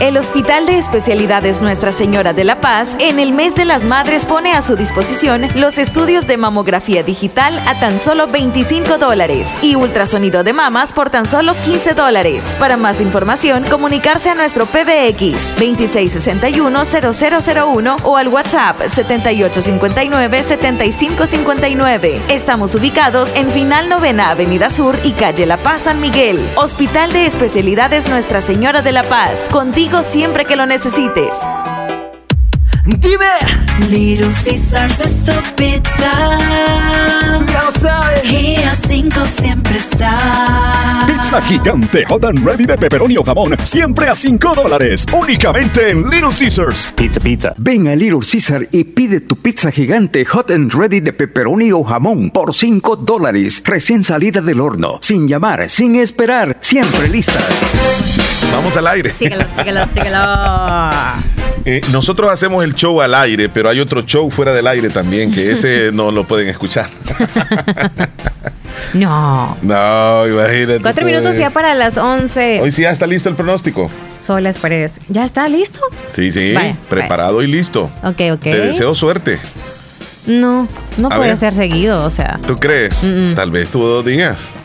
El Hospital de Especialidades Nuestra Señora de la Paz en el mes de las madres pone a su disposición los estudios de mamografía digital a tan solo 25 dólares y ultrasonido de mamas por tan solo 15 dólares. Para más información, comunicarse a nuestro PBX 2661-0001 o al WhatsApp 7859-7559. Estamos ubicados en Final Novena Avenida Sur y Calle La Paz San Miguel. Hospital de Especialidades Nuestra Señora de la Paz. Contigo siempre que lo necesites. Dime Little Caesars es tu pizza Ya lo sabes Y a cinco siempre está Pizza gigante hot and ready de pepperoni o jamón, siempre a 5 dólares, únicamente en Little Caesars. Pizza, pizza. Ven a Little Caesar y pide tu pizza gigante hot and ready de pepperoni o jamón por 5 dólares, recién salida del horno, sin llamar, sin esperar, siempre listas. Vamos al aire. Síguelo, síguelo, síguelo. Eh, nosotros hacemos el show al aire, pero hay otro show fuera del aire también, que ese no lo pueden escuchar. No. No, imagínate. Cuatro pues. minutos ya para las 11. Hoy sí ya está listo el pronóstico. Solas Paredes. ¿Ya está listo? Sí, sí, Vaya, preparado y listo. Ok, ok. Te deseo suerte. No, no A puede ver. ser seguido, o sea. ¿Tú crees? Mm, mm. Tal vez tuvo dos días.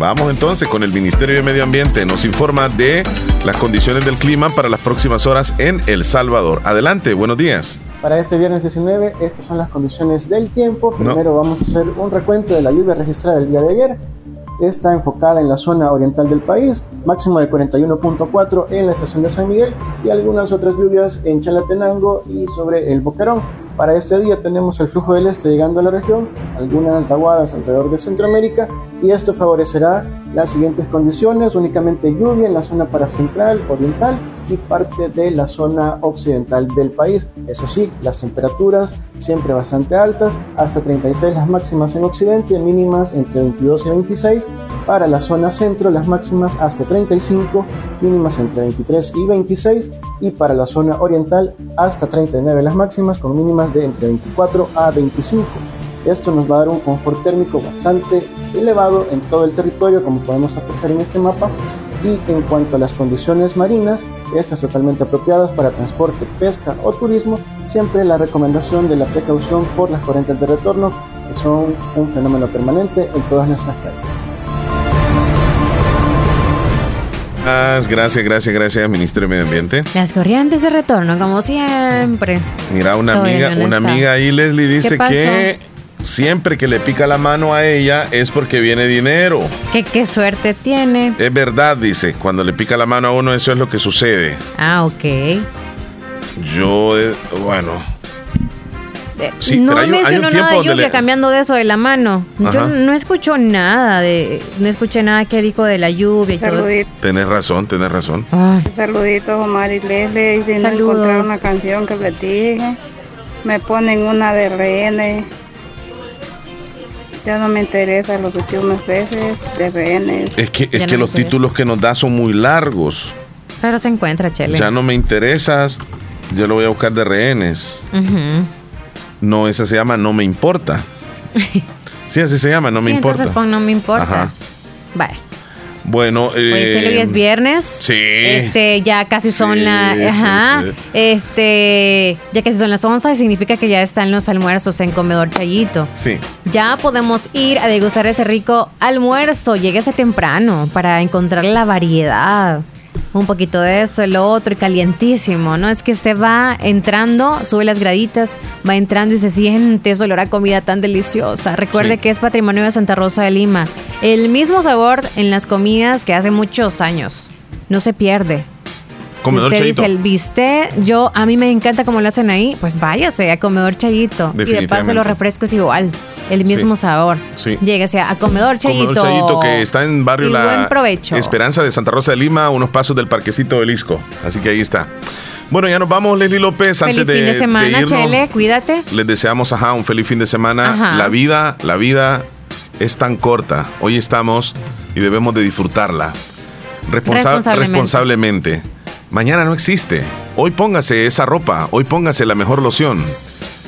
Vamos entonces con el Ministerio de Medio Ambiente. Nos informa de las condiciones del clima para las próximas horas en El Salvador. Adelante, buenos días. Para este viernes 19, estas son las condiciones del tiempo. No. Primero vamos a hacer un recuento de la lluvia registrada el día de ayer. Está enfocada en la zona oriental del país, máximo de 41.4 en la estación de San Miguel y algunas otras lluvias en Chalatenango y sobre el Boquerón. Para este día tenemos el flujo del este llegando a la región, algunas altaguadas alrededor de Centroamérica y esto favorecerá las siguientes condiciones, únicamente lluvia en la zona paracentral, oriental y parte de la zona occidental del país. Eso sí, las temperaturas siempre bastante altas, hasta 36 las máximas en occidente, mínimas entre 22 y 26. Para la zona centro, las máximas hasta 35, mínimas entre 23 y 26. Y para la zona oriental, hasta 39 las máximas, con mínimas de entre 24 a 25. Esto nos va a dar un confort térmico bastante elevado en todo el territorio, como podemos apreciar en este mapa. Y en cuanto a las condiciones marinas, esas totalmente apropiadas para transporte, pesca o turismo, siempre la recomendación de la precaución por las corrientes de retorno, que son un fenómeno permanente en todas nuestras playas. Gracias, gracias, gracias, Ministro de Medio Ambiente. Las corrientes de retorno, como siempre. Mira, una amiga, una amiga ahí, Leslie, dice que siempre que le pica la mano a ella es porque viene dinero. ¿Qué, qué suerte tiene. Es verdad, dice, cuando le pica la mano a uno, eso es lo que sucede. Ah, ok. Yo, eh, bueno, Sí, no pero hay un- hay un mencionó tiempo nada de donde lluvia le- cambiando de eso de la mano. Yo Ajá. no escucho nada de, no escuché nada que dijo de la lluvia y todo eso. Saludito. tenés razón, tenés razón. Saluditos, Omar y Leslie. No Saludos. encontrar una canción que les dije. Me ponen una de rehenes. Ya no me interesa lo que unas veces de rehenes. Es que, es que los interesa. títulos que nos da son muy largos. Pero se encuentra, Chele. Ya no me interesas, yo lo voy a buscar de rehenes. Ujú. No, esa se llama No me importa. Sí, así se llama, no me importa. entonces pon no me importa. Ajá. Vale. Bueno, Oye, eh, hoy es viernes. Sí. Este, ya casi son Sí, las. Ajá. sí. Este, ya casi son las 11 y significa que ya están los almuerzos en Comedor Chayito. Sí. Ya podemos ir a degustar ese rico almuerzo. Lléguese temprano para encontrar la variedad. Un poquito de eso, el otro y calientísimo, ¿no? Es que usted va entrando, sube las graditas, va entrando y se siente ese olor a comida tan deliciosa. Recuerde Sí. que es patrimonio de Santa Rosa de Lima. El mismo sabor en las comidas que hace muchos años. No se pierde. Comedor si usted Chayito. dice el bistec, yo a mí me encanta como lo hacen ahí, pues váyase a comedor Chayito. Y de paso los refrescos igual, el mismo Sí. sabor. Sí. Lléguese a comedor Chayito. Comedor Chayito, que está en barrio Y La buen provecho. Esperanza de Santa Rosa de Lima, unos pasos del Parquecito del Isco. Así que ahí está. Bueno, ya nos vamos, Leslie López. Feliz antes de, fin de semana, irnos, Chele, cuídate. les deseamos ajá, un feliz fin de semana. Ajá. La vida, la vida es tan corta. Hoy estamos y debemos de disfrutarla. Responsa- Responsablemente. responsablemente. Mañana no existe. Hoy póngase esa ropa, hoy póngase la mejor loción.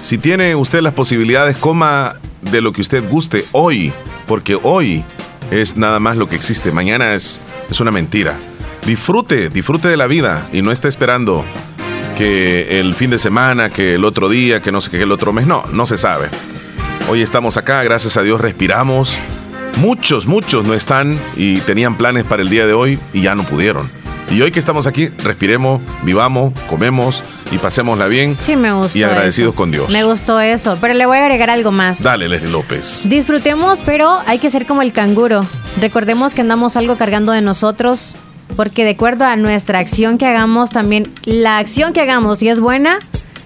Si tiene usted las posibilidades, coma de lo que usted guste hoy, porque hoy es nada más lo que existe. Mañana es, es una mentira. Disfrute, disfrute de la vida y no esté esperando que el fin de semana, que el otro día, que no sé qué, el otro mes. No, no se sabe. Hoy estamos acá, gracias a Dios respiramos. Muchos, muchos no están y tenían planes para el día de hoy y ya no pudieron. Y hoy que estamos aquí, respiremos, vivamos, comemos y pasémosla bien. Sí, me gustó. Y agradecidos eso. con Dios. Me gustó eso, pero le voy a agregar algo más. Dale, Leslie López. Disfrutemos, pero hay que ser como el canguro. Recordemos que andamos algo cargando de nosotros, porque de acuerdo a nuestra acción que hagamos, también la acción que hagamos, si es buena,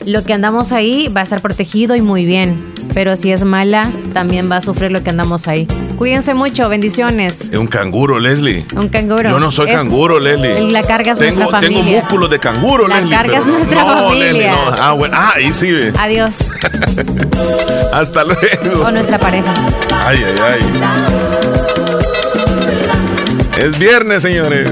lo que andamos ahí va a estar protegido y muy bien. Pero si es mala, también va a sufrir lo que andamos ahí. Cuídense mucho, bendiciones. Es un canguro, Leslie. Un canguro. Yo no soy Es- canguro, Leslie. La carga es tengo, nuestra tengo familia. músculos de canguro, La Leslie. carga es nuestra no, familia. Leslie, no. Ah, bueno. Ah, ahí sí. ve. Adiós. Hasta luego. O nuestra pareja. Ay, ay, ay. Es viernes, señores.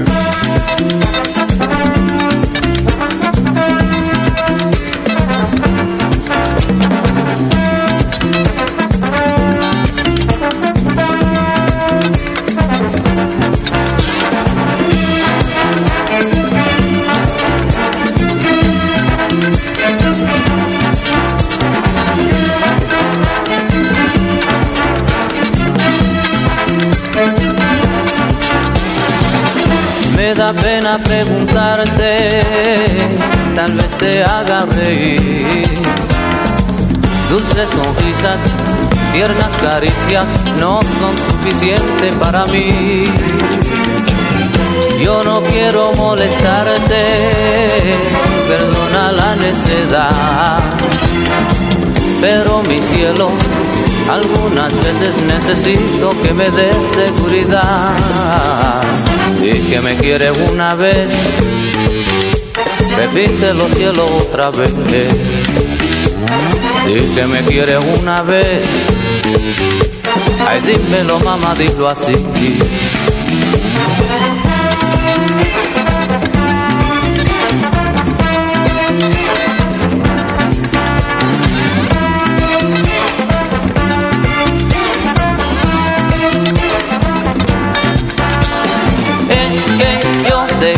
Pena preguntarte, tal vez te haga reír. Dulces sonrisas, tiernas caricias no son suficientes para mí. Yo no quiero molestarte, perdona la necedad. Pero mi cielo, algunas veces necesito que me dé seguridad. Y que me quiere una vez, repite los cielos otra vez. Y que me quiere una vez, ay dímelo mamá, dilo así.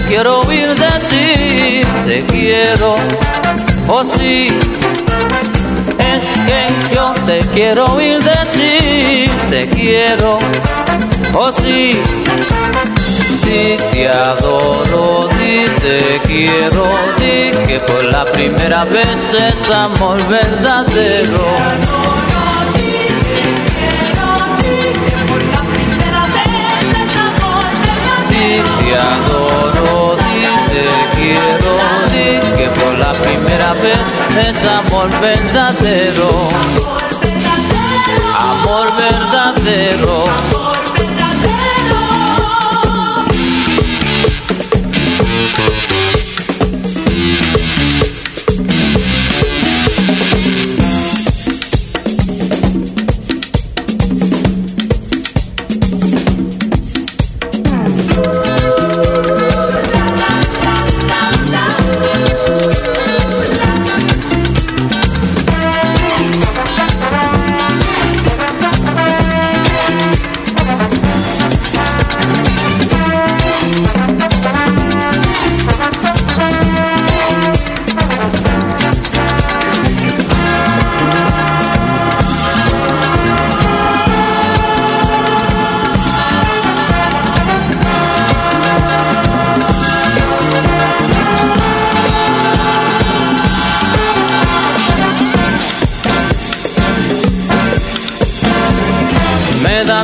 Quiero oír decir, te quiero, oh sí. Es que yo te quiero oír decir, te quiero, oh sí. Te adoro, di te quiero, di que por la primera vez es amor verdadero. Te adoro, por la primera vez es amor verdadero. Amor verdadero.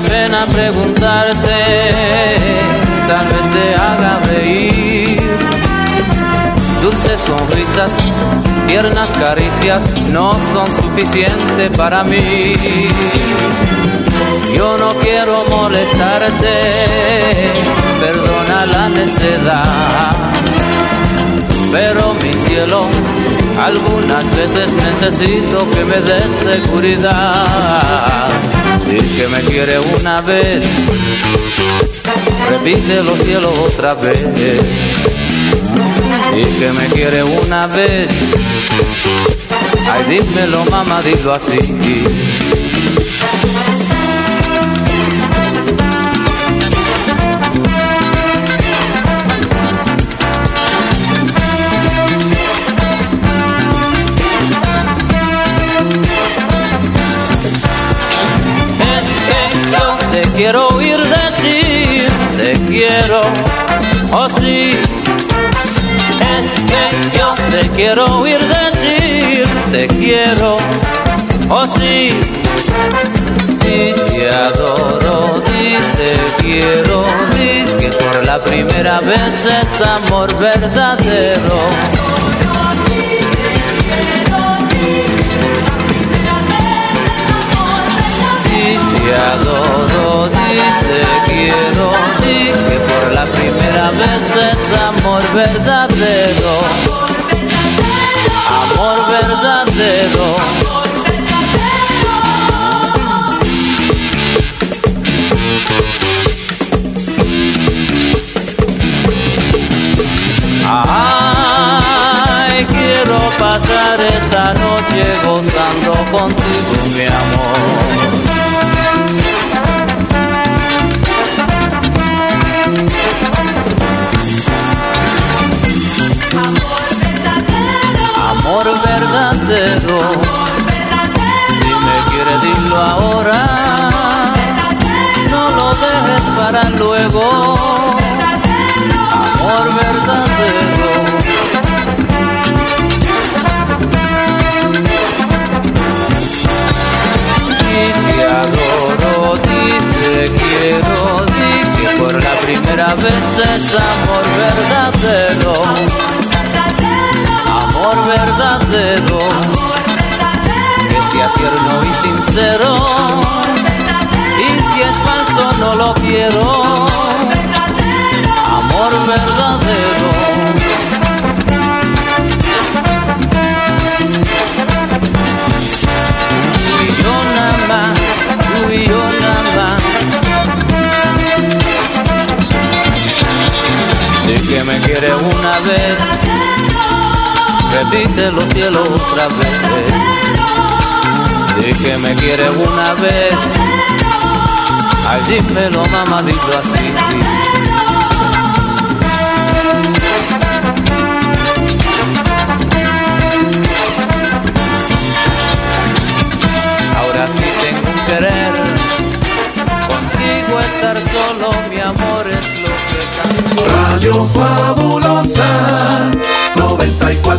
Pena preguntarte, tal vez te haga reír. Dulces sonrisas, tiernas caricias no son suficientes para mí. Yo no quiero molestarte, perdona la necedad. Pero mi cielo, algunas veces necesito que me des seguridad. Y que me quiere una vez, repite los cielos otra vez. Y que me quiere una vez, ay dímelo mamá, dilo así. Quiero oír decir, te quiero, oh sí. Es que yo te quiero oír decir, te quiero, oh sí. Di te adoro, di te quiero, di que por la primera vez es amor verdadero. Te adoro, te quiero, di que por la primera vez es amor verdadero. Amor verdadero. Ay, quiero pasar esta noche gozando contigo, mi amor. Luego. Amor verdadero. Y te adoro, di te quiero, di por la primera vez es amor verdadero. Amor verdadero. Que si a ti verdadero. Y si es falso no lo quiero. Me quieres una vez, repite los cielos otra vez. De que me quieres una vez, ay dímelo mamá, dilo así. Ahora sí tengo un querer, contigo estar solo, mi amor lo Radio Fabulosa 94.